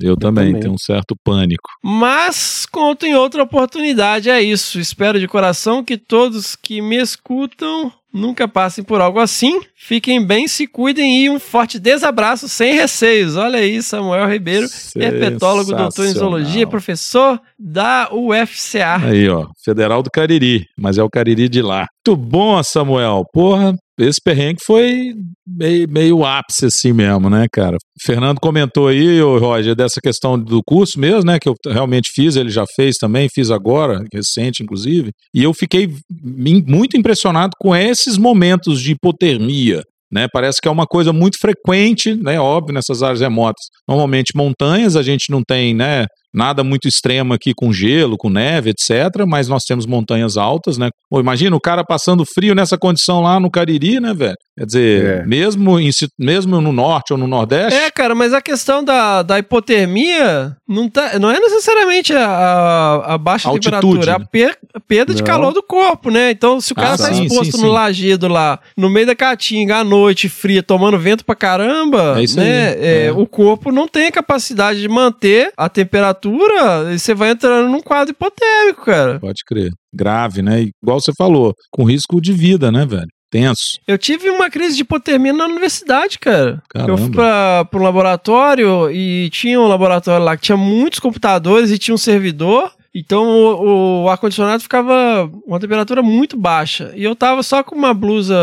Eu também, também. tenho um certo pânico. Mas conto em outra oportunidade, é isso. Espero de coração que todos que me escutam nunca passem por algo assim. Fiquem bem, se cuidem e um forte desabraço sem receios. Olha aí, Samuel Ribeiro, herpetólogo, doutor em zoologia, professor da UFCA. Aí, ó, Federal do Cariri, mas é o Cariri de lá. Muito bom, Samuel. Porra, esse perrengue foi meio, meio ápice assim mesmo, né, cara? Fernando comentou aí, ô Roger, dessa questão do curso mesmo, né, que eu realmente fiz, ele já fez também, fiz agora, recente inclusive, e eu fiquei muito impressionado com esses momentos de hipotermia. Né, parece que é uma coisa muito frequente, né, óbvio, nessas áreas remotas. Normalmente montanhas, a gente não tem, né, nada muito extremo aqui com gelo, com neve, etc. Mas nós temos montanhas altas, né? Pô, imagina o cara passando frio nessa condição lá no Cariri, né, velho? Quer dizer, É. mesmo, em mesmo no norte ou no nordeste, É, cara, mas a questão da, da hipotermia não, tá, não é necessariamente a, a, a baixa Altitude, temperatura, é a né? per- a perda de Não. calor do corpo, né? Então, se o cara Ah, tá sim, exposto sim, no sim. lajedo lá, no meio da caatinga, à noite, fria, tomando vento pra caramba, É né? aí, é, é. O corpo não tem a capacidade de manter a temperatura e você vai entrando num quadro hipotérmico, cara. pode crer, grave, né? Igual você falou, com risco de vida, né, velho? Tenso. Eu tive uma crise de hipotermia na universidade, cara. Caramba. Eu fui pra, pra um laboratório e tinha um laboratório lá que tinha muitos computadores e tinha um servidor. Então o, o ar-condicionado ficava uma temperatura muito baixa. E eu tava só com uma blusa,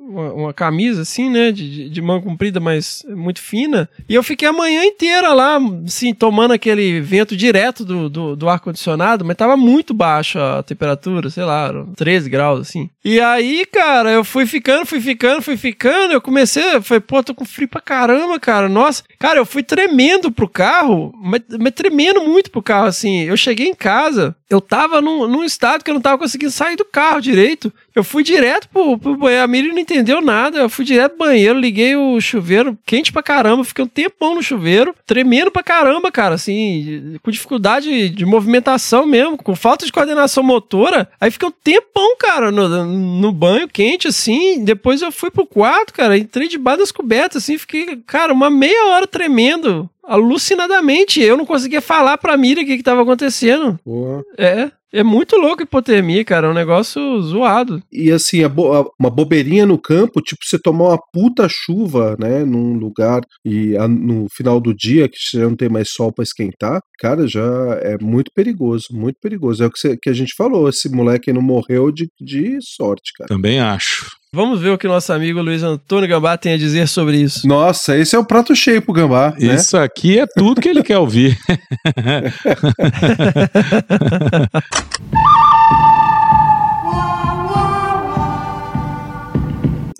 uma, uma camisa assim, né? De, de, manga comprida, mas muito fina. E eu fiquei a manhã inteira lá, assim, tomando aquele vento direto do, do, do ar-condicionado, mas tava muito baixa a temperatura, sei lá, eram 13 graus, assim. E aí, cara, eu fui ficando, fui ficando, fui ficando. Eu comecei, eu falei, pô, tô com frio pra caramba, cara. Nossa, cara, eu fui tremendo pro carro, mas, mas tremendo muito pro carro, assim. Eu cheguei em casa, eu tava num, num estado que eu não tava conseguindo sair do carro direito. Eu fui direto pro, pro banheiro, a Miriam não entendeu nada. Eu fui direto pro banheiro, liguei o chuveiro, quente pra caramba, fiquei um tempão no chuveiro, tremendo pra caramba, cara, assim, com dificuldade de movimentação mesmo, com falta de coordenação motora. Aí fiquei um tempão, cara, no, no banho quente, assim. Depois eu fui pro quarto, cara, entrei debaixo das cobertas, assim, fiquei, cara, uma meia hora tremendo. Alucinadamente, eu não conseguia falar pra Miriam o que, que tava acontecendo. Porra. É, é muito louco a hipotermia, cara. É um negócio zoado. E assim, a bo- a- uma bobeirinha no campo, tipo você tomar uma puta chuva, né, num lugar e a- no final do dia que você não tem mais sol pra esquentar, cara, já é muito perigoso, muito perigoso. É o que, você- que a gente falou, esse moleque não morreu de, de sorte, cara. Também acho. Vamos ver o que nosso amigo Luiz Antônio Gambá tem a dizer sobre isso. Nossa, esse é o prato cheio pro Gambá, né? Isso aqui é tudo que ele quer ouvir.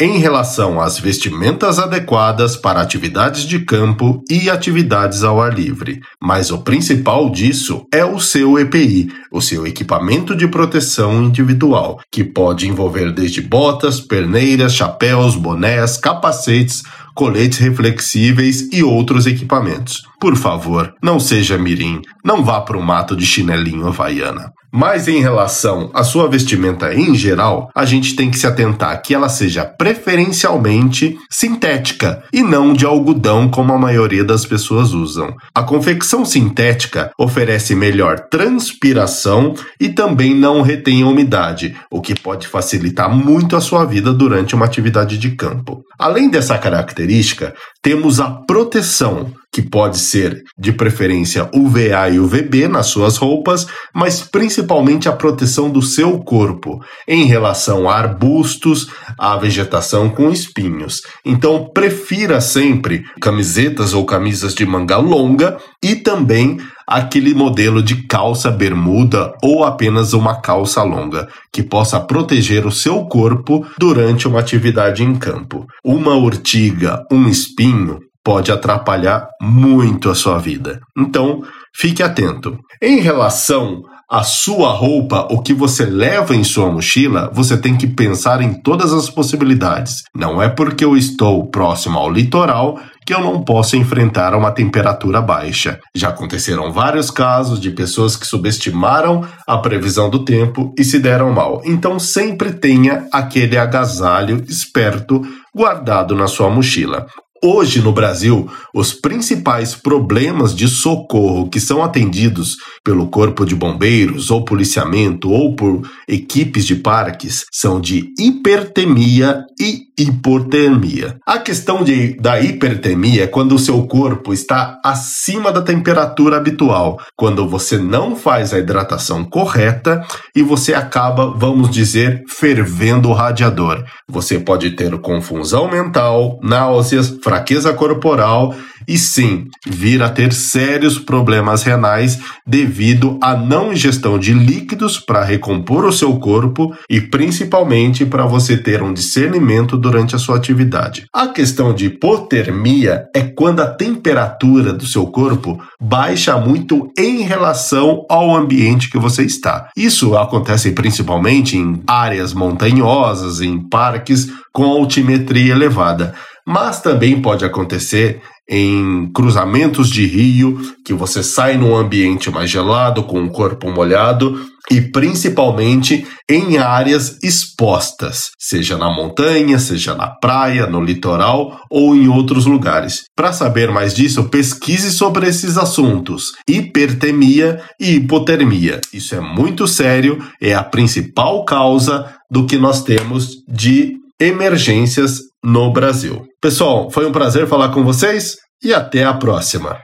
Em relação às vestimentas adequadas para atividades de campo e atividades ao ar livre. Mas o principal disso é o seu EPI, o seu equipamento de proteção individual, que pode envolver desde botas, perneiras, chapéus, bonés, capacetes, coletes reflexíveis e outros equipamentos. Por favor, não seja mirim, não vá para o mato de chinelinho havaiana. Mas em relação à sua vestimenta em geral, a gente tem que se atentar que ela seja preferencialmente sintética e não de algodão como a maioria das pessoas usam. A confecção sintética oferece melhor transpiração e também não retém a umidade, o que pode facilitar muito a sua vida durante uma atividade de campo. Além dessa característica, temos a proteção, que pode ser de preferência UVA e UVB nas suas roupas, mas principalmente a proteção do seu corpo em relação a arbustos, a vegetação com espinhos. Então, prefira sempre camisetas ou camisas de manga longa e também aquele modelo de calça bermuda ou apenas uma calça longa, que possa proteger o seu corpo durante uma atividade em campo. Uma urtiga, um espinho pode atrapalhar muito a sua vida. Então, fique atento. Em relação à sua roupa, o que você leva em sua mochila, você tem que pensar em todas as possibilidades. Não é porque eu estou próximo ao litoral que eu não posso enfrentar uma temperatura baixa. Já aconteceram vários casos de pessoas que subestimaram a previsão do tempo e se deram mal. Então sempre tenha aquele agasalho esperto guardado na sua mochila. Hoje no Brasil, os principais problemas de socorro que são atendidos pelo Corpo de Bombeiros, ou policiamento, ou por equipes de parques, são de hipertemia e hipotermia. A questão de, da hipertermia é quando o seu corpo está acima da temperatura habitual, quando você não faz a hidratação correta e você acaba, vamos dizer, fervendo o radiador. Você pode ter confusão mental, náuseas, fraqueza corporal e sim vir a ter sérios problemas renais devido à não ingestão de líquidos para recompor o seu corpo e principalmente para você ter um discernimento durante a sua atividade. A questão de hipotermia é quando a temperatura do seu corpo baixa muito em relação ao ambiente que você está. Isso acontece principalmente em áreas montanhosas, em parques com altimetria elevada mas também pode acontecer em cruzamentos de rio, que você sai num ambiente mais gelado, com o corpo molhado, e principalmente em áreas expostas, seja na montanha, seja na praia, no litoral ou em outros lugares. Para saber mais disso, pesquise sobre esses assuntos: hipertemia e hipotermia. Isso é muito sério, é a principal causa do que nós temos de emergências no Brasil. Pessoal, foi um prazer falar com vocês e até a próxima.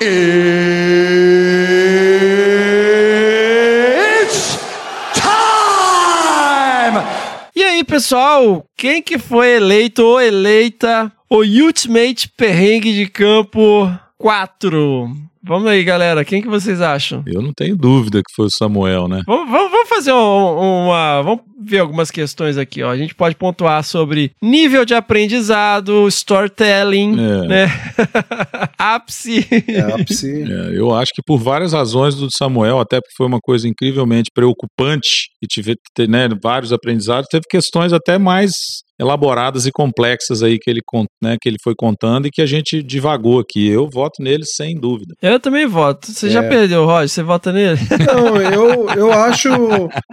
It's time! E aí, pessoal, quem que foi eleito ou eleita o Ultimate Perrengue de Campo 4? Vamos aí, galera. Quem que vocês acham? Eu não tenho dúvida que foi o Samuel, né? Vamos, vamos- vamos fazer um- uma. Vamos ver algumas questões aqui, ó. A gente pode pontuar sobre nível de aprendizado, storytelling, É. né? ápice. ápice. É, eu acho que por várias razões do Samuel, até porque foi uma coisa incrivelmente preocupante e tive né, vários aprendizados, teve questões até mais elaboradas e complexas aí que ele, né, que ele foi contando e que a gente divagou aqui. Eu voto nele sem dúvida. Eu também voto. Você já É. perdeu, Roger? Você vota nele? Não, eu, eu acho.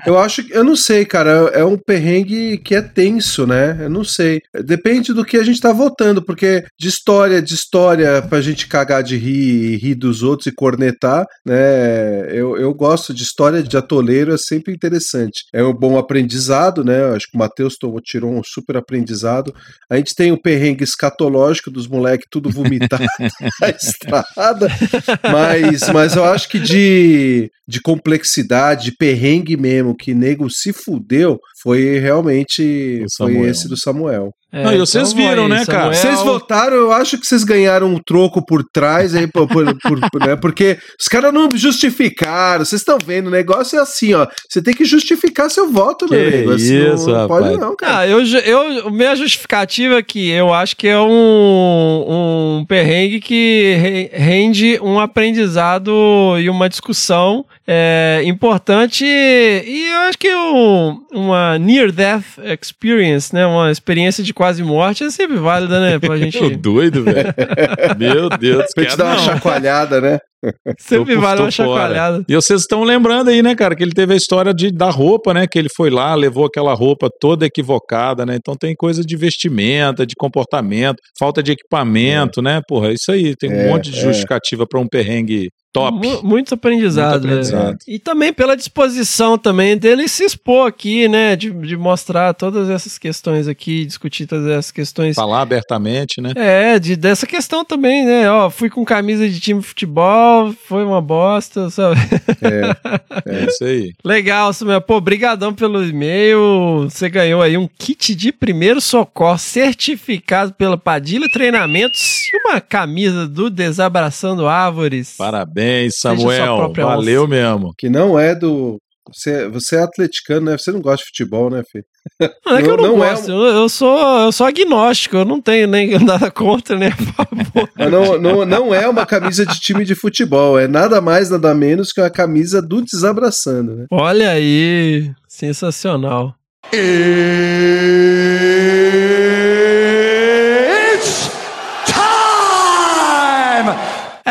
Eu acho que. Eu não sei, cara. É um perrengue que é tenso, né? Eu não sei. Depende do que a gente tá votando, porque de história, de história, pra gente cagar de rir e rir dos outros e cornetar, né? Eu, eu gosto de história de atoleiro, é sempre interessante. É um bom aprendizado, né? Eu acho que o Matheus tomou- tirou um super aprendizado. A gente tem o perrengue escatológico dos moleques tudo vomitado na estrada. Mas, mas eu acho que de, de complexidade, de perrengue mesmo, que nego se fudeu, foi realmente foi Samuel. esse do Samuel. É, Não, e vocês então viram, aí, né, cara? Vocês votaram, eu acho que vocês ganharam um troco por trás aí, por, por- por- né, porque os caras não justificaram. Vocês estão vendo, o negócio é assim, ó. Você tem que justificar seu voto, meu Que amigo. Assim, não- isso, não, pode rapaz. não, cara. Ah, eu, eu, a minha justificativa é que eu acho que é um, um perrengue que re- rende um aprendizado e uma discussão é importante e eu acho que um, uma near-death experience, né? Uma experiência de quase morte é sempre válida, né? Pra gente... Tô doido, velho. Meu Deus. Pra gente dar uma chacoalhada, né? Sempre vale uma fora. chacoalhada. E vocês estão lembrando aí, né, cara, que ele teve a história de, da roupa, né? Que ele foi lá, levou aquela roupa toda equivocada, né? Então tem coisa de vestimenta, de comportamento, falta de equipamento, né? Porra, é isso aí. Tem um É, monte de é. justificativa pra um perrengue top. Mu- Muito aprendizado, Muito aprendizado. né? E também pela disposição também dele se expor aqui, né? De, de mostrar todas essas questões aqui, discutir todas essas questões. Falar abertamente, né? É, de, dessa questão também, né? Ó, fui com camisa de time de futebol, foi uma bosta, sabe? É isso aí. Legal, Samuel. Pô, brigadão pelo e-mail. Você ganhou aí um kit de primeiro socorro certificado pela Padilha Treinamentos e uma camisa do Desabraçando Árvores. Parabéns, Samuel. Valeu onça. mesmo. Que não é do. Você, você é atleticano, né? Você não gosta de futebol, né, Fê? Não é que eu não, não é gosto, eu, eu sou, eu sou agnóstico, eu não tenho nem nada contra, nem a favor. Mas não, não, não é uma camisa de time de futebol, é nada mais, nada menos que uma camisa do Desabraçando, né? Olha aí, sensacional. It's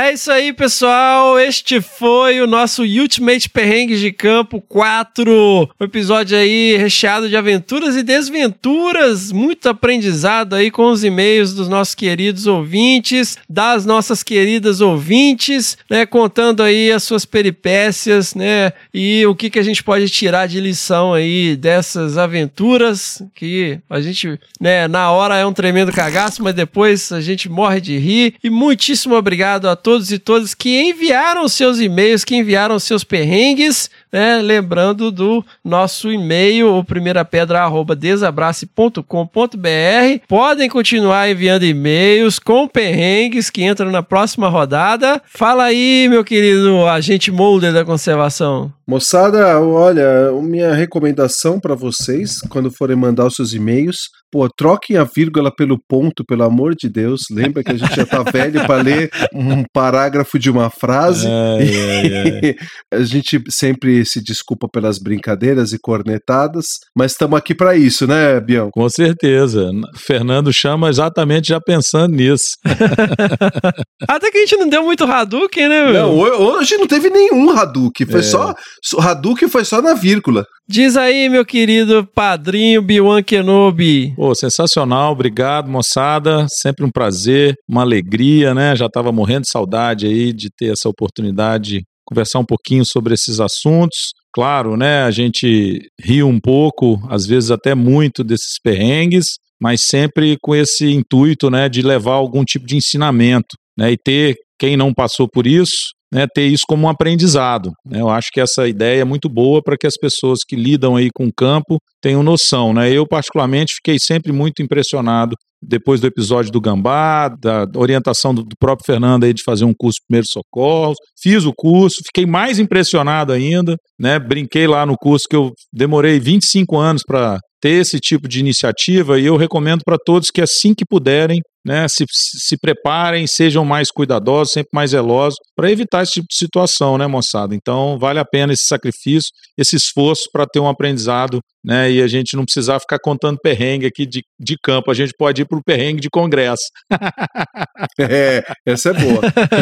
É isso aí, pessoal. Este foi o nosso Ultimate Perrengues de Campo 4. Um episódio aí recheado de aventuras e desventuras. Muito aprendizado aí com os e-mails dos nossos queridos ouvintes, das nossas queridas ouvintes, né? Contando aí as suas peripécias, né? E o que, que a gente pode tirar de lição aí dessas aventuras que a gente, né, na hora é um tremendo cagaço, mas depois a gente morre de rir. E muitíssimo obrigado a todos e todas que enviaram seus e-mails, que enviaram seus perrengues, né? Lembrando do nosso e-mail, o primeirapedra@desabrace.com.br. Podem continuar enviando e-mails com perrengues que entram na próxima rodada. Fala aí, meu querido agente molder da conservação. Moçada, olha, minha recomendação pra vocês, quando forem mandar os seus e-mails, pô, troquem a vírgula pelo ponto, pelo amor de Deus. Lembra que a gente já tá velho pra ler um parágrafo de uma frase. Ai, ai, a gente sempre se desculpa pelas brincadeiras e cornetadas, mas estamos aqui pra isso, né, Bião? Com certeza. Fernando chama exatamente já pensando nisso. Até que a gente não deu muito Hadouken, né, meu? Não, ho- hoje não teve nenhum Hadouken, foi É. só Hadouken foi só na vírgula. Diz aí, meu querido padrinho Biwan Kenobi. Pô, sensacional, obrigado, moçada. Sempre um prazer, uma alegria, né? Já tava morrendo de saudade aí de ter essa oportunidade de conversar um pouquinho sobre esses assuntos. Claro, né? A gente ri um pouco, às vezes até muito desses perrengues, mas sempre com esse intuito, né, de levar algum tipo de ensinamento, né? E ter quem não passou por isso, né, ter isso como um aprendizado. né? Eu acho que essa ideia é muito boa para que as pessoas que lidam aí com o campo tenham noção. Né? Eu, particularmente, fiquei sempre muito impressionado depois do episódio do Gambá, da orientação do, próprio Fernando aí de fazer um curso de primeiros socorros. Fiz o curso, fiquei mais impressionado ainda, né? Brinquei lá no curso que eu demorei 25 anos para ter esse tipo de iniciativa e eu recomendo para todos que assim que puderem, né, se, se preparem, sejam mais cuidadosos, sempre mais zelosos, para evitar esse tipo de situação, né, moçada? Então, vale a pena esse sacrifício, esse esforço para ter um aprendizado, né, e a gente não precisar ficar contando perrengue aqui de, de campo, a gente pode ir para o perrengue de congresso. É, essa é boa.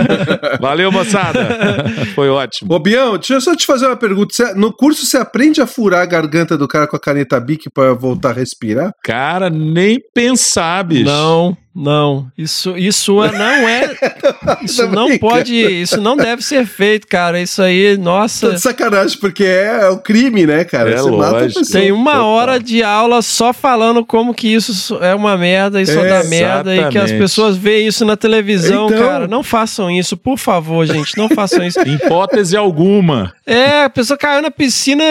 Valeu, moçada. Foi ótimo. Ô, Bião, deixa eu só te fazer uma pergunta. Você- no curso você aprende a furar a garganta do cara com a caneta Bic pra voltar a respirar? Cara, nem pensar, bicho. Não, não. Isso, isso é- não é. Isso não pode. Isso não deve ser feito, cara. Isso aí, Tô nossa. de sacanagem, porque é, é o crime, né, cara? É Você mata a lógico. pessoa. Tem uma hora de aula só falando como que isso é uma merda, isso É, dá merda, e que as pessoas veem isso na televisão, Então. cara. Não façam isso, por favor, gente. Não façam isso. Em hipótese alguma. É, a pessoa caiu na piscina,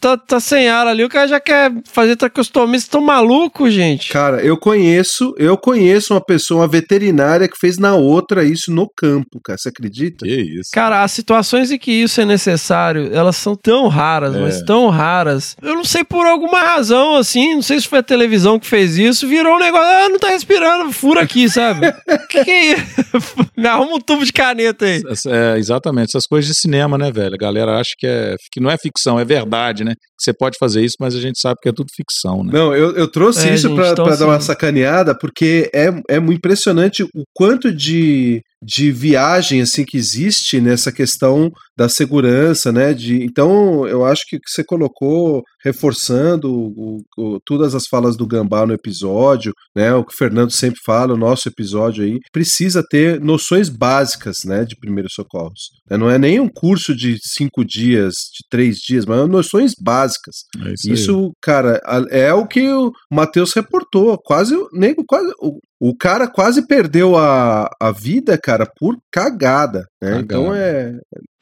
tá, tá sem ar ali, o cara já quer fazer traqueostomia, vocês estão malucos, gente. Cara, eu conheço, eu conheço conheço uma pessoa, uma veterinária, que fez na outra isso no campo, cara. Você acredita? Que isso. Cara, as situações em que isso é necessário, elas são tão raras, É. mas tão raras. Eu não sei por alguma razão, assim, não sei se foi a televisão que fez isso, virou um negócio, ah, não tá respirando, fura aqui, sabe? que que é isso? Me arruma um tubo de caneta aí. É, exatamente, essas coisas de cinema, né, velho? A galera acha que, é, que não é ficção, é verdade, né? Que você pode fazer isso, mas a gente sabe que é tudo ficção, né? Não, eu, eu trouxe É, isso pra então, pra dar uma assim- sacaneada, porque é, é impressionante o quanto de, de viagem assim que existe nessa questão da segurança, né? De, então, eu acho que o que você colocou, reforçando o- o- todas as falas do Gambá no episódio, né? O que o Fernando sempre fala, o nosso episódio aí, precisa ter noções básicas, né? De primeiros socorros. né, Não é nem um curso de cinco dias, de três dias, mas noções básicas. É isso. Isso, cara, é o que o Matheus reportou. Quase, o nego, quase, o, cara quase perdeu a, a vida, cara, por cagada, né? Então é.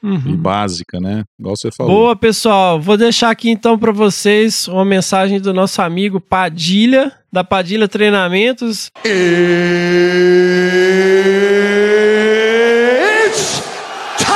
E básica, né? Igual você falou. Boa, pessoal. Vou deixar aqui então para vocês uma mensagem do nosso amigo Padilha, da Padilha Treinamentos. It's time!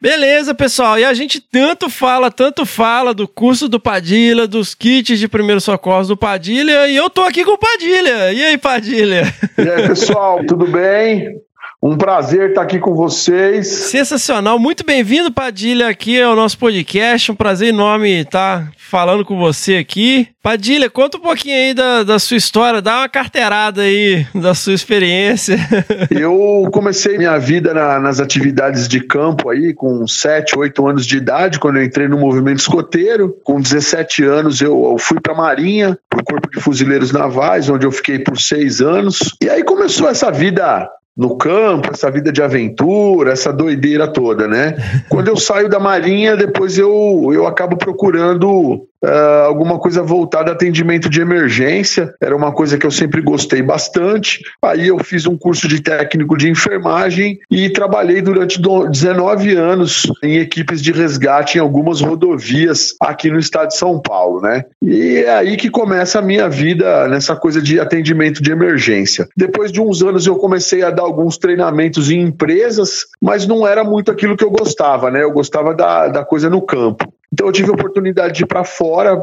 Beleza, pessoal. E a gente tanto fala, tanto fala do curso do Padilha, dos kits de primeiros socorros do Padilha, e eu tô aqui com o Padilha. E aí, Padilha? E aí, pessoal, tudo bem? Um prazer estar aqui com vocês. Sensacional. Muito bem-vindo, Padilha, aqui ao nosso podcast. Um prazer enorme estar falando com você aqui. Padilha, conta um pouquinho aí da, da sua história, dá uma carteirada aí da sua experiência. Eu comecei minha vida na- nas atividades de campo aí com 7, 8 anos de idade, quando eu entrei no movimento escoteiro. Com 17 anos eu, eu fui para a Marinha, para o Corpo de Fuzileiros Navais, onde eu fiquei por seis anos. E aí começou essa vida no campo, essa vida de aventura, essa doideira toda, né? Quando eu saio da Marinha, depois eu, eu acabo procurando ah, alguma coisa voltada a atendimento de emergência. Era uma coisa que eu sempre gostei bastante. Aí eu fiz um curso de técnico de enfermagem e trabalhei durante do- 19 anos em equipes de resgate em algumas rodovias aqui no estado de São Paulo, né? E é aí que começa a minha vida nessa coisa de atendimento de emergência. Depois de uns anos eu comecei a dar alguns treinamentos em empresas, mas não era muito aquilo que eu gostava, né? Eu gostava da, da coisa no campo. Então eu tive a oportunidade de ir para fora,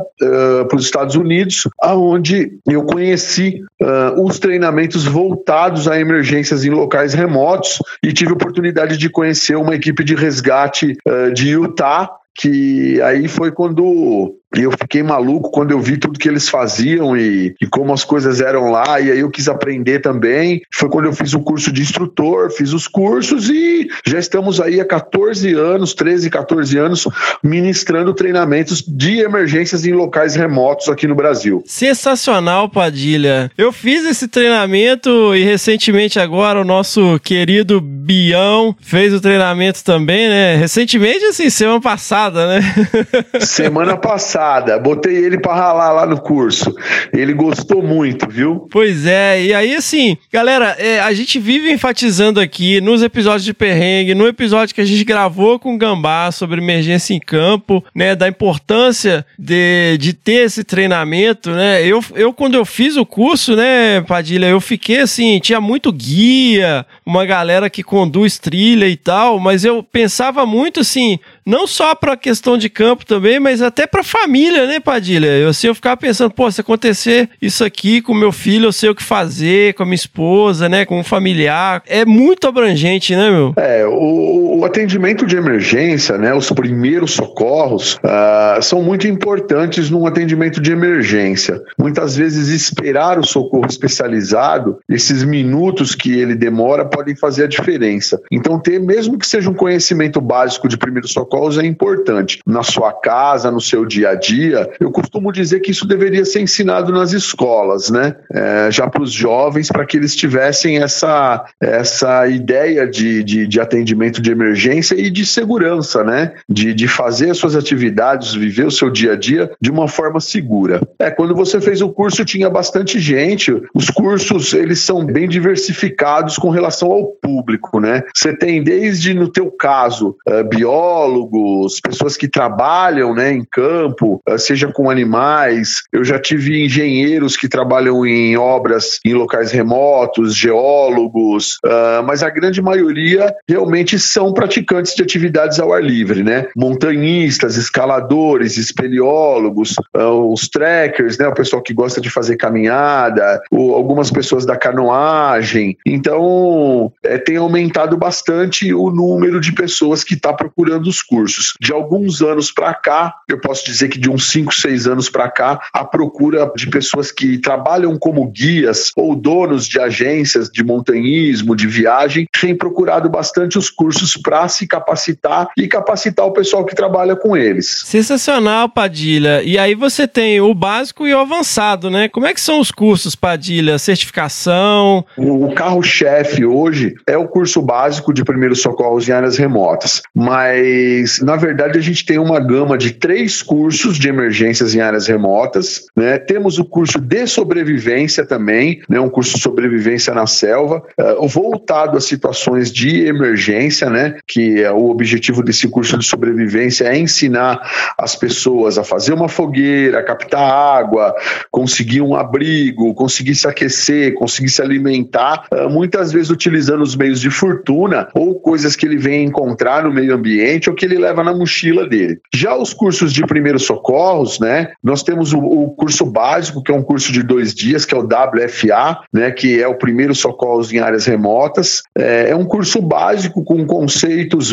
para os Estados Unidos, aonde eu conheci ah, os treinamentos voltados a emergências em locais remotos e tive a oportunidade de conhecer uma equipe de resgate ah, de Utah, que aí foi quando eu fiquei maluco quando eu vi tudo que eles faziam e, e como as coisas eram lá, e aí eu quis aprender também. Foi quando eu fiz o curso de instrutor, fiz os cursos e já estamos aí há 14 anos, 13, 14 anos, ministrando treinamentos de emergências em locais remotos aqui no Brasil. Sensacional, Padilha. Eu fiz esse treinamento e recentemente agora o nosso querido Bião fez o treinamento também, né? Recentemente, assim, semana passada, né? Semana passada, botei ele para ralar lá no curso. Ele gostou muito, viu? Pois é, e aí assim, galera, é, a gente vive enfatizando aqui nos episódios de perrengue, no episódio que a gente gravou com o Gambá sobre emergência em campo, né, da importância de, de ter esse treinamento, né, eu, eu quando eu fiz o curso, né, Padilha, eu fiquei assim, tinha muito guia, uma galera que conduz trilha e tal, mas eu pensava muito assim, não só para questão de campo também, mas até para família, né, Padilha? Eu assim, eu ficava pensando, pô, se acontecer isso aqui com meu filho, eu sei o que fazer, com a minha esposa, né, com um familiar. É muito abrangente, né, meu? É, o, o atendimento de emergência, né, os primeiros socorros, ah, são muito importantes num atendimento de emergência. Muitas vezes esperar o socorro especializado, esses minutos que ele demora podem fazer a diferença. Então, ter, mesmo que seja um conhecimento básico de primeiros socorros, é importante. Na sua casa, no seu dia a dia, eu costumo dizer que isso deveria ser ensinado nas escolas, né? É, já para os jovens, para que eles tivessem essa, essa ideia de, de, de atendimento de emergência e de segurança, né? De, de fazer as suas atividades, viver o seu dia a dia de uma forma segura. É, quando você fez o curso, tinha bastante gente. Os cursos, eles são bem diversificados com relação ao público, né? Você tem desde, no teu caso, eh, biólogos, pessoas que trabalham né, em campo, eh, seja com animais. Eu já tive engenheiros que trabalham em obras em locais remotos, geólogos, uh, mas a grande maioria realmente são praticantes de atividades ao ar livre, né? Montanhistas, escaladores, espeleólogos, uh, os trekkers, né? O pessoal que gosta de fazer caminhada, o, algumas pessoas da canoagem. Então, é, tem aumentado bastante o número de pessoas que está procurando os cursos. De alguns anos para cá, eu posso dizer que de uns 5, 6 anos para cá, a procura de pessoas que trabalham como guias ou donos de agências de montanhismo, de viagem, tem procurado bastante os cursos para se capacitar e capacitar o pessoal que trabalha com eles. Sensacional, Padilha. E aí você tem o básico e o avançado, né? Como é que são os cursos, Padilha? Certificação? O carro-chefe hoje é o curso básico de primeiros socorros em áreas remotas, mas na verdade a gente tem uma gama de três cursos de emergências em áreas remotas, né? Temos o curso de sobrevivência também, né? Um curso de sobrevivência na selva, uh, voltado a situações de emergência, né? Que é o objetivo desse curso de sobrevivência é ensinar as pessoas a fazer uma fogueira, captar água, conseguir um abrigo, conseguir se aquecer, conseguir se alimentar, uh, muitas vezes utilizando os meios de fortuna ou coisas que ele vem encontrar no meio ambiente ou que ele leva na mochila dele. Já os cursos de primeiros socorros, né? Nós temos o, o curso básico, que é um curso de dois dias, que é o WFA, né? Que é o primeiro socorros em áreas remotas. É, é um curso básico com conceitos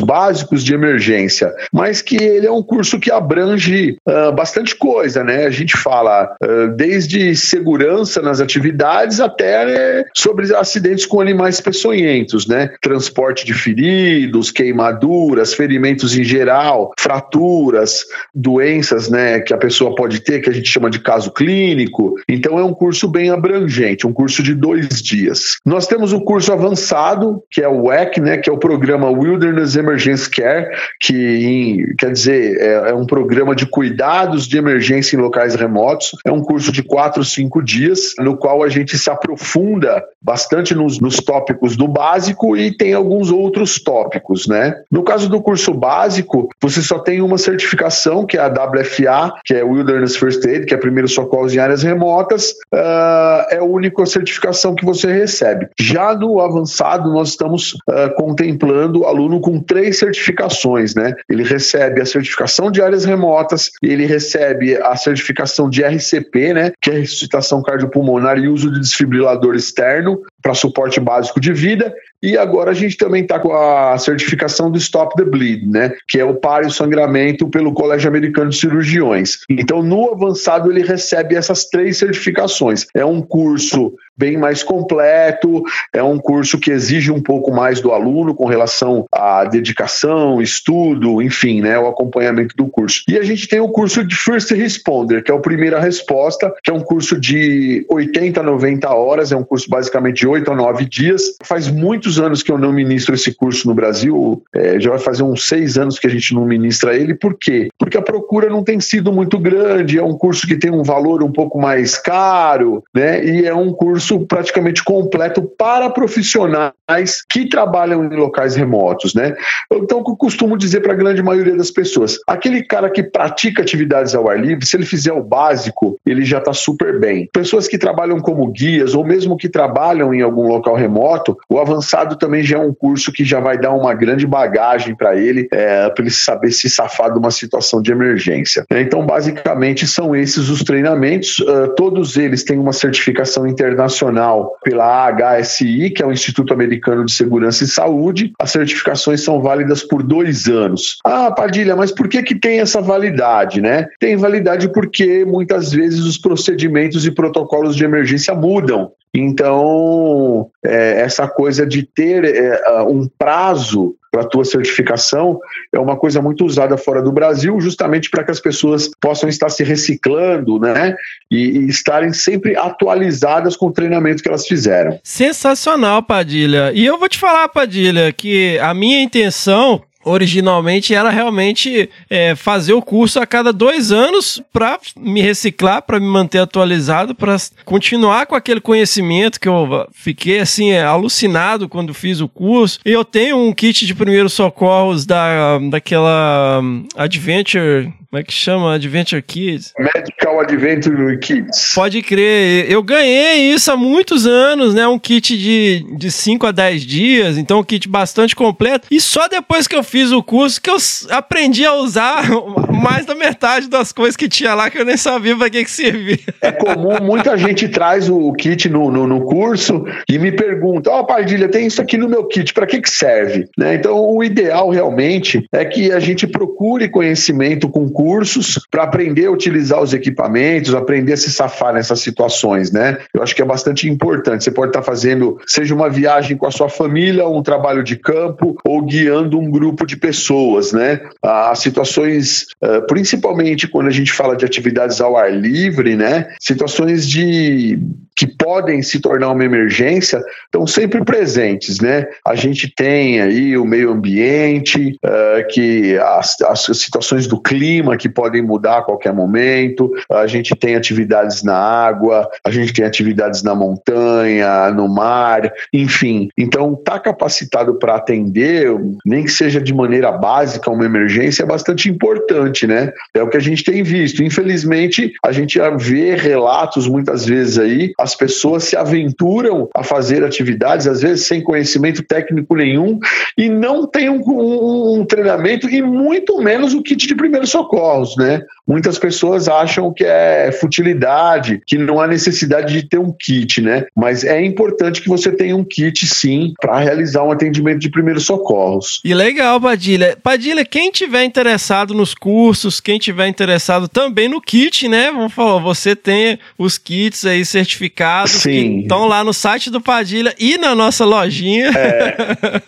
básicos de emergência, mas que ele é um curso que abrange uh, bastante coisa, né? A gente fala uh, desde segurança nas atividades até né, sobre acidentes com animais peçonhentos, né? Transporte de feridos, queimaduras, ferimentos em geral, fraturas, doenças, né? Que a pessoa pode ter, que a gente chama de caso clínico. Então é um curso bem abrangente, um curso de dois dias. Nós temos o curso avançado, que é o WEC, né? Que é o programa Wilderness Emergency Care, que em, quer dizer é, é um programa de cuidados de emergência em locais remotos. É um curso de quatro, cinco dias, no qual a gente se aprofunda bastante nos, nos tópicos do básico e tem alguns outros tópicos, né? No caso do curso básico, você só tem uma certificação, que é a WFA, que é Wilderness First Aid, que é primeiro socorros em áreas remotas, uh, é a única certificação que você recebe. Já no avançado, nós estamos uh, contemplando o aluno com três certificações, né? Ele recebe a certificação de áreas remotas, ele recebe a certificação de RCP, né? Que é ressuscitação cardiopulmonar e uso de desfibrilador externo para suporte básico de vida, e agora a gente também está com a certificação do Stop the Bleed, né? Que é o pare o sangramento pelo Colégio Americano de Cirurgiões. Então, no avançado, ele recebe essas três certificações. É um curso bem mais completo, é um curso que exige um pouco mais do aluno com relação à dedicação, estudo, enfim, né, o acompanhamento do curso. E a gente tem o curso de First Responder, que é o Primeira Resposta, que é um curso de 80 a 90 horas, é um curso basicamente de 8 a 9 dias. Faz muitos anos que eu não ministro esse curso no Brasil, é, já vai fazer uns seis anos que a gente não ministra ele, por quê? Porque a procura não tem sido muito grande, é um curso que tem um valor um pouco mais caro, né, e é um curso curso praticamente completo para profissionais que trabalham em locais remotos, né? Então, eu costumo dizer para a grande maioria das pessoas, aquele cara que pratica atividades ao ar livre, se ele fizer o básico, ele já está super bem. Pessoas que trabalham como guias ou mesmo que trabalham em algum local remoto, o avançado também já é um curso que já vai dar uma grande bagagem para ele, é, para ele saber se safar de uma situação de emergência. Então, basicamente, são esses os treinamentos. Uh, todos eles têm uma certificação internacional internacional pela HSI, que é o Instituto Americano de Segurança e Saúde. As certificações são válidas por dois anos. Ah, Padilha, mas por que, que tem essa validade, né? Tem validade porque muitas vezes os procedimentos e protocolos de emergência mudam. Então, é, essa coisa de ter é, um prazo para a tua certificação é uma coisa muito usada fora do Brasil, justamente para que as pessoas possam estar se reciclando, né? E, e, estarem sempre atualizadas com o treinamento que elas fizeram. Sensacional, Padilha. E eu vou te falar, Padilha, que a minha intenção originalmente era realmente é, fazer o curso a cada dois anos para me reciclar, para me manter atualizado, para continuar com aquele conhecimento que eu fiquei assim é, alucinado quando fiz o curso. E eu tenho um kit de primeiros socorros da, daquela um, Adventure como é que chama? Adventure Kids? Medical Adventure Kids. Pode crer. Eu ganhei isso há muitos anos, né? Um kit de, de 5 a 10 dias, então um kit bastante completo. E só depois que eu fiz o curso que eu aprendi a usar mais da metade das coisas que tinha lá que eu nem sabia para que, que servia. É comum, muita gente traz o kit no, no, no curso e me pergunta: Ó, oh, Pardilha, tem isso aqui no meu kit, para que, que serve? Né? Então, o ideal realmente é que a gente procure conhecimento com cursos para aprender a utilizar os equipamentos, aprender a se safar nessas situações, né? Eu acho que é bastante importante. Você pode estar fazendo, seja uma viagem com a sua família, um trabalho de campo ou guiando um grupo de pessoas, né? As situações, principalmente quando a gente fala de atividades ao ar livre, né? Situações de que podem se tornar uma emergência estão sempre presentes, né? A gente tem aí o meio ambiente, uh, que as, as, situações do clima que podem mudar a qualquer momento, a gente tem atividades na água, a gente tem atividades na montanha, no mar, enfim. Então, tá capacitado para atender, nem que seja de maneira básica, uma emergência é bastante importante, né? É o que a gente tem visto. Infelizmente, a gente vê relatos muitas vezes aí, as pessoas se aventuram a fazer atividades, às vezes sem conhecimento técnico nenhum, e não tem um, um, um treinamento e muito menos o kit de primeiros socorros, né? Muitas pessoas acham que é futilidade, que não há necessidade de ter um kit, né? Mas é importante que você tenha um kit, sim, para realizar um atendimento de primeiros socorros. E legal, Padilha. Padilha, quem tiver interessado nos cursos, quem tiver interessado também no kit, né? Vamos falar, você tem os kits aí certificados Sim. que estão lá no site do Padilha e na nossa lojinha.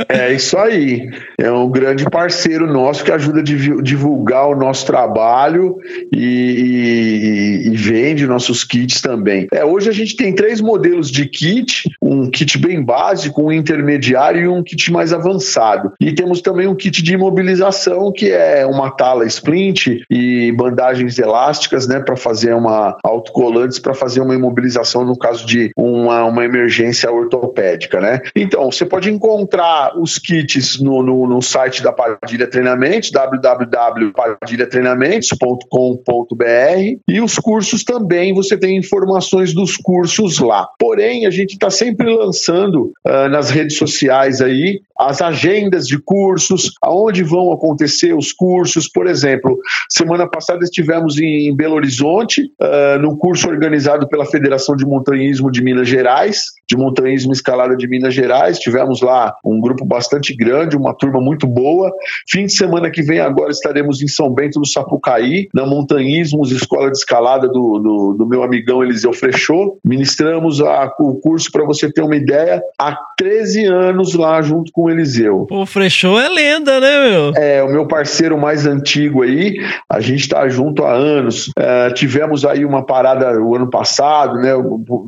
É, é isso aí. É um grande parceiro nosso que ajuda a divulgar o nosso trabalho e, e, e, vende nossos kits também. É, hoje a gente tem três modelos de kit: um kit bem básico, um intermediário e um kit mais avançado. E temos também um kit de imobilização, que é uma tala splint e bandagens elásticas, né, para fazer uma autocolantes para fazer uma imobilização no caso de uma, uma emergência ortopédica, né? Então, você pode encontrar os kits no, no, no site da Padilha Treinamentos, www.padilhatreinamentos.com.br e os cursos também, você tem informações dos cursos lá. Porém, a gente está sempre lançando uh, nas redes sociais aí as agendas de cursos, aonde vão acontecer os cursos. Por exemplo, semana passada estivemos em Belo Horizonte, uh, curso organizado pela Federação de Montanhismo de Minas Gerais, de montanhismo escalada de Minas Gerais. Tivemos lá um grupo bastante grande, uma turma muito boa. Fim de semana que vem, agora estaremos em São Bento do Sapucaí, na Montanhismos, escola de escalada do, do, do meu amigão Eliseu Frechot. Ministramos a, o curso, para você ter uma ideia, há 13 anos lá junto com o Eliseu. O Frechot é lenda, né, meu? É, o meu parceiro mais antigo aí, a gente está junto há anos. É, tivemos aí uma parada o ano passado, né,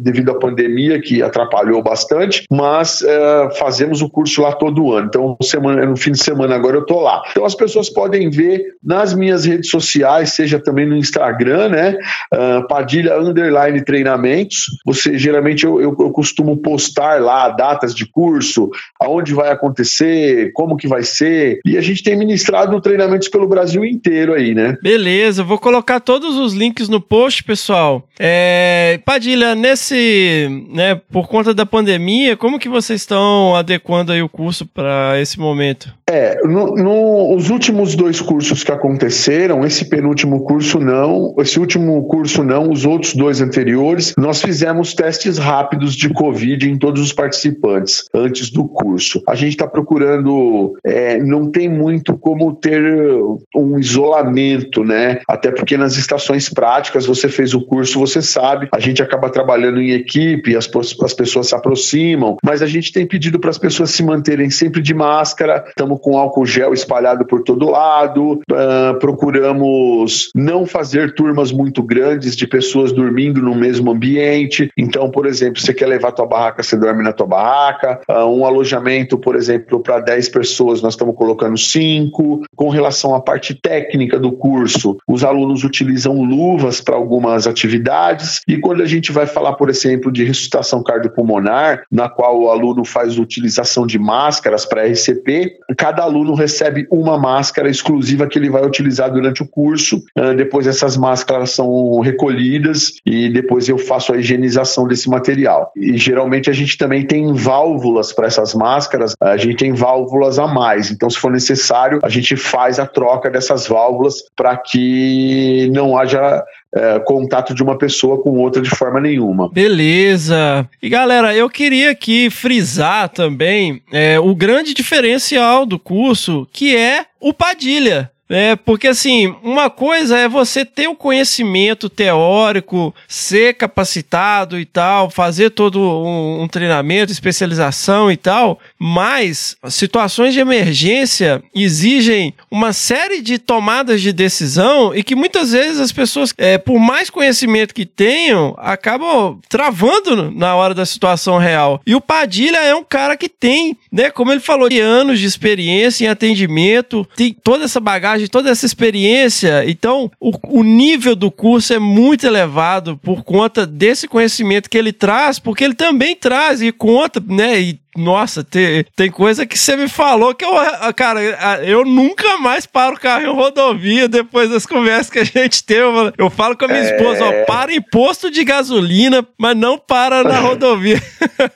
devido à pandemia, que atrapalhou bastante, mas é, fazemos o curso lá todo ano. Então, semana, no fim de semana agora eu tô lá. Então, as pessoas podem ver nas minhas redes sociais, seja também no Instagram, né, uh, Padilha Underline Treinamentos. Você, geralmente, eu, eu, eu costumo postar lá datas de curso, aonde vai acontecer, como que vai ser, e a gente tem ministrado treinamentos pelo Brasil inteiro aí, né? Beleza, vou colocar todos os links no post, pessoal. É, Padilha, nesse, né, por conta da pandemia, como que vocês estão adequando aí o curso para esse momento? É, no, no, os últimos dois cursos que aconteceram, esse penúltimo curso não, esse último curso não, os outros dois anteriores, nós fizemos testes rápidos de Covid em todos os participantes antes do curso. A gente está procurando, é, não tem muito como ter um isolamento, né? Até porque nas estações práticas você fez o curso, você sabe, a gente acaba trabalhando trabalhando em equipe, as, as pessoas se aproximam, mas a gente tem pedido para as pessoas se manterem sempre de máscara, estamos com álcool gel espalhado por todo lado, uh, procuramos não fazer turmas muito grandes de pessoas dormindo no mesmo ambiente. Então, por exemplo, você quer levar tua barraca, você dorme na tua barraca. Uh, um alojamento, por exemplo, para 10 pessoas, nós estamos colocando 5. Com relação à parte técnica do curso, os alunos utilizam luvas para algumas atividades. E quando a gente vai falar, por exemplo, de ressuscitação cardiopulmonar, na qual o aluno faz utilização de máscaras para RCP, cada aluno recebe uma máscara exclusiva que ele vai utilizar durante o curso. Uh, depois essas máscaras são recolhidas e depois eu faço a higienização desse material. E geralmente a gente também tem válvulas para essas máscaras, a gente tem válvulas a mais. Então, se for necessário, a gente faz a troca dessas válvulas para que não haja é, contato de uma pessoa com outra de forma nenhuma. Beleza. E galera, eu queria aqui frisar também é, o grande diferencial do curso, que é o Padilha. É, porque assim, uma coisa é você ter o conhecimento teórico, ser capacitado e tal, fazer todo um, um treinamento, especialização e tal, mas situações de emergência exigem uma série de tomadas de decisão e que muitas vezes as pessoas, é, por mais conhecimento que tenham, acabam travando na hora da situação real. E o Padilha é um cara que tem, né, como ele falou, anos de experiência em atendimento, tem toda essa bagagem de toda essa experiência. Então, o, o nível do curso é muito elevado por conta desse conhecimento que ele traz, porque ele também traz e conta, né? E nossa, tem, tem coisa que você me falou que eu, cara, eu nunca mais paro o carro em rodovia depois das conversas que a gente teve. Eu falo com a minha é... esposa, ó, para em posto de gasolina, mas não para na rodovia.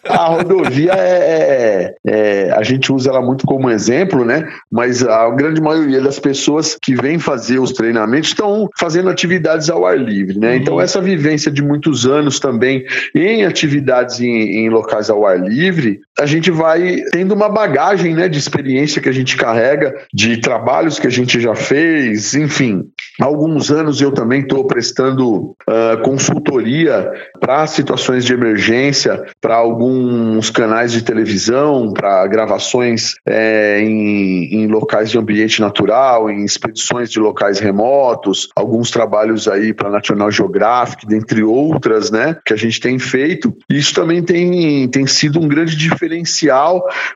a rodovia é, é, é, A gente usa ela muito como exemplo, né? Mas a grande maioria das pessoas que vêm fazer os treinamentos estão fazendo atividades ao ar livre, né? Uhum. Então, essa vivência de muitos anos também em atividades em, em locais ao ar livre, a a gente vai tendo uma bagagem né, de experiência que a gente carrega, de trabalhos que a gente já fez, enfim. Há alguns anos eu também estou prestando uh, consultoria para situações de emergência, para alguns canais de televisão, para gravações é, em, em, locais de ambiente natural, em expedições de locais remotos, alguns trabalhos aí para National Geographic, dentre outras, né, que a gente tem feito. Isso também tem, tem sido um grande diferencial,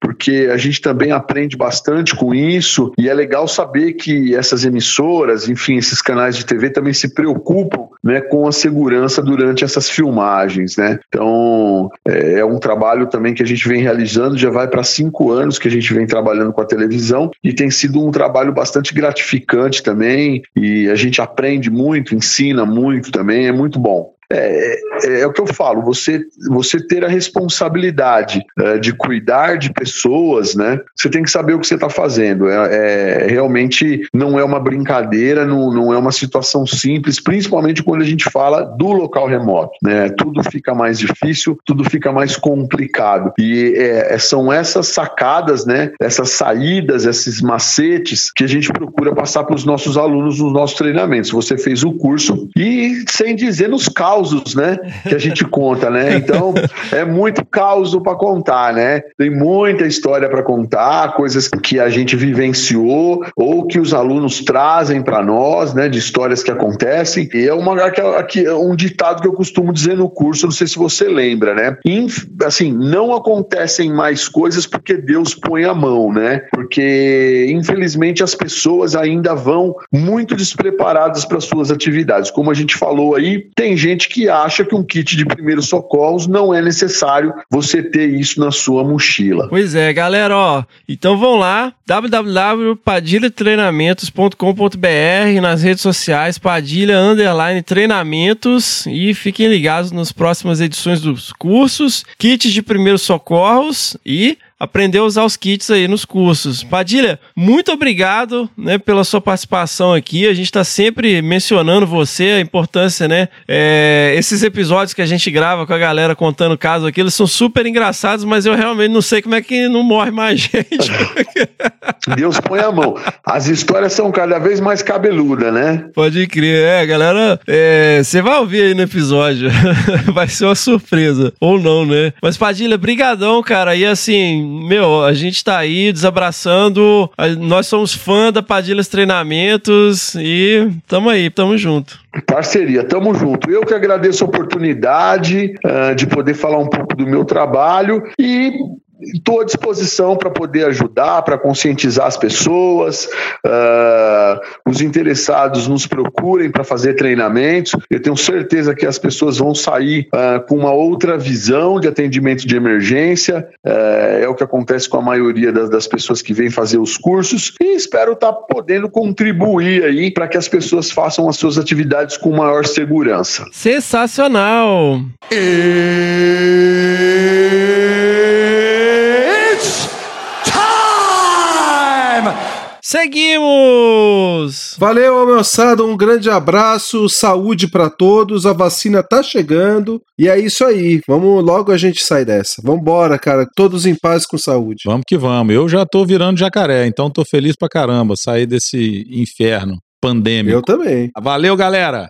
porque a gente também aprende bastante com isso e é legal saber que essas emissoras, enfim, esses canais de TV também se preocupam né, com a segurança durante essas filmagens. Né? Então, é, é um trabalho também que a gente vem realizando, já vai para cinco anos que a gente vem trabalhando com a televisão e tem sido um trabalho bastante gratificante também e a gente aprende muito, ensina muito também, é muito bom. É, é, é, o que eu falo, você, você ter a responsabilidade é, de cuidar de pessoas, né? Você tem que saber o que você está fazendo. É, é, realmente não é uma brincadeira, não, não é uma situação simples, principalmente quando a gente fala do local remoto, né? Tudo fica mais difícil, tudo fica mais complicado. E é, são essas sacadas, né? Essas saídas, esses macetes que a gente procura passar para os nossos alunos nos nossos treinamentos. Você fez o curso e sem dizer nos causos causos, né? Que a gente conta, né? Então, é muito caos para contar, né? Tem muita história para contar, coisas que a gente vivenciou ou que os alunos trazem para nós, né? De histórias que acontecem. E é uma, aqui, um ditado que eu costumo dizer no curso, não sei se você lembra, né? Inf, assim, não acontecem mais coisas porque Deus põe a mão, né? Porque, infelizmente, as pessoas ainda vão muito despreparadas para suas atividades. Como a gente falou aí, tem gente que acha que um kit de primeiros socorros não é necessário você ter isso na sua mochila. Pois é, galera, ó. Então vão lá, www.padilhatreinamentos.com.br nas redes sociais, Padilha Underline Treinamentos e fiquem ligados nas próximas edições dos cursos, kits de primeiros socorros e aprender a usar os kits aí nos cursos. Padilha, muito obrigado, né, pela sua participação aqui. A gente está sempre mencionando você, a importância, né? É, esses episódios que a gente grava com a galera contando casos aqui, eles são super engraçados, mas eu realmente não sei como é que não morre mais gente. Deus põe a mão. As histórias são cada vez mais cabeludas, né? Pode crer, é, galera. Você vai ouvir aí no episódio. vai ser uma surpresa. Ou não, né? Mas, Padilha, brigadão, cara. E assim, meu, a gente tá aí desabraçando. Nós somos fã da Padilhas Treinamentos e tamo aí, tamo junto. Parceria, tamo junto. Eu que agradeço a oportunidade uh, de poder falar um pouco do meu trabalho e estou à disposição para poder ajudar, para conscientizar as pessoas. Uh, os interessados nos procurem para fazer treinamentos. Eu tenho certeza que as pessoas vão sair uh, com uma outra visão de atendimento de emergência. Uh, é o que acontece com a maioria das, das pessoas que vêm fazer os cursos. E espero estar tá podendo contribuir aí para que as pessoas façam as suas atividades com maior segurança. Sensacional! Seguimos! Valeu, moçada, um grande abraço, saúde para todos, a vacina tá chegando e é isso aí. Vamos logo a gente sai dessa. Vambora, cara, todos em paz com saúde. Vamos que vamos. Eu já tô virando jacaré, então tô feliz pra caramba sair desse inferno pandêmico. Eu também. Valeu, galera!